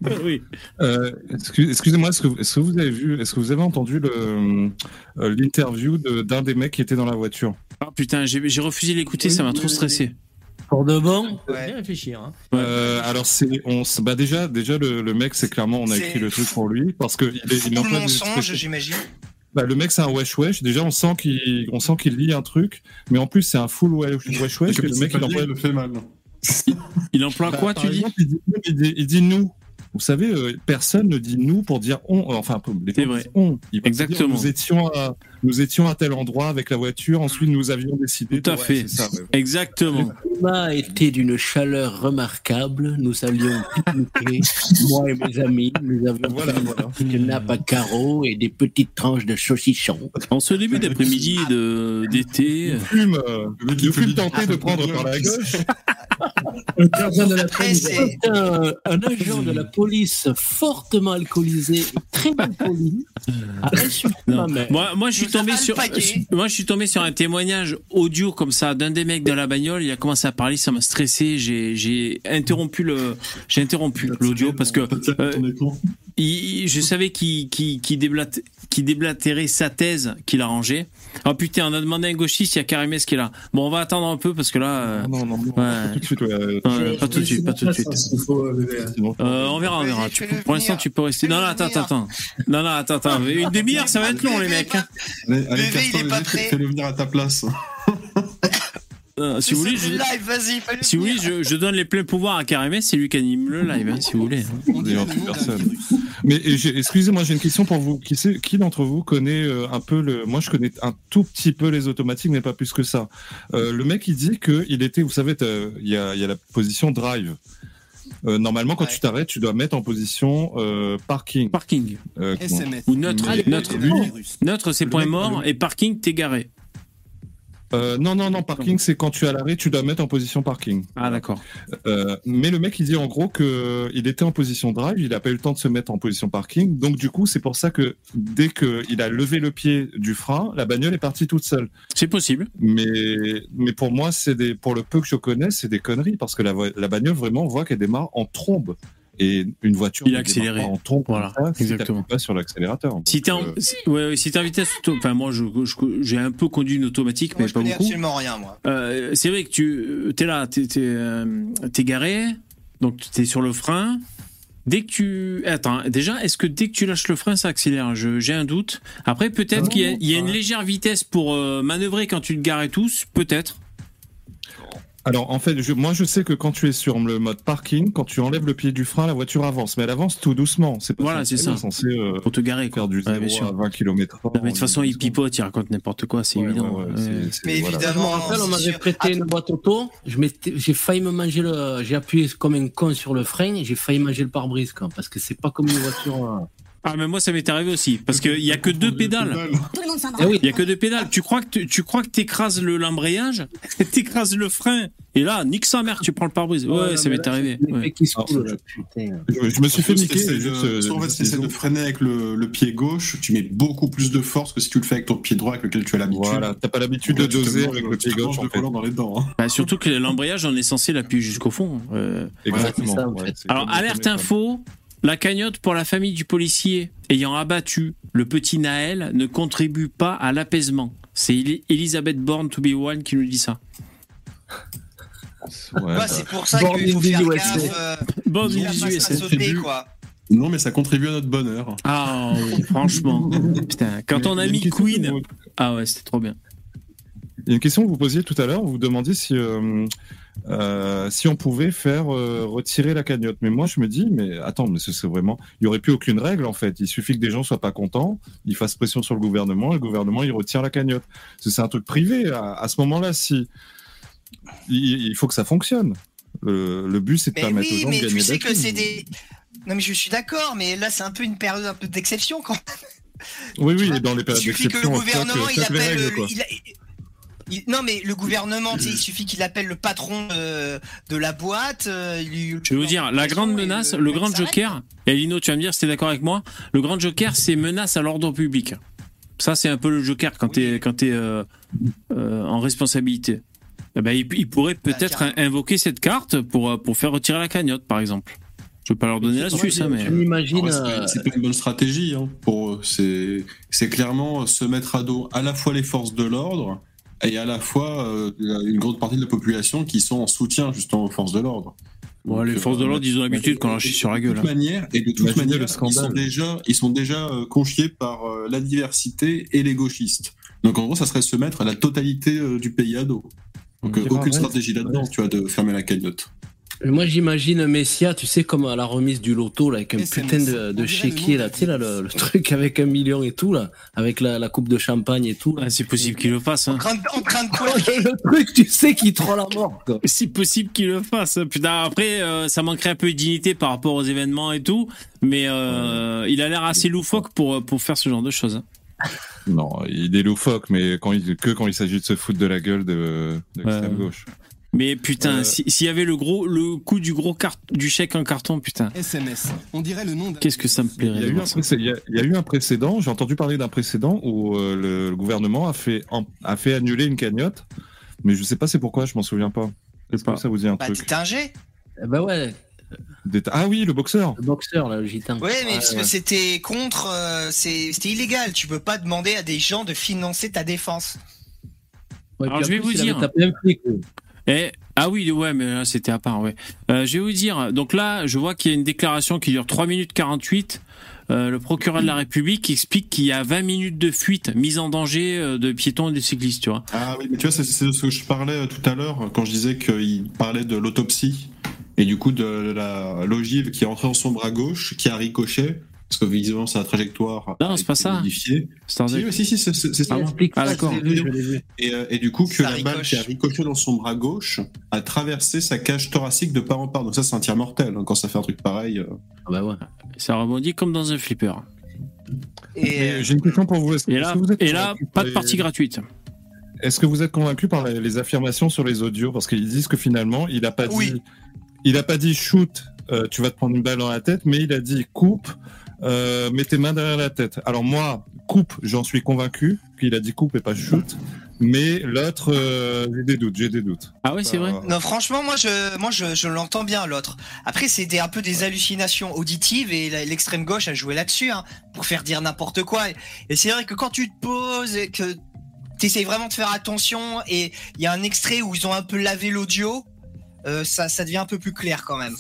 [laughs] Oui. Euh, excuse- Excusez-moi, est-ce que, vous avez vu, est-ce que vous avez entendu euh, l'interview de- d'un des mecs qui était dans la voiture? Ah putain, j'ai refusé d'écouter, ça m'a trop stressé. Pour de bon? Ça fait réfléchir. Hein. Euh, Alors c'est, on, bah déjà, déjà le, le mec, c'est clairement, on a écrit le truc pour lui parce que il, est- il des mensonge, j'imagine. Bah, le mec, c'est un wesh wesh. Déjà, on sent qu'il, on sent qu'il lit un truc, mais en plus, c'est un full wesh wesh. wesh que que le mec, il emploie. il le fait mal. Il emploie Bah, quoi, tu dis? exemple, il dit, il dit- il dit nous. Vous savez, euh, personne ne dit nous pour dire on. euh, Enfin, les gens vrai. disent on. Ils Exactement. dire, nous étions à, nous étions à tel endroit avec la voiture. Ensuite, nous avions décidé. Tout à de- fait. c'est ça, ouais. Exactement. Le climat a été d'une chaleur remarquable. Nous allions pique-niquer. [laughs] Moi et mes amis, nous avions Voilà, pris voilà. une nappe à carreaux et des petites tranches de saucisson. En ce début d'après-midi de- d'été, Fume, euh, fume tenté de prendre par la gauche. [laughs] De la. Un, un agent de la police fortement alcoolisé et très mal poli a insulté Non. ma mère. Moi, moi, je suis tombé sur, moi, je suis tombé sur un témoignage audio comme ça d'un des mecs de la bagnole. Il a commencé à parler, ça m'a stressé. J'ai, j'ai interrompu le, j'ai interrompu l'audio parce que euh, il- je savais qu'il, déblate- qu'il déblatérait sa thèse qu'il a rangée. Oh putain, on a demandé à un gauchiste, il y a Karim S qui est là. Bon, on va attendre un peu parce que là, euh, Non, non, non, Ouais. pas tout de suite. ouais. pas tout de suite, pas tout de suite. euh, Euh, on verra, on verra. Tu- pour l'instant, tu peux rester. Non, non, attends, attends, attends. Non, non, attends, attends. [laughs] Une demi-heure, ça va être long, les mecs. hein. Allez, allez, prêt. Fais-le venir à ta place. Euh, si vous voulez, je, live, vas-y, Si vous voulez, je, je donne les pleins pouvoirs à Karim S, c'est lui qui anime le live, hein, si vous voulez. D'un personne. Mais excusez-moi, j'ai une question pour vous. Qui, d'entre vous connaît euh, un peu le Moi, je connais un tout petit peu les automatiques, mais pas plus que ça. Euh, le mec, il dit que il était, vous savez, il y a, il y a la position drive. Euh, normalement, quand tu t'arrêtes, tu dois mettre en position euh, parking. Parking. Euh, SMS. Ou neutre. Mais- neutre. lui- Neutre, c'est point mort. Et parking, t'es garé. Euh, non, non, non, parking, c'est quand tu es à l'arrêt, tu dois mettre en position parking. Ah, d'accord. Euh, mais le mec, il dit en gros que il était en position drive, il a pas eu le temps de se mettre en position parking. Donc, du coup, c'est pour ça que dès qu'il a levé le pied du frein, la bagnole est partie toute seule. C'est possible. Mais, mais pour moi, c'est des, pour le peu que je connais, c'est des conneries parce que la, la bagnole, vraiment, on voit qu'elle démarre en trombe. Et une voiture. Il accéléré. En trombe, Voilà, ça, exactement. pas sur l'accélérateur. Si t'es euh, si- ouais, ouais, si t'es en vitesse auto, enfin moi je, j'ai un peu conduit une automatique, Moi, mais je pas beaucoup. absolument rien, moi. Euh, c'est vrai que tu es là, t'es, t'es, euh, t'es garé, donc t'es sur le frein. Dès que tu. Attends, déjà, est-ce que dès que tu lâches le frein, ça accélère? Je- J'ai un doute. Après, peut-être qu'il y a, il y a une légère vitesse pour euh, manœuvrer quand tu te gares et tous, peut-être. Alors en fait, je- moi je sais que quand tu es sur le mode parking, quand tu enlèves le pied du frein, la voiture avance, mais elle avance tout doucement. C'est pas Voilà, c'est ça. censé euh, Pour te garer, quoi. faire du Ouais, 0 bien sûr. à 20 km. Non, mais de toute façon, il pipote, il raconte n'importe quoi, c'est évident. ouais, ouais, Ouais. c'est- c'est- Mais voilà. Je me évidemment. rappelle, on m'avait prêté une boîte auto. Je m'étais- J'ai failli me manger le. J'ai appuyé comme un con sur le frein et j'ai failli manger le pare-brise, quoi. Parce que c'est pas comme une voiture. Ah, mais moi, ça m'est arrivé aussi, parce qu'il y a que deux pédales. Eh oui. Il y a que deux pédales. Tu crois que tu, tu crois que t'écrases le l'embrayage, [laughs] t'écrases le frein, et là, nique sa mère, tu prends le pare-brise. Ouais, Ouais, ça m'est arrivé. Ouais. Alors. Je, je me suis fait niquer. euh, soit en fait, des de freiner avec le, le pied gauche, tu mets beaucoup plus de force que si tu le fais avec ton pied droit avec lequel tu as l'habitude. Voilà, t'as pas l'habitude de doser avec le pied gauche en le fait. dans les dents. hein. Bah, surtout que l'embrayage, on est censé l'appuyer jusqu'au fond. Euh, Exactement. Ouais, c'est ça, en ouais, fait. c'est Alors, alerte info, la cagnotte pour la famille du policier ayant abattu le petit Naël ne contribue pas à l'apaisement. C'est Eli- Elisabeth Born to be one qui nous dit ça. [laughs] Ouais, bah, c'est pour ça qu'il faut faire gaffe. euh, Born qu'il in a the pas USA. à sauter, quoi. Non, mais ça contribue à notre bonheur. Ah oui, [laughs] franchement. Putain, quand on a mis Queen. vous- Ah ouais, c'était trop bien. Il y a une question que vous posiez tout à l'heure, vous vous demandiez si, euh, euh, si on pouvait faire euh, retirer la cagnotte. Mais moi, je me dis, mais attends, mais ce serait vraiment. Il n'y aurait plus aucune règle, en fait. Il suffit que des gens soient pas contents, ils fassent pression sur le gouvernement, et le gouvernement, il retire la cagnotte. C'est un truc privé. À, à ce moment-là, si. Il, il faut que ça fonctionne. Le, le but, c'est de permettre aux oui, gens mais de gagner tu sais que c'est des. Non, mais je suis d'accord, mais là, c'est un peu une période un peu d'exception quand Oui, oui, vois, dans les Il périodes suffit que le d'exception, gouvernement, il choque les appelle. règles, il a- il- Non, mais le gouvernement, il suffit qu'il appelle le patron euh, de la boîte. euh, il Je vais vous dire, la grande menace, le grand joker, et Lino, tu vas me dire si t'es d'accord avec moi, le grand joker, c'est menace à l'ordre public. Ça, c'est un peu le joker quand t'es quand t'es euh, euh, en responsabilité. Eh ben, il, il pourrait peut-être carrément. invoquer cette carte pour, pour faire retirer la cagnotte, par exemple. Je vais pas leur donner l'astuce, hein, mais. C'est- pas une bonne stratégie hein, pour eux. C'est c'est clairement se mettre à dos à la fois les forces de l'ordre et à la fois euh, une grande partie de la population qui sont en soutien justement aux forces de l'ordre. Bon, les Donc, forces de euh, l'ordre, ils ont l'habitude qu'on leur chie sur la gueule. De hein. toute manière, et de toute manière, ils sont déjà, ils sont déjà euh, confiés par euh, la diversité et les gauchistes. Donc en gros, ça serait se mettre à la totalité euh, du pays à dos. Donc euh, Gérard, aucune stratégie là-dedans, tu vois, de fermer la cagnotte. Moi, j'imagine Messia, tu sais, comme à la remise du loto, là, avec un putain de, de chéquier, là, tu sais, là, le, le truc avec un million et tout, là, avec la, la coupe de champagne et tout. Ah, c'est possible qu'il le fasse. Hein. En train de, en train de [laughs] quoi le truc, tu sais, qui troll à mort, quoi. [laughs] Si possible qu'il le fasse. Putain, après, euh, ça manquerait un peu de dignité par rapport aux événements et tout, mais euh, il a l'air assez loufoque pour, pour faire ce genre de choses. hein. Non, il est loufoque, mais quand il, que quand il s'agit de se foutre de la gueule de, de l'extrême Ouais. gauche. Mais putain, Euh. si- s'il y avait le gros, le coup du gros cart du chèque en carton, putain, SMS. On dirait le nom qu'est-ce que ça me Il plairait y, a eu un il y a- il y a eu un précédent, j'ai entendu parler d'un précédent où euh, le, le gouvernement a fait, en- a fait annuler une cagnotte, mais je sais pas c'est pourquoi, je m'en souviens pas. Est-ce que pas. ça vous dit un Bah, truc? t'es un G Eh Ben ouais, Des- Ah oui, le boxeur le boxeur, là, le gitan. Ouais, mais parce ouais. que c'était contre. euh, c'est- c'était illégal. Tu peux pas demander à des gens de financer ta défense. Ouais, Alors, je vais vous dire. tapé un flic, Eh, ah oui, ouais, mais là, c'était à part, ouais. Euh, je vais vous dire, donc là, je vois qu'il y a une déclaration qui dure 3 minutes 48. Euh, le procureur de la République explique qu'il y a 20 minutes de fuite, mise en danger euh, de piétons et de cyclistes, tu vois. Ah oui, mais tu vois, c'est de ce que je parlais euh, tout à l'heure quand je disais qu'il parlait de l'autopsie et du coup de la l'ogive qui est entrée dans son bras gauche, qui a ricoché parce que visiblement c'est la trajectoire. Non, c'est pas ça. modifiée. Si, si, si, c'est ça. Ah Ah, d'accord. Et, euh, et du coup, que Ça la balle qui a ricoché dans son bras gauche a traversé sa cage thoracique de part en part. Donc ça, c'est un tir mortel. hein, quand ça fait un truc pareil. euh. Ah bah ouais. Ça rebondit comme dans un flipper. Et euh, J'ai une question pour vous. Est-ce que- Et là, vous êtes et là pas de partie gratuite. Est-ce que vous êtes convaincu par les, les affirmations sur les audios? Parce qu'ils disent que finalement, il a pas Oui. dit, il a pas dit shoot, euh, tu vas te prendre une balle dans la tête, mais il a dit coupe, euh, mets tes mains derrière la tête. Alors moi, coupe, j'en suis convaincu qu'il a dit coupe et pas shoot, mais l'autre, euh, j'ai des doutes, j'ai des doutes. Ah ouais, c'est vrai. Non, franchement, moi, je, moi, je, je l'entends bien l'autre. Après, c'est des- un peu des hallucinations auditives et l'extrême gauche a joué là-dessus hein, pour faire dire n'importe quoi. Et, et c'est vrai que quand tu te poses et que t'essayes vraiment de faire attention et il y a un extrait où ils ont un peu lavé l'audio, euh, ça, ça devient un peu plus clair quand même.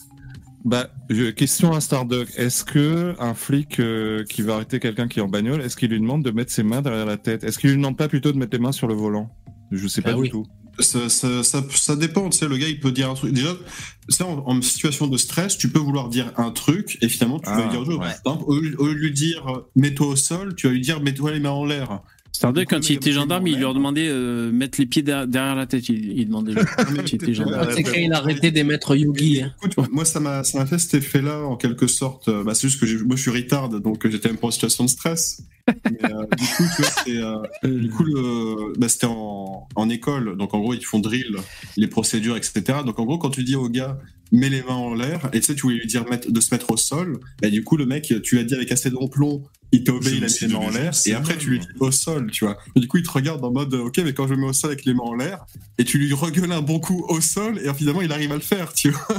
Bah, question à Starduck. Est-ce que un flic euh, qui va arrêter quelqu'un qui est en bagnole, est-ce qu'il lui demande de mettre ses mains derrière la tête? Est-ce qu'il lui demande pas plutôt de mettre les mains sur le volant? Je sais pas Ah du oui. tout. Ça, ça, ça, ça dépend, tu sais, le gars il peut dire un truc. Déjà, ça, en, en situation de stress, tu peux vouloir dire un truc et finalement tu vas Ah, lui dire autre chose. ouais. Par exemple, au, lieu- au lieu de lui dire euh, mets-toi au sol, tu vas lui dire mets-toi les mains en l'air. Coup, quand il était gendarme, il leur demandait euh, mettre les pieds derrière, derrière la tête. Il, il demandait [laughs] quand il était gendarme. Ouais, C'est quand il a arrêté d'émettre Yogi. hein. Écoute, moi ça m'a fait cet effet-là en quelque sorte. Euh, Bah, c'est juste que moi je suis retard donc j'étais même pas en situation de stress. Mais, euh, du coup, tu vois, c'est, euh, du coup le, bah, c'était en, en école, donc en gros ils font drill les procédures, etc. Donc en gros quand tu dis au gars mets les mains en l'air et tu sais tu voulais lui dire mettre- de se mettre au sol, bah, du coup le mec tu lui as dit avec assez de plomb il t'a obéi, il a mis les mains en l'air, et après tu lui dis au sol, tu vois. Et du coup, il te regarde en mode, euh, ok, mais quand je me mets au sol avec les mains en l'air, et tu lui regueules un bon coup au sol, et finalement, il arrive à le faire, tu vois.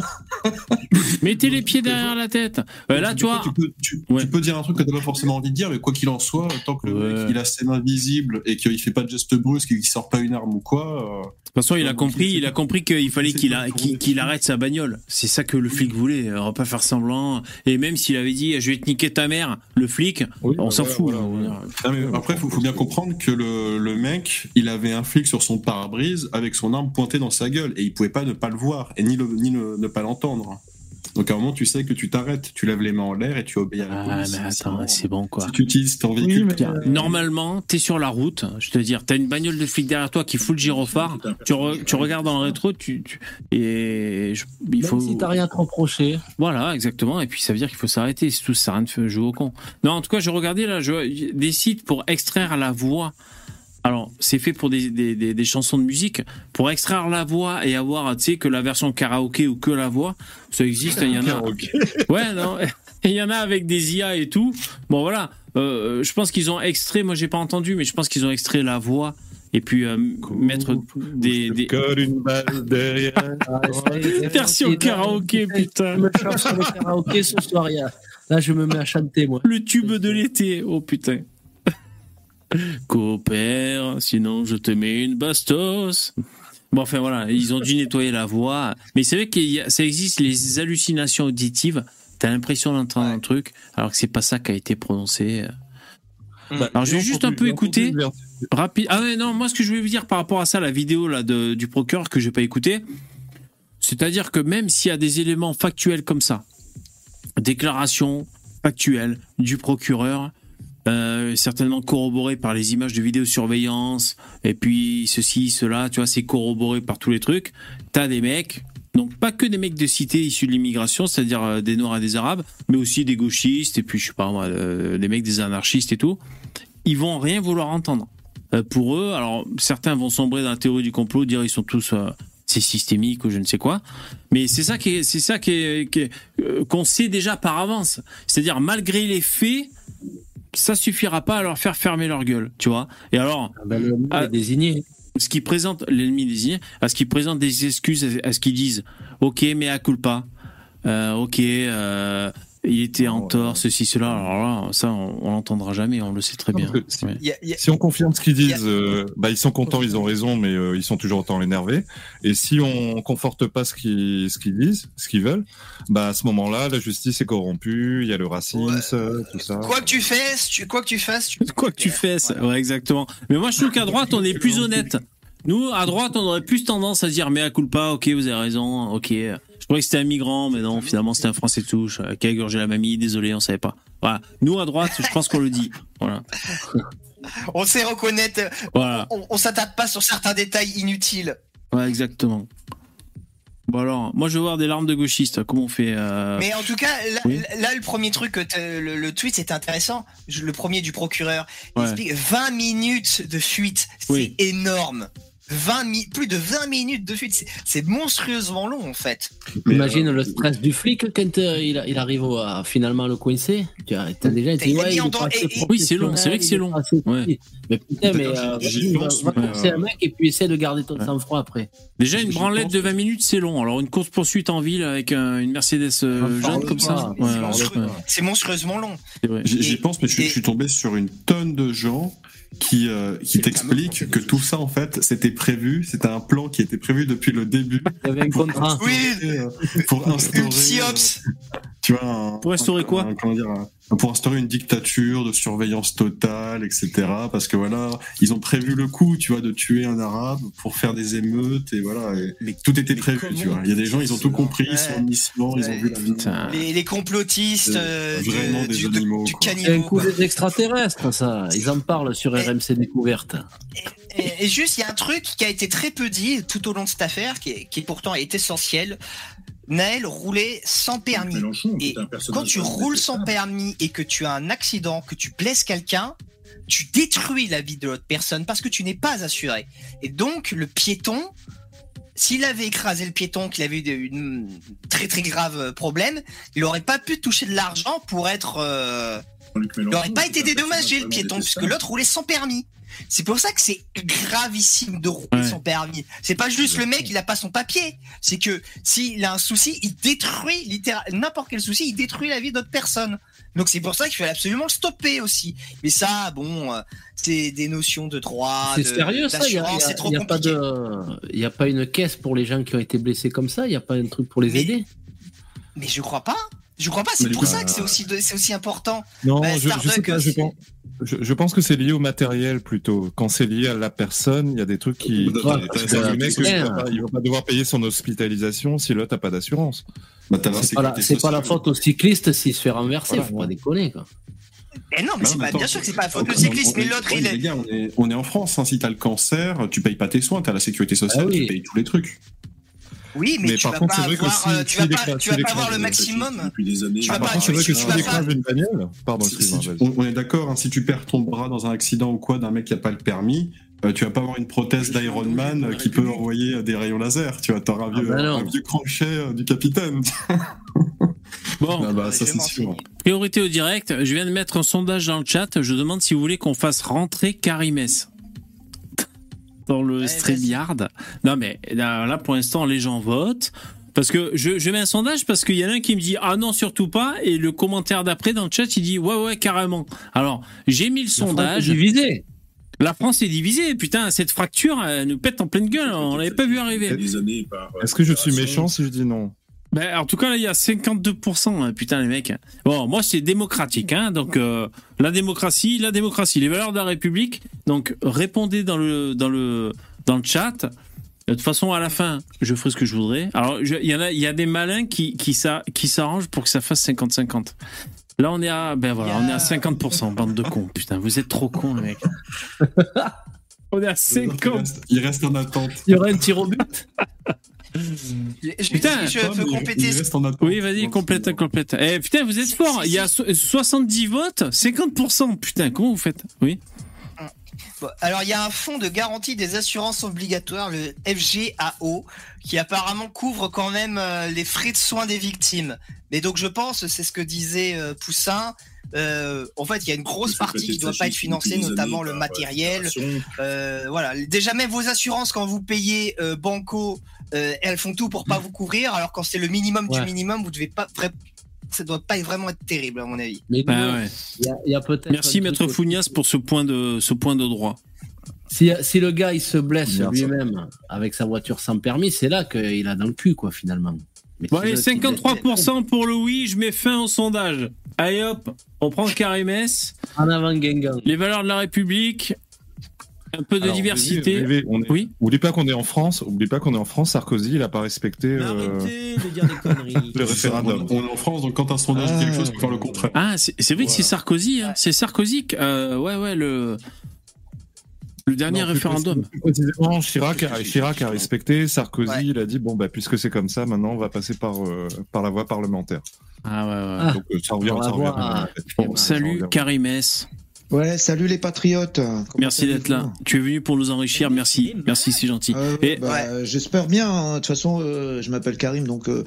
Mettez les pieds derrière la tête. Euh, là, tu vois. tu peux, tu, Ouais. tu peux dire un truc que t'as pas forcément envie de dire, mais quoi qu'il en soit, tant que le mec il a ses mains visibles et qu'il fait pas de geste brusque et qu'il sort pas une arme ou quoi. euh, De toute façon, il a compris, il a compris qu'il fallait qu'il a- arrête sa bagnole. C'est ça que le flic voulait. On va pas faire semblant. Et même s'il avait dit, je vais te niquer ta mère, le flic, Oui, on bah s'en fout. voilà, hein. voilà. non, mais après, faut, faut bien comprendre que le, le mec, il avait un flic sur son pare-brise avec son arme pointée dans sa gueule et il pouvait pas ne pas le voir et ni, le, ni le- ne pas l'entendre. Donc à un moment, tu sais que tu t'arrêtes, tu lèves les mains en l'air et tu obéis à la Ah, police. mais attends, c'est bon, quoi. Si tu utilises ton véhicule, mais, tu- euh, Normalement, t'es sur la route. Je te dire, t'as une bagnole de flic derrière toi qui fout le gyrophare. Tu, re- tu regardes dans le rétro, tu, tu- et je- il Même faut. si t'as rien à te reprocher. Voilà, exactement. Et puis ça veut dire qu'il faut s'arrêter. C'est tout, ça sert à rien de jouer au con. Non, en tout cas, je regardais là, je, des sites pour extraire la voix. Alors, c'est fait pour des, des, des, des chansons de musique. Pour extraire la voix et avoir, tu sais, que la version karaoké ou que la voix, ça existe. Il y en a. [laughs] Ouais, non. [laughs] Il y en a avec des IA et tout. Bon, voilà. Euh, je pense qu'ils ont extrait. Moi, j'ai pas entendu, mais je pense qu'ils ont extrait la voix et puis euh, mettre des, des Colle une balle derrière. [laughs] versions karaoké, putain. Je me charge sur le karaoké ce soir. il y a- Là, je me mets à chanter, moi. Le tube de l'été, oh putain. Coopère, sinon je te mets une bastos. Bon, enfin voilà, ils ont dû nettoyer la voix. Mais c'est vrai que ça existe les hallucinations auditives. T'as l'impression d'entendre un truc, alors que c'est pas ça qui a été prononcé. Bah, Alors je vais juste un peu écouter. Rapide. Ah ouais, non, moi ce que je voulais vous dire par rapport à ça, la vidéo là de, du procureur que j'ai pas écouté, c'est-à-dire que même s'il y a des éléments factuels comme ça, déclaration factuelle du procureur, euh, certainement corroboré par les images de vidéosurveillance, et puis ceci, cela, tu vois, c'est corroboré par tous les trucs. T'as des mecs, donc pas que des mecs de cité issus de l'immigration, c'est-à-dire euh, des Noirs et des Arabes, mais aussi des gauchistes, et puis je sais pas moi, euh, des mecs des anarchistes et tout. Ils vont rien vouloir entendre. Pour eux, alors certains vont sombrer dans la théorie du complot, dire ils sont tous c'est systémique ou je ne sais quoi. Mais c'est ça qui est, c'est ça qui qu'on sait déjà par avance. C'est-à-dire malgré les faits, ça suffira pas à leur faire fermer leur gueule, tu vois. Et alors, Ben, Ah. est désigné. ce qui présente l'ennemi désigné, à ce qui présente des excuses, à- à ce qu'ils disent, ok, mais à culpa, euh, ok, euh, il était en tort, ceci, cela. Alors là, ça, on, l'entendra jamais, on le sait très bien. si- Ouais. Y a- il y a- Si on confirme ce qu'ils disent, euh, bah, ils sont contents, ils ont raison, mais euh, ils sont toujours autant énervés. Et si on conforte pas ce qu'ils ce qu'ils disent, ce qu'ils veulent, bah à ce moment-là, la justice est corrompue, il y a le racisme, Ouais. tout ça. Quoi que tu fasses, tu, quoi que tu fasses, tu... Quoi que tu fasses, ouais, exactement. Mais moi, je trouve qu'à droite, on est plus honnête. Nous, à droite, on aurait plus tendance à dire, mais à culpa, ok, vous avez raison, ok. Je croyais que c'était un migrant, mais non, finalement, c'était un Français de souche, euh, qui a égorgé la mamie, désolé, on savait pas. Voilà. Nous à droite, je pense qu'on le dit. Voilà. [laughs] On sait reconnaître. Voilà. On, on s'attarde pas sur certains détails inutiles. Ouais, exactement. Bon alors, moi je veux voir des larmes de gauchistes. Comment on fait euh, Mais en tout cas, là, oui. là, le premier truc, le, le tweet, c'était intéressant. Le premier du procureur. Il Ouais. explique 20 minutes de fuite. C'est Oui. énorme. 20 mi- plus de 20 minutes de fuite. C'est- C'est monstrueusement long, en fait. Imagine euh, le stress du flic quand euh, il, il arrive au- à finalement le coincer. Tu as déjà été ouais, Oui, c'est long, c'est vrai que c'est long. Ouais. Mais putain, mais euh, mais, courser euh, un mec et puis essaie de garder ton sang-froid après. Déjà une branlette de 20 minutes, c'est long. Alors une course poursuite en ville avec un- une Mercedes parle comme ça. C'est C'est monstrueusement long. c'est. J'y pense, mais je suis tombé sur une tonne de gens qui, euh, qui t'expliquent que tout ça, en fait, c'était prévu, c'était un plan qui était prévu depuis le début. Il y avait un Pour contrat. Oui, euh, pour instaurer, une psyops. euh, tu vois, un- Pour instaurer quoi un- comment dire, un- pour instaurer une dictature de surveillance totale, etc. Parce que voilà, ils ont prévu le coup, tu vois, de tuer un arabe pour faire des émeutes et voilà. et Mais- tout était mais prévu, tu vois. Il y a des gens, ils ont tout compris, ils sont Ouais. ils ont vu la. Les, les complotistes Euh, euh, vraiment du, des du, animaux, du. C'est un coup quoi. des extraterrestres, ça. Ils en parlent sur Et- RMC Découverte. Et, et juste, il y a un truc qui a été très peu dit tout au long de cette affaire, qui, est, qui pourtant est essentiel. Naël roulait sans permis. Mélenchon, Et un quand tu roules sans permis et que tu as un accident, que tu blesses quelqu'un, tu détruis la vie de l'autre personne parce que tu n'es pas assuré. Et donc, le piéton, s'il avait écrasé le piéton, qu'il avait eu de- une très très grave euh, problème, il n'aurait pas pu toucher de l'argent pour être. euh, il n'aurait pas été un dédommagé le piéton, puisque l'autre roulait sans permis. C'est pour ça que c'est gravissime de rouler Ouais. sans permis. C'est pas juste le mec, il a pas son papier. C'est que s'il a un souci, il détruit littéralement n'importe quel souci, il détruit la vie d'autres personnes. Donc c'est pour ça qu'il faut absolument le stopper aussi. Mais ça, bon, euh, c'est des notions de droit, C'est sérieux ça Il n'y a, pas compliqué. de, il y a pas une caisse pour les gens qui ont été blessés comme ça. Il n'y a pas un truc pour les Mais- aider? Mais je crois pas. Je crois pas. C'est pour coup, ça euh, que c'est aussi, de- c'est aussi important. Non, Bah, je, je sais Starbucks, pas, je c'est- pense, je, je pense que c'est lié au matériel plutôt. Quand c'est lié à la personne, il y a des trucs qui. Ouais, le mec, t'as- il va pas- il va pas devoir payer son hospitalisation si l'autre n'a pas d'assurance. Bah, C'est pas, la- pas faute au cycliste s'il se fait renverser. Voilà. faut pas déconner quoi. Mais non, mais Bah non, pas, bien sûr que c'est pas la faute du cycliste, mais l'autre, il Les est. gars, on est, on est en France. Hein, si t'as le cancer, tu payes pas tes soins. T'as la sécurité sociale, Ah oui. tu payes tous les trucs. Oui, mais, Mais tu par vas contre, pas c'est vrai que avoir, si- euh, tu vas pas, tu vas pas avoir le de- maximum. Depuis des années. Tu vas pas- par contre, c'est vrai que tu si vas tu pas- écrases une bagnole. Pardon, on, on est d'accord, hein, si tu perds ton bras dans un accident ou quoi d'un mec qui a pas le permis, euh, tu vas pas avoir une prothèse d'Iron Man euh, qui peut envoyer euh, des rayons laser. Tu vois, t'auras un vieux, Ah bah un vieux crochet euh, du capitaine. [laughs] Bon, Ah bah, ça c'est sûr. priorité au direct. Je viens de mettre un sondage dans le chat. Je demande si vous voulez qu'on fasse rentrer Karimès dans le Ouais, StreamYard. Non mais là, là, pour l'instant les gens votent. Parce que je, je mets un sondage parce qu'il y en a un qui me dit ah non surtout pas et le commentaire d'après dans le chat il dit ouais ouais carrément. Alors j'ai mis le sondage. divisé. La France est divisée putain cette fracture elle nous pète en pleine gueule on l'avait pas vu arriver. Euh, Est-ce que je suis méchant si je dis non? Ben, en tout cas, là, il y a 52%, hein, putain, les mecs. Bon, moi, c'est démocratique, hein, donc euh, la démocratie, la démocratie, les valeurs de la République. Donc, répondez dans le dans le dans le chat. De toute façon, à la fin, je ferai ce que je voudrais. Alors, il y en a, il y a des malins qui qui s'a- qui s'arrangent pour que ça fasse 50-50. Là, on est à, ben voilà, on est à 50%, bande de cons. Putain, vous êtes trop cons, les mecs. [laughs] on est à Il 50. reste, il reste en attente. Il y aurait un tir au but. Je, Putain, je peux compléter. Oui, vas-y, complète, complète. Eh, putain, vous êtes fort. Il y a so- 70 votes, 50%. Putain, comment vous faites? Oui. Bon, Alors, il y a un fonds de garantie des assurances obligatoires, le FGAO, qui apparemment couvre quand même euh, les frais de soins des victimes. Mais donc, je pense, c'est ce que disait euh, Poussin. Euh, en fait, il y a une grosse partie qui secrétaire doit pas être financée, années notamment le euh, matériel. Euh, voilà. Déjà, même vos assurances, quand vous payez euh, Banco, euh, elles font tout pour pas [clears throat] vous couvrir. Alors, quand c'est le minimum Ouais. du minimum, vous devez pas. Ça doit pas vraiment être terrible, à mon avis. Mais Bah, nous, ouais. il y a, il y a peut-être. Merci, Maître Founias, pour ce point de, ce point de droit. Si, si le gars il se blesse lui-même avec sa voiture sans permis, c'est là qu'il a dans le cul, quoi, finalement. Bon, allez, le- 53% pour le oui, je mets fin au sondage. Allez hop, on prend Karimès, En avant, Guingamp. les valeurs de la République. Un peu de Alors, diversité. Vivi, on est- Oui. Oublie pas qu'on est en France. Oublie pas qu'on est en France. Sarkozy, il a pas respecté euh, Arrêtez de dire des conneries. [laughs] le référendum. On est en France, donc quand un sondage dit quelque chose, il faut faire le contraire. Ah, c'est vrai que c'est Sarkozy. Hein. C'est Sarkozy. que- euh, ouais, ouais, le le dernier Non, référendum. précisément, Chirac a, Chirac a respecté. Sarkozy, Ouais. il a dit bon bah puisque c'est comme ça, maintenant on va passer par euh, par la voie parlementaire. Ah ouais, ouais. Donc ça revient, ça revient. Bon, salut revient. Ouais, salut les patriotes. Comment Merci d'être là. Tu es venu pour nous enrichir. Merci. Merci, c'est gentil. Euh, Et bah, J'espère bien. hein. De toute façon, euh, je m'appelle Karim, donc euh,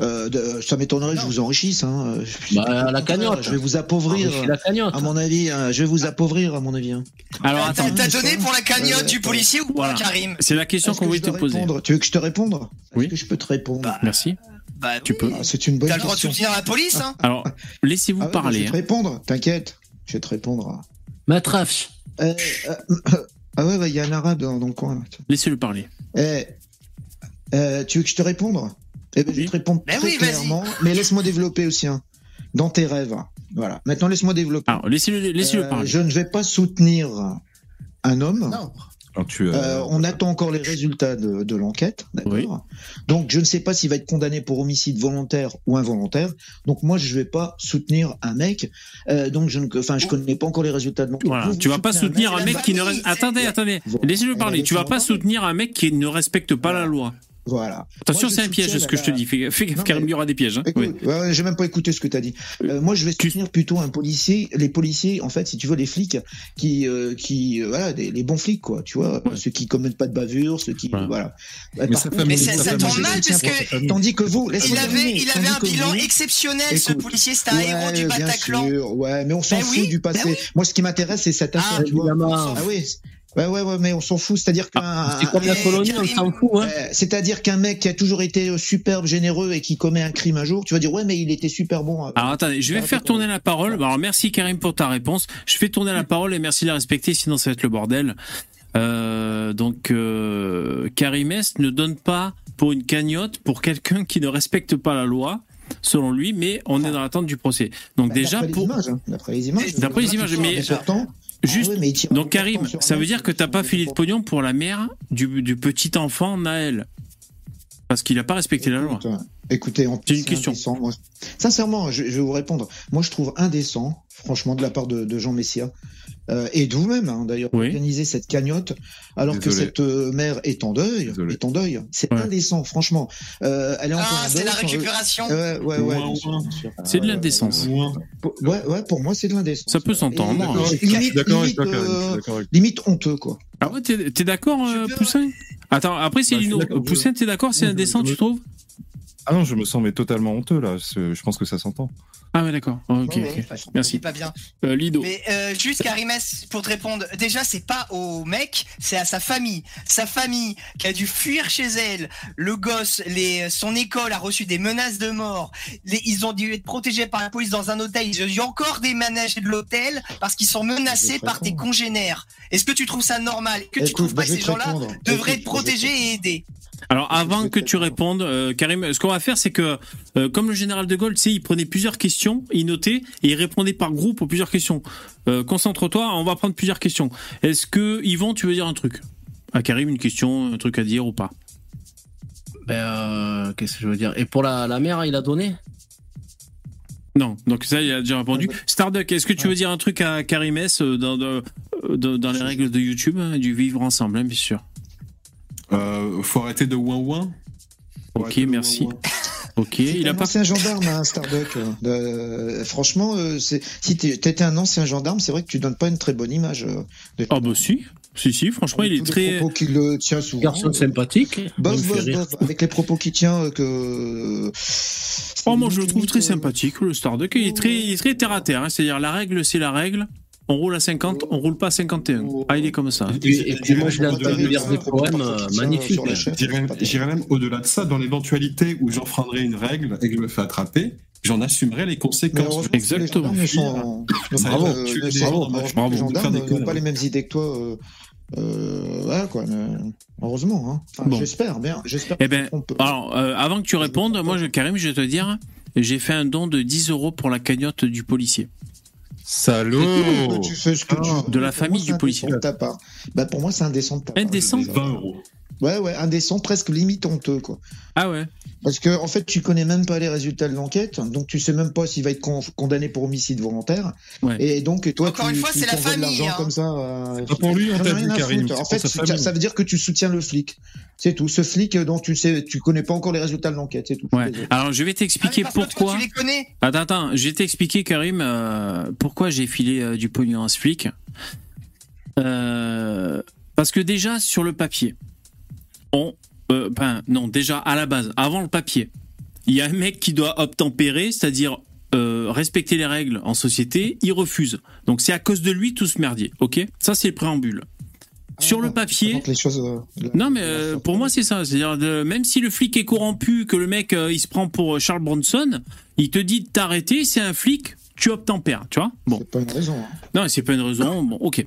de- ça m'étonnerait que je vous enrichisse. Hein. Je- Bah, à la cagnotte. Je vais vous appauvrir. La cagnotte. À mon avis, hein. je vais vous appauvrir, à mon avis. hein. alors T'as attends, t'as donné pour la cagnotte Euh, du policier ou Voilà. Karim c'est la question qu'on que voulait te poser. répondre? Tu veux que je te réponde? Est-ce Oui. que je peux te répondre? Merci. Bah, Tu oui. peux. Ah, C'est une bonne T'as le droit de soutenir la police, hein Alors, laissez-vous Ah ouais, bah, je parler. vais te répondre. T'inquiète, je vais te répondre. Maître Afch. Euh, euh, [coughs] ah ouais, bah, il y a un arabe dans, dans le coin. Laissez-le parler. Eh, euh, tu veux que je te réponde? Eh ben, je vais te répondre Mais très oui, clairement, mais laisse-moi développer aussi. hein. Dans tes rêves. Voilà. Maintenant, laisse-moi développer. Alors, laissez-le laissez-le Euh, parler. je ne vais pas soutenir un homme. Non. Alors, tu, euh, Euh, on attend encore les résultats de, de l'enquête, d'accord. Oui. Donc je ne sais pas s'il va être condamné pour homicide volontaire ou involontaire. Donc moi je vais pas soutenir un mec. Euh, donc je ne, enfin je connais pas encore les résultats de l'enquête. Voilà. Vous, Tu vas pas soutenir un mec qui ne. Attendez, attendez. Laissez-le parler. Tu vas pas soutenir un mec qui ne respecte pas la loi. Voilà. Attention, c'est un piège ce que je te dis. Fais, fais gaffe, Non, Karim, mais- il y aura des pièges. hein. Écoute, Oui. j'ai même pas écouté ce que tu as dit. Euh, moi, je vais soutenir plutôt un policier, les policiers, en fait, si tu veux, les flics qui, euh, qui, euh, voilà, des- les bons flics, quoi, tu vois, Ouais. ceux qui commettent pas de bavure, ceux qui, Voilà. voilà. Mais Par sa contre, Mais ça- ça tombe mal, parce que. Tandis que vous, Il avait, il avait un bilan vous- exceptionnel, ce Écoute. policier. C'est un héros du Bataclan. sûr, ouais, mais on s'en Ben fout du passé. ben oui. Moi, ce qui m'intéresse, c'est cette affaire, Ah, tu vois. Évidemment. Ah oui. Ouais, ouais, ouais, mais on s'en fout. C'est-à-dire qu'un, C'est comme la mais colonie, on Karim- s'en fout. Hein. euh, c'est-à-dire qu'un mec qui a toujours été euh, superbe, généreux et qui commet un crime un jour, tu vas dire ouais, mais il était super bon. euh. Alors attendez, je vais faire tourner la parole. Alors merci Karim pour ta réponse. Je fais tourner la parole et merci de la respecter, sinon ça va être le bordel. Euh, donc euh, Karim Est ne donne pas pour une cagnotte pour quelqu'un qui ne respecte pas la loi, selon lui, mais on est dans l'attente du procès. Donc Bah, déjà d'après pour les images, hein, d'après les images. D'après les images, mais- pourtant, juste ah tire donc Karim, ça veut dire que t'as pas filé de pognon pour la mère du, du petit enfant Naël. Parce qu'il a pas respecté la loi. Écoute, Écoutez, en C'est une question. indécent, moi. Sincèrement, je, je vais vous répondre. Moi, je trouve indécent, franchement, de la part de, de Jean Messia, euh, et de vous-même, hein, d'ailleurs, Oui. organiser cette cagnotte, alors que cette euh, mère est en deuil. Désolé. Est en deuil. C'est Ouais. indécent, franchement. Euh, elle est Ah, c'est la récupération. Euh, ouais, ouais. C'est de l'indécence. pour- Ouais, ouais, pour moi, c'est de l'indécence. Ça peut s'entendre. Et- D'accord, je suis Limite, limite, euh, honteux, quoi. Ah ouais, t'es d'accord, euh, Poussin? Attends, après c'est Bah, Poussin, t'es d'accord, c'est indécent, tu trouves? Ah non, je me sens mais totalement honteux là. Je pense que ça s'entend. Ah ouais, d'accord. Oh, ok, Ouais, Merci. pas bien. Euh, Lido. Mais euh, juste Karimès, pour te répondre, déjà c'est pas au mec, c'est à sa famille. Sa famille qui a dû fuir chez elle. Le gosse, les, son école a reçu des menaces de mort. Les- ils ont dû être protégés par la police dans un hôtel. Ils ont dû encore déménager de l'hôtel parce qu'ils sont menacés par tes congénères. Est-ce que tu trouves ça normal? Que tu trouves bah, pas que vais ces gens-là devraient Écoute, être bah, protégés et aidés Alors avant que tu répondes, euh, Karim, ce qu'on va faire, c'est que euh, comme le général de Gaulle, tu sais, il prenait plusieurs questions, il notait et il répondait par groupe aux plusieurs questions. Euh, Concentre-toi, on va prendre plusieurs questions. Est-ce que Yvon, tu veux dire un truc? À Karim, une question, un truc à dire ou pas? Ben, euh, qu'est-ce que je veux dire? Et pour la, la mère, il a donné? Non, donc ça, il a déjà répondu. Starduck, est-ce que tu veux dire un truc à Karim S dans, dans, dans- dans les règles de YouTube, hein, du vivre ensemble, hein, bien sûr? Euh, faut arrêter de ouin ouin. Faut Ok, merci. ouin ouin. [laughs] Ok, il a un pas. ancien gendarme, hein, Starbuck. Euh, franchement, euh, si t'es- t'étais un ancien gendarme, c'est vrai que tu donnes pas une très bonne image. euh, de- Ah bah si, si, si, franchement, il est très. propos qu'il euh, tient souvent. Garçon sympathique. Bof, bof, bof, avec les propos qu'il tient, euh, que. Oh, moi, je le trouve très euh, sympathique, le Starduck. Il est très, il est très terre à terre. hein. C'est-à-dire, la règle, c'est la règle. On roule à 50, on roule pas à 51. Ah, il est comme ça. Et, puis moi, je sur des qu'il euh, magnifiques. J'irais même au-delà de ça, dans l'éventualité où j'enfreindrai une règle et que je me fais attraper, j'en assumerai les conséquences. heureusement, Exactement. bravo, euh, les de des n'ont pas les mêmes idées que toi. euh, euh, voilà quoi. mais heureusement. Hein. Enfin, Bon. J'espère bien. J'espère. Eh ben, alors, euh, avant que tu répondes, moi, je, Karim, je vais te dire, j'ai fait un don de 10 euros pour la cagnotte du policier. Salaud tu fais ce que tu veux. De la famille du policier. indécent de ta part. Bah, pour moi, c'est indécent de ta part. Indécent je veux dire. 20 euros. Ouais, ouais, indécent, presque limite honteux, quoi. Ah ouais. Parce que, en fait, tu connais même pas les résultats de l'enquête, donc tu sais même pas s'il va être con- condamné pour homicide volontaire. Ouais. Et donc, toi, Encore tu, une fois, c'est la famille, hein. comme ça. euh, pas pour lui, t'as rien dit, Karim, En fait, ça, veut dire que tu soutiens le flic. C'est tout. Ce flic dont tu sais, tu connais pas encore les résultats de l'enquête, c'est tout. Ouais. Alors je vais t'expliquer Ah, toi, pourquoi. tu les connais. Attends, attends, je vais t'expliquer, Karim, euh, pourquoi j'ai filé euh, du pognon à ce flic. Euh, parce que déjà, sur le papier, on. euh, ben, non, déjà, à la base, avant le papier, il y a un mec qui doit obtempérer, c'est-à-dire euh, respecter les règles en société, il refuse. Donc c'est à cause de lui tout ce merdier, ok? Ça, c'est le préambule. Sur le papier. Les choses. euh, Non, mais euh, pour moi, c'est ça. C'est-à-dire, même si le flic est corrompu, que le mec, il se prend pour Charles Bronson, il te dit de t'arrêter, c'est un flic, tu obtempères, tu vois? Bon. C'est pas une raison. hein. Non, c'est pas une raison. Bon, ok.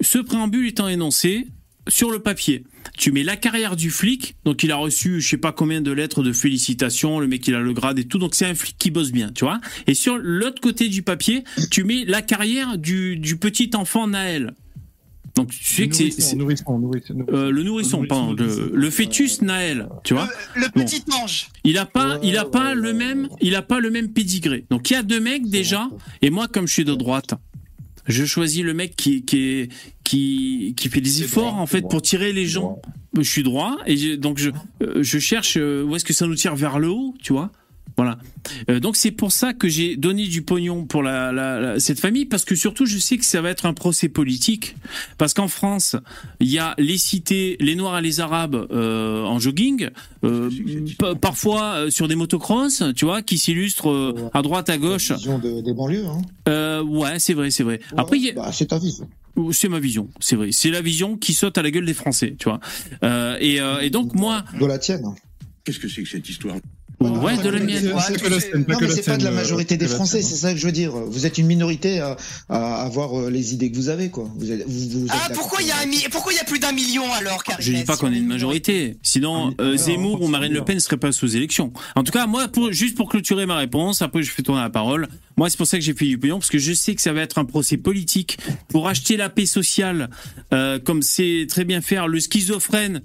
Ce préambule étant énoncé, sur le papier, tu mets la carrière du flic, donc il a reçu je sais pas combien de lettres de félicitations, le mec il a le grade et tout, donc c'est un flic qui bosse bien, tu vois. Et sur l'autre côté du papier, tu mets la carrière du, du petit enfant Naël. Donc tu sais que c'est- c'est Nourrisson, nourrisson, nourrisson. euh, le nourrisson, pardon, le, le fœtus Naël, tu vois. Le Bon. petit ange. Il a pas, il a pas le même, il a pas le même pédigré. Donc il y a deux mecs déjà, et moi comme je suis de droite, je choisis le mec qui qui qui qui fait des efforts en fait pour tirer les gens. Je suis droit et je- donc je euh, je cherche euh, où est-ce que ça nous tire vers le haut, tu vois. Voilà. Euh, donc c'est pour ça que j'ai donné du pognon pour la, la- la- cette famille parce que surtout je sais que ça va être un procès politique parce qu'en France il y a les cités, les Noirs et les Arabes euh, en jogging, euh, pa- parfois euh, sur des motocross, tu vois, qui s'illustrent euh, à droite à gauche. Vision de- des banlieues. Hein. Euh, ouais, c'est vrai, c'est vrai. Après a- Bah, c'est ta vision. c'est ma vision, c'est vrai. C'est la vision qui saute à la gueule des Français, tu vois. Euh, et, euh, et donc moi, De la tienne. Qu'est-ce que c'est que cette histoire? Ouais, de la mienne. Non, mais c'est pas de la euh, majorité des Français, c'est ça que je veux dire. Vous êtes une minorité à, à avoir euh, les idées que vous avez, quoi. Vous êtes, vous, vous êtes Ah, pourquoi il y a un mi- pourquoi il y a plus d'un million alors, Je dis pas qu'on est une majorité. Sinon, euh, Zemmour ou Marine Le Pen ne seraient pas sous élection. En tout cas, moi, pour, juste pour clôturer ma réponse, après je fais tourner la parole. Moi, c'est pour ça que j'ai fait du pognon, parce que je sais que ça va être un procès politique pour acheter la paix sociale, euh, comme c'est très bien faire le schizophrène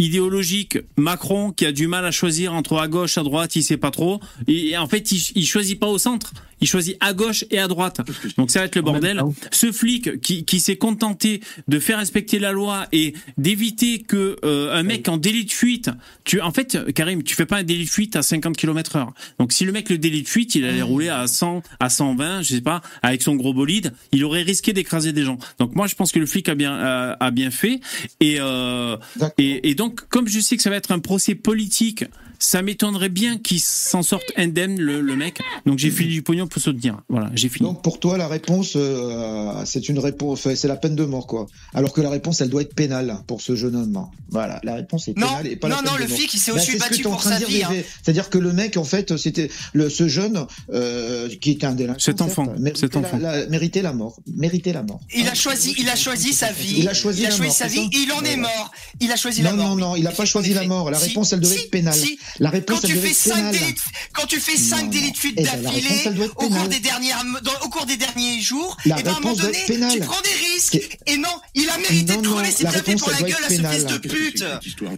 idéologique Macron qui a du mal à choisir entre à gauche à droite il sait pas trop. Et, en fait il, il choisit pas au centre il choisit à gauche et à droite. Donc ça va être le bordel. ce flic qui, qui s'est contenté de faire respecter la loi et d'éviter que euh, un mec en délit de fuite tu en fait Karim tu fais pas un délit de fuite à 50 km heure. Donc si le mec le délit de fuite il allait rouler à 100 à 120 je sais pas avec son gros bolide il aurait risqué d'écraser des gens. Donc moi je pense que le flic a bien a, a bien fait. Et, euh, et et donc comme je sais que ça va être un procès politique ça m'étonnerait bien qu'il s'en sorte indemne le, le mec donc j'ai filé du pognon pour soutenir voilà j'ai fini Donc pour toi, la réponse, euh, c'est une réponse, c'est la peine de mort, quoi. Alors que la réponse, elle doit être pénale pour ce jeune homme. Voilà, la réponse est Non, pénale et pas la non, peine non, de le mort. flic, il s'est Bah, aussi battu pour sa vie, hein. C'est-à-dire que le mec, en fait, c'était le ce jeune euh, qui était un délinquant. Cet certes, enfant, méritait cet la- enfant. la- méritait la mort, méritait la mort. Il a choisi, il a choisi sa vie. Il a choisi la mort, sa c'est vie. Il en est mort. Il a choisi Non, la mort. non, non, il a pas choisi la mort. La réponse, elle devait être pénale. Si. La réponse, Quand tu fais être 5 pénale. délits, de- quand tu fais cinq Non, délits de fuite Eh ben, d'affilée au cours des dernières, dans- au cours des derniers jours, La et ben à un moment donné, tu prends des risques. Et non, il a mérité Non, de crever ses réponse, pour la gueule à ce fils de pute.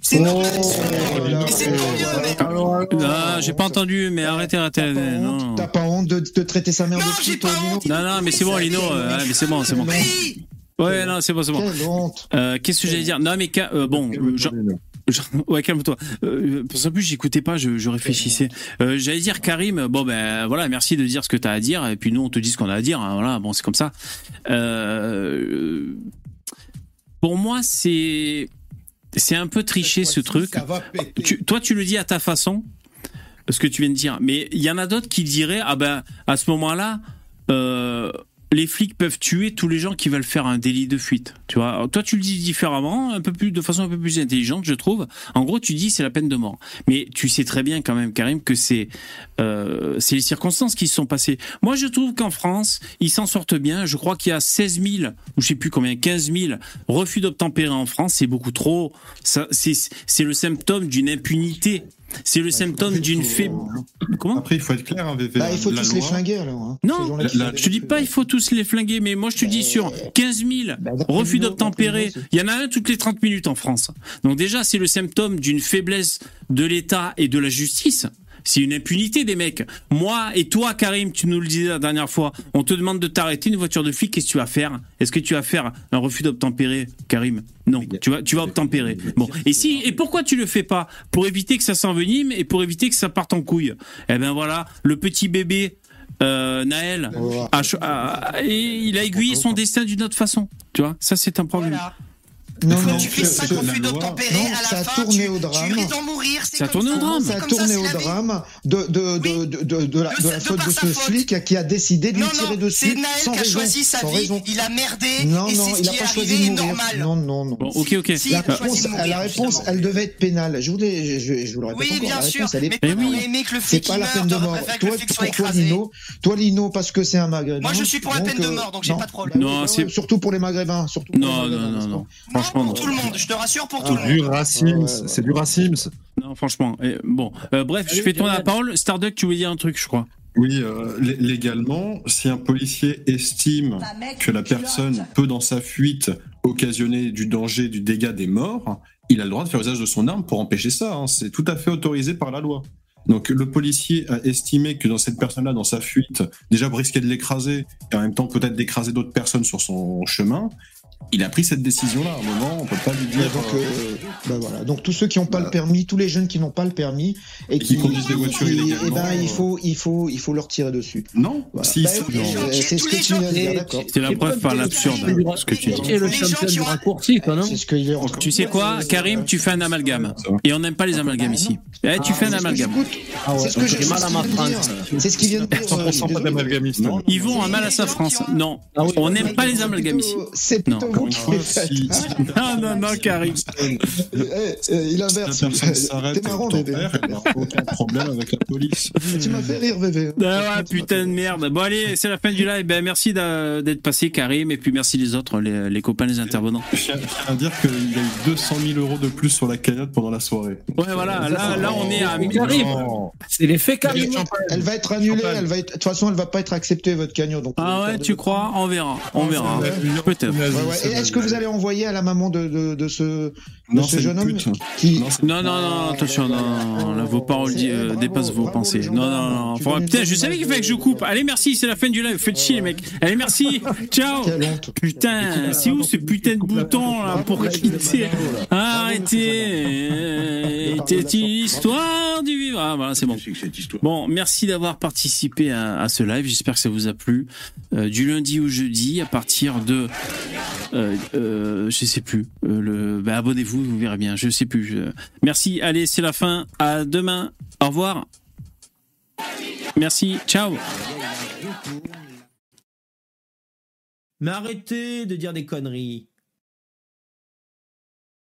C'est normal. C'est ton Dieu, mec. ah j'ai pas entendu mais arrêtez arrêtez T'as pas non honte- T'as pas honte de, de traiter sa mère Non, de j'ai pute, pas Lino honte. non non mais c'est bon Lino euh, mais c'est bon c'est bon Oui. ouais non c'est bon c'est bon. Euh, qu'est-ce que j'allais dire? Non mais euh, bon [laughs] ouais calme-toi. Euh, parce qu'en plus j'écoutais pas je, je réfléchissais. Euh, j'allais dire Karim bon ben voilà merci de dire ce que t'as à dire et puis nous on te dit ce qu'on a à dire hein, voilà bon c'est comme ça. Euh, pour moi c'est c'est un peu triché ce truc. tu- toi, tu le dis à ta façon, ce que tu viens de dire. Mais il y en a d'autres qui diraient, ah ben, à ce moment-là, euh, les flics peuvent tuer tous les gens qui veulent faire un délit de fuite. Tu vois? Toi, tu le dis différemment, un peu plus, de façon un peu plus intelligente, je trouve. En gros, tu dis c'est la peine de mort. Mais tu sais très bien quand même, Karim, que c'est euh, c'est les circonstances qui se sont passées. Moi, je trouve qu'en France, ils s'en sortent bien. Je crois qu'il y a 16 000, ou je sais plus combien, 15 000 refus d'obtempérer en France. C'est beaucoup trop. Ça, c'est c'est le symptôme d'une impunité. C'est le symptôme d'une faible. Comment Après, il faut être clair, hein, VV. Bah, il faut la tous les flinguer alors. hein. Non, la- font je te dis pas il faut tous les flinguer, mais moi je te dis sur 15 000 refus d'obtempérer, il y en a un toutes les 30 minutes en France. Donc déjà, c'est le symptôme d'une faiblesse de l'État et de la justice. C'est une impunité des mecs. Moi et toi, Karim, tu nous le disais la dernière fois, on te demande de t'arrêter une voiture de flic, qu'est-ce que tu vas faire? Est-ce que tu vas faire un refus d'obtempérer, Karim? Non, tu vas, tu vas obtempérer. Bon, et si, et pourquoi tu le fais pas? Pour éviter que ça s'envenime et pour éviter que ça parte en couille. Eh ben voilà, le petit bébé euh, Naël, a a- il a aiguillé son destin d'une autre façon. Tu vois, ça c'est un problème. Non, Quand non, tu fais ce- 5 ce- refus d'obtempérer, Non, à ça la a fin, tourné tu, au tu drame. risques d'en mourir. c'est Ça a tourné au drame. C'est Ça a tourné c'est au drame de, de, de, de, de, de la, De- faute de ce faute. flic qui a décidé de lui tirer non, dessus c'est Naël sans qui a choisi sa vie. raison. Il a merdé Non, et non, c'est ce il qui a est pas choisi arrivé de mourir. normal. Non, non, non. Bon, ok, ok. Si, La réponse, de mourir, la réponse, justement. elle devait être pénale. Je vous, le répète Oui, bien sûr. Mais Mais toi, oui. aimé que le C'est flic pas il la peine de mort. que Toi. Lino, toi, Lino, parce que c'est un maghrébin. Moi, je suis pour la peine de euh, mort, donc j'ai pas de problème. Non, c'est- Surtout pour les maghrébins. Surtout Non, non, non, non. Non. Pour tout le monde, je te rassure pour tout le Du monde. ouais, ouais. c'est du racisme. Non, franchement. Et bon, Euh, bref, je fais tourner la parole. Starduck, tu voulais dire un truc, je crois. Oui, euh, lé- légalement, si un policier estime que la personne peut, dans sa fuite, occasionner du danger, du dégât, des morts, il a le droit de faire usage de son arme pour empêcher ça. hein. C'est tout à fait autorisé par la loi. Donc le policier a estimé que dans cette personne-là, dans sa fuite, déjà vous risquez de l'écraser et en même temps peut-être d'écraser d'autres personnes sur son chemin. Il a pris cette décision-là. À un moment, on peut pas lui dire. Donc, euh, euh, bah voilà. Donc tous ceux qui n'ont pas le permis, tous les jeunes qui n'ont pas le permis et qui qui, conduisent des voitures qui- illégalement, eh ben, il euh, faut, il faut, il faut leur tirer dessus. Non, Voilà. si, Bah c'est ce que tu viens de dire, d'accord. C'est la preuve par l'absurde, ce que tu dis. Et le champion du raccourci, quoi, non C'est ce qu'il est en train Tu sais quoi, Karim, tu fais un amalgame. Et on n'aime pas les amalgames ici. Eh, tu fais un amalgame. Ah C'est ce que j'ai je- mal c'est à ma France. C'est ce qu'il vient de dire. euh, 100% pas. Ils vont à mal à sa France. Non, Ah on n'aime pas les amalgames ici. C'est Non. plutôt vous qui les faites. Si- [laughs] Non, non, non, Karim. Eh, eh, Il inverse. Si la personne s'arrête T'es et marrant, bébé. il n'y a aucun problème avec la police. [laughs] Tu m'as fait rire, bébé. Ah ouais, putain de merde. Bon allez, c'est la fin du live. Ben, merci d'être passé, Karim, et puis merci les autres, les, les copains, les intervenants. Je tiens à dire qu'il y a eu 200 000 euros de plus sur la cagnotte pendant la soirée. Ouais, voilà, là, là on est à. Karim, c'est l'effet Karim. Elle va être annulée. Elle va être... De toute façon, elle va pas être acceptée, votre cagnotte. Donc, Ah ouais, tu crois? On verra. On verra. Peut-être. Est-ce que vous allez envoyer à la maman de, de, de ce, de ce jeune une homme qui... Non, Non, non, attention, non, non, là, vos paroles euh, bravo, dépassent vos bravo, pensées. Non, non, non. Putain, je savais qu'il fallait que je coupe. Allez, merci, c'est la fin du live. Faites chier, les mecs. Allez, merci. Ciao. Putain, c'est où ce putain de bouton là pour quitter Arrêtez C'était l'histoire du vivre. Ah, voilà, c'est bon. Histoire. Bon, merci d'avoir participé à, à ce live. J'espère que ça vous a plu. Euh, du lundi au jeudi, à partir de, euh, euh, je sais plus. Euh, le, bah, abonnez-vous, vous verrez bien. Je sais plus. Merci. Allez, c'est la fin. À demain. Au revoir. Merci. Ciao. Mais arrêtez de dire des conneries.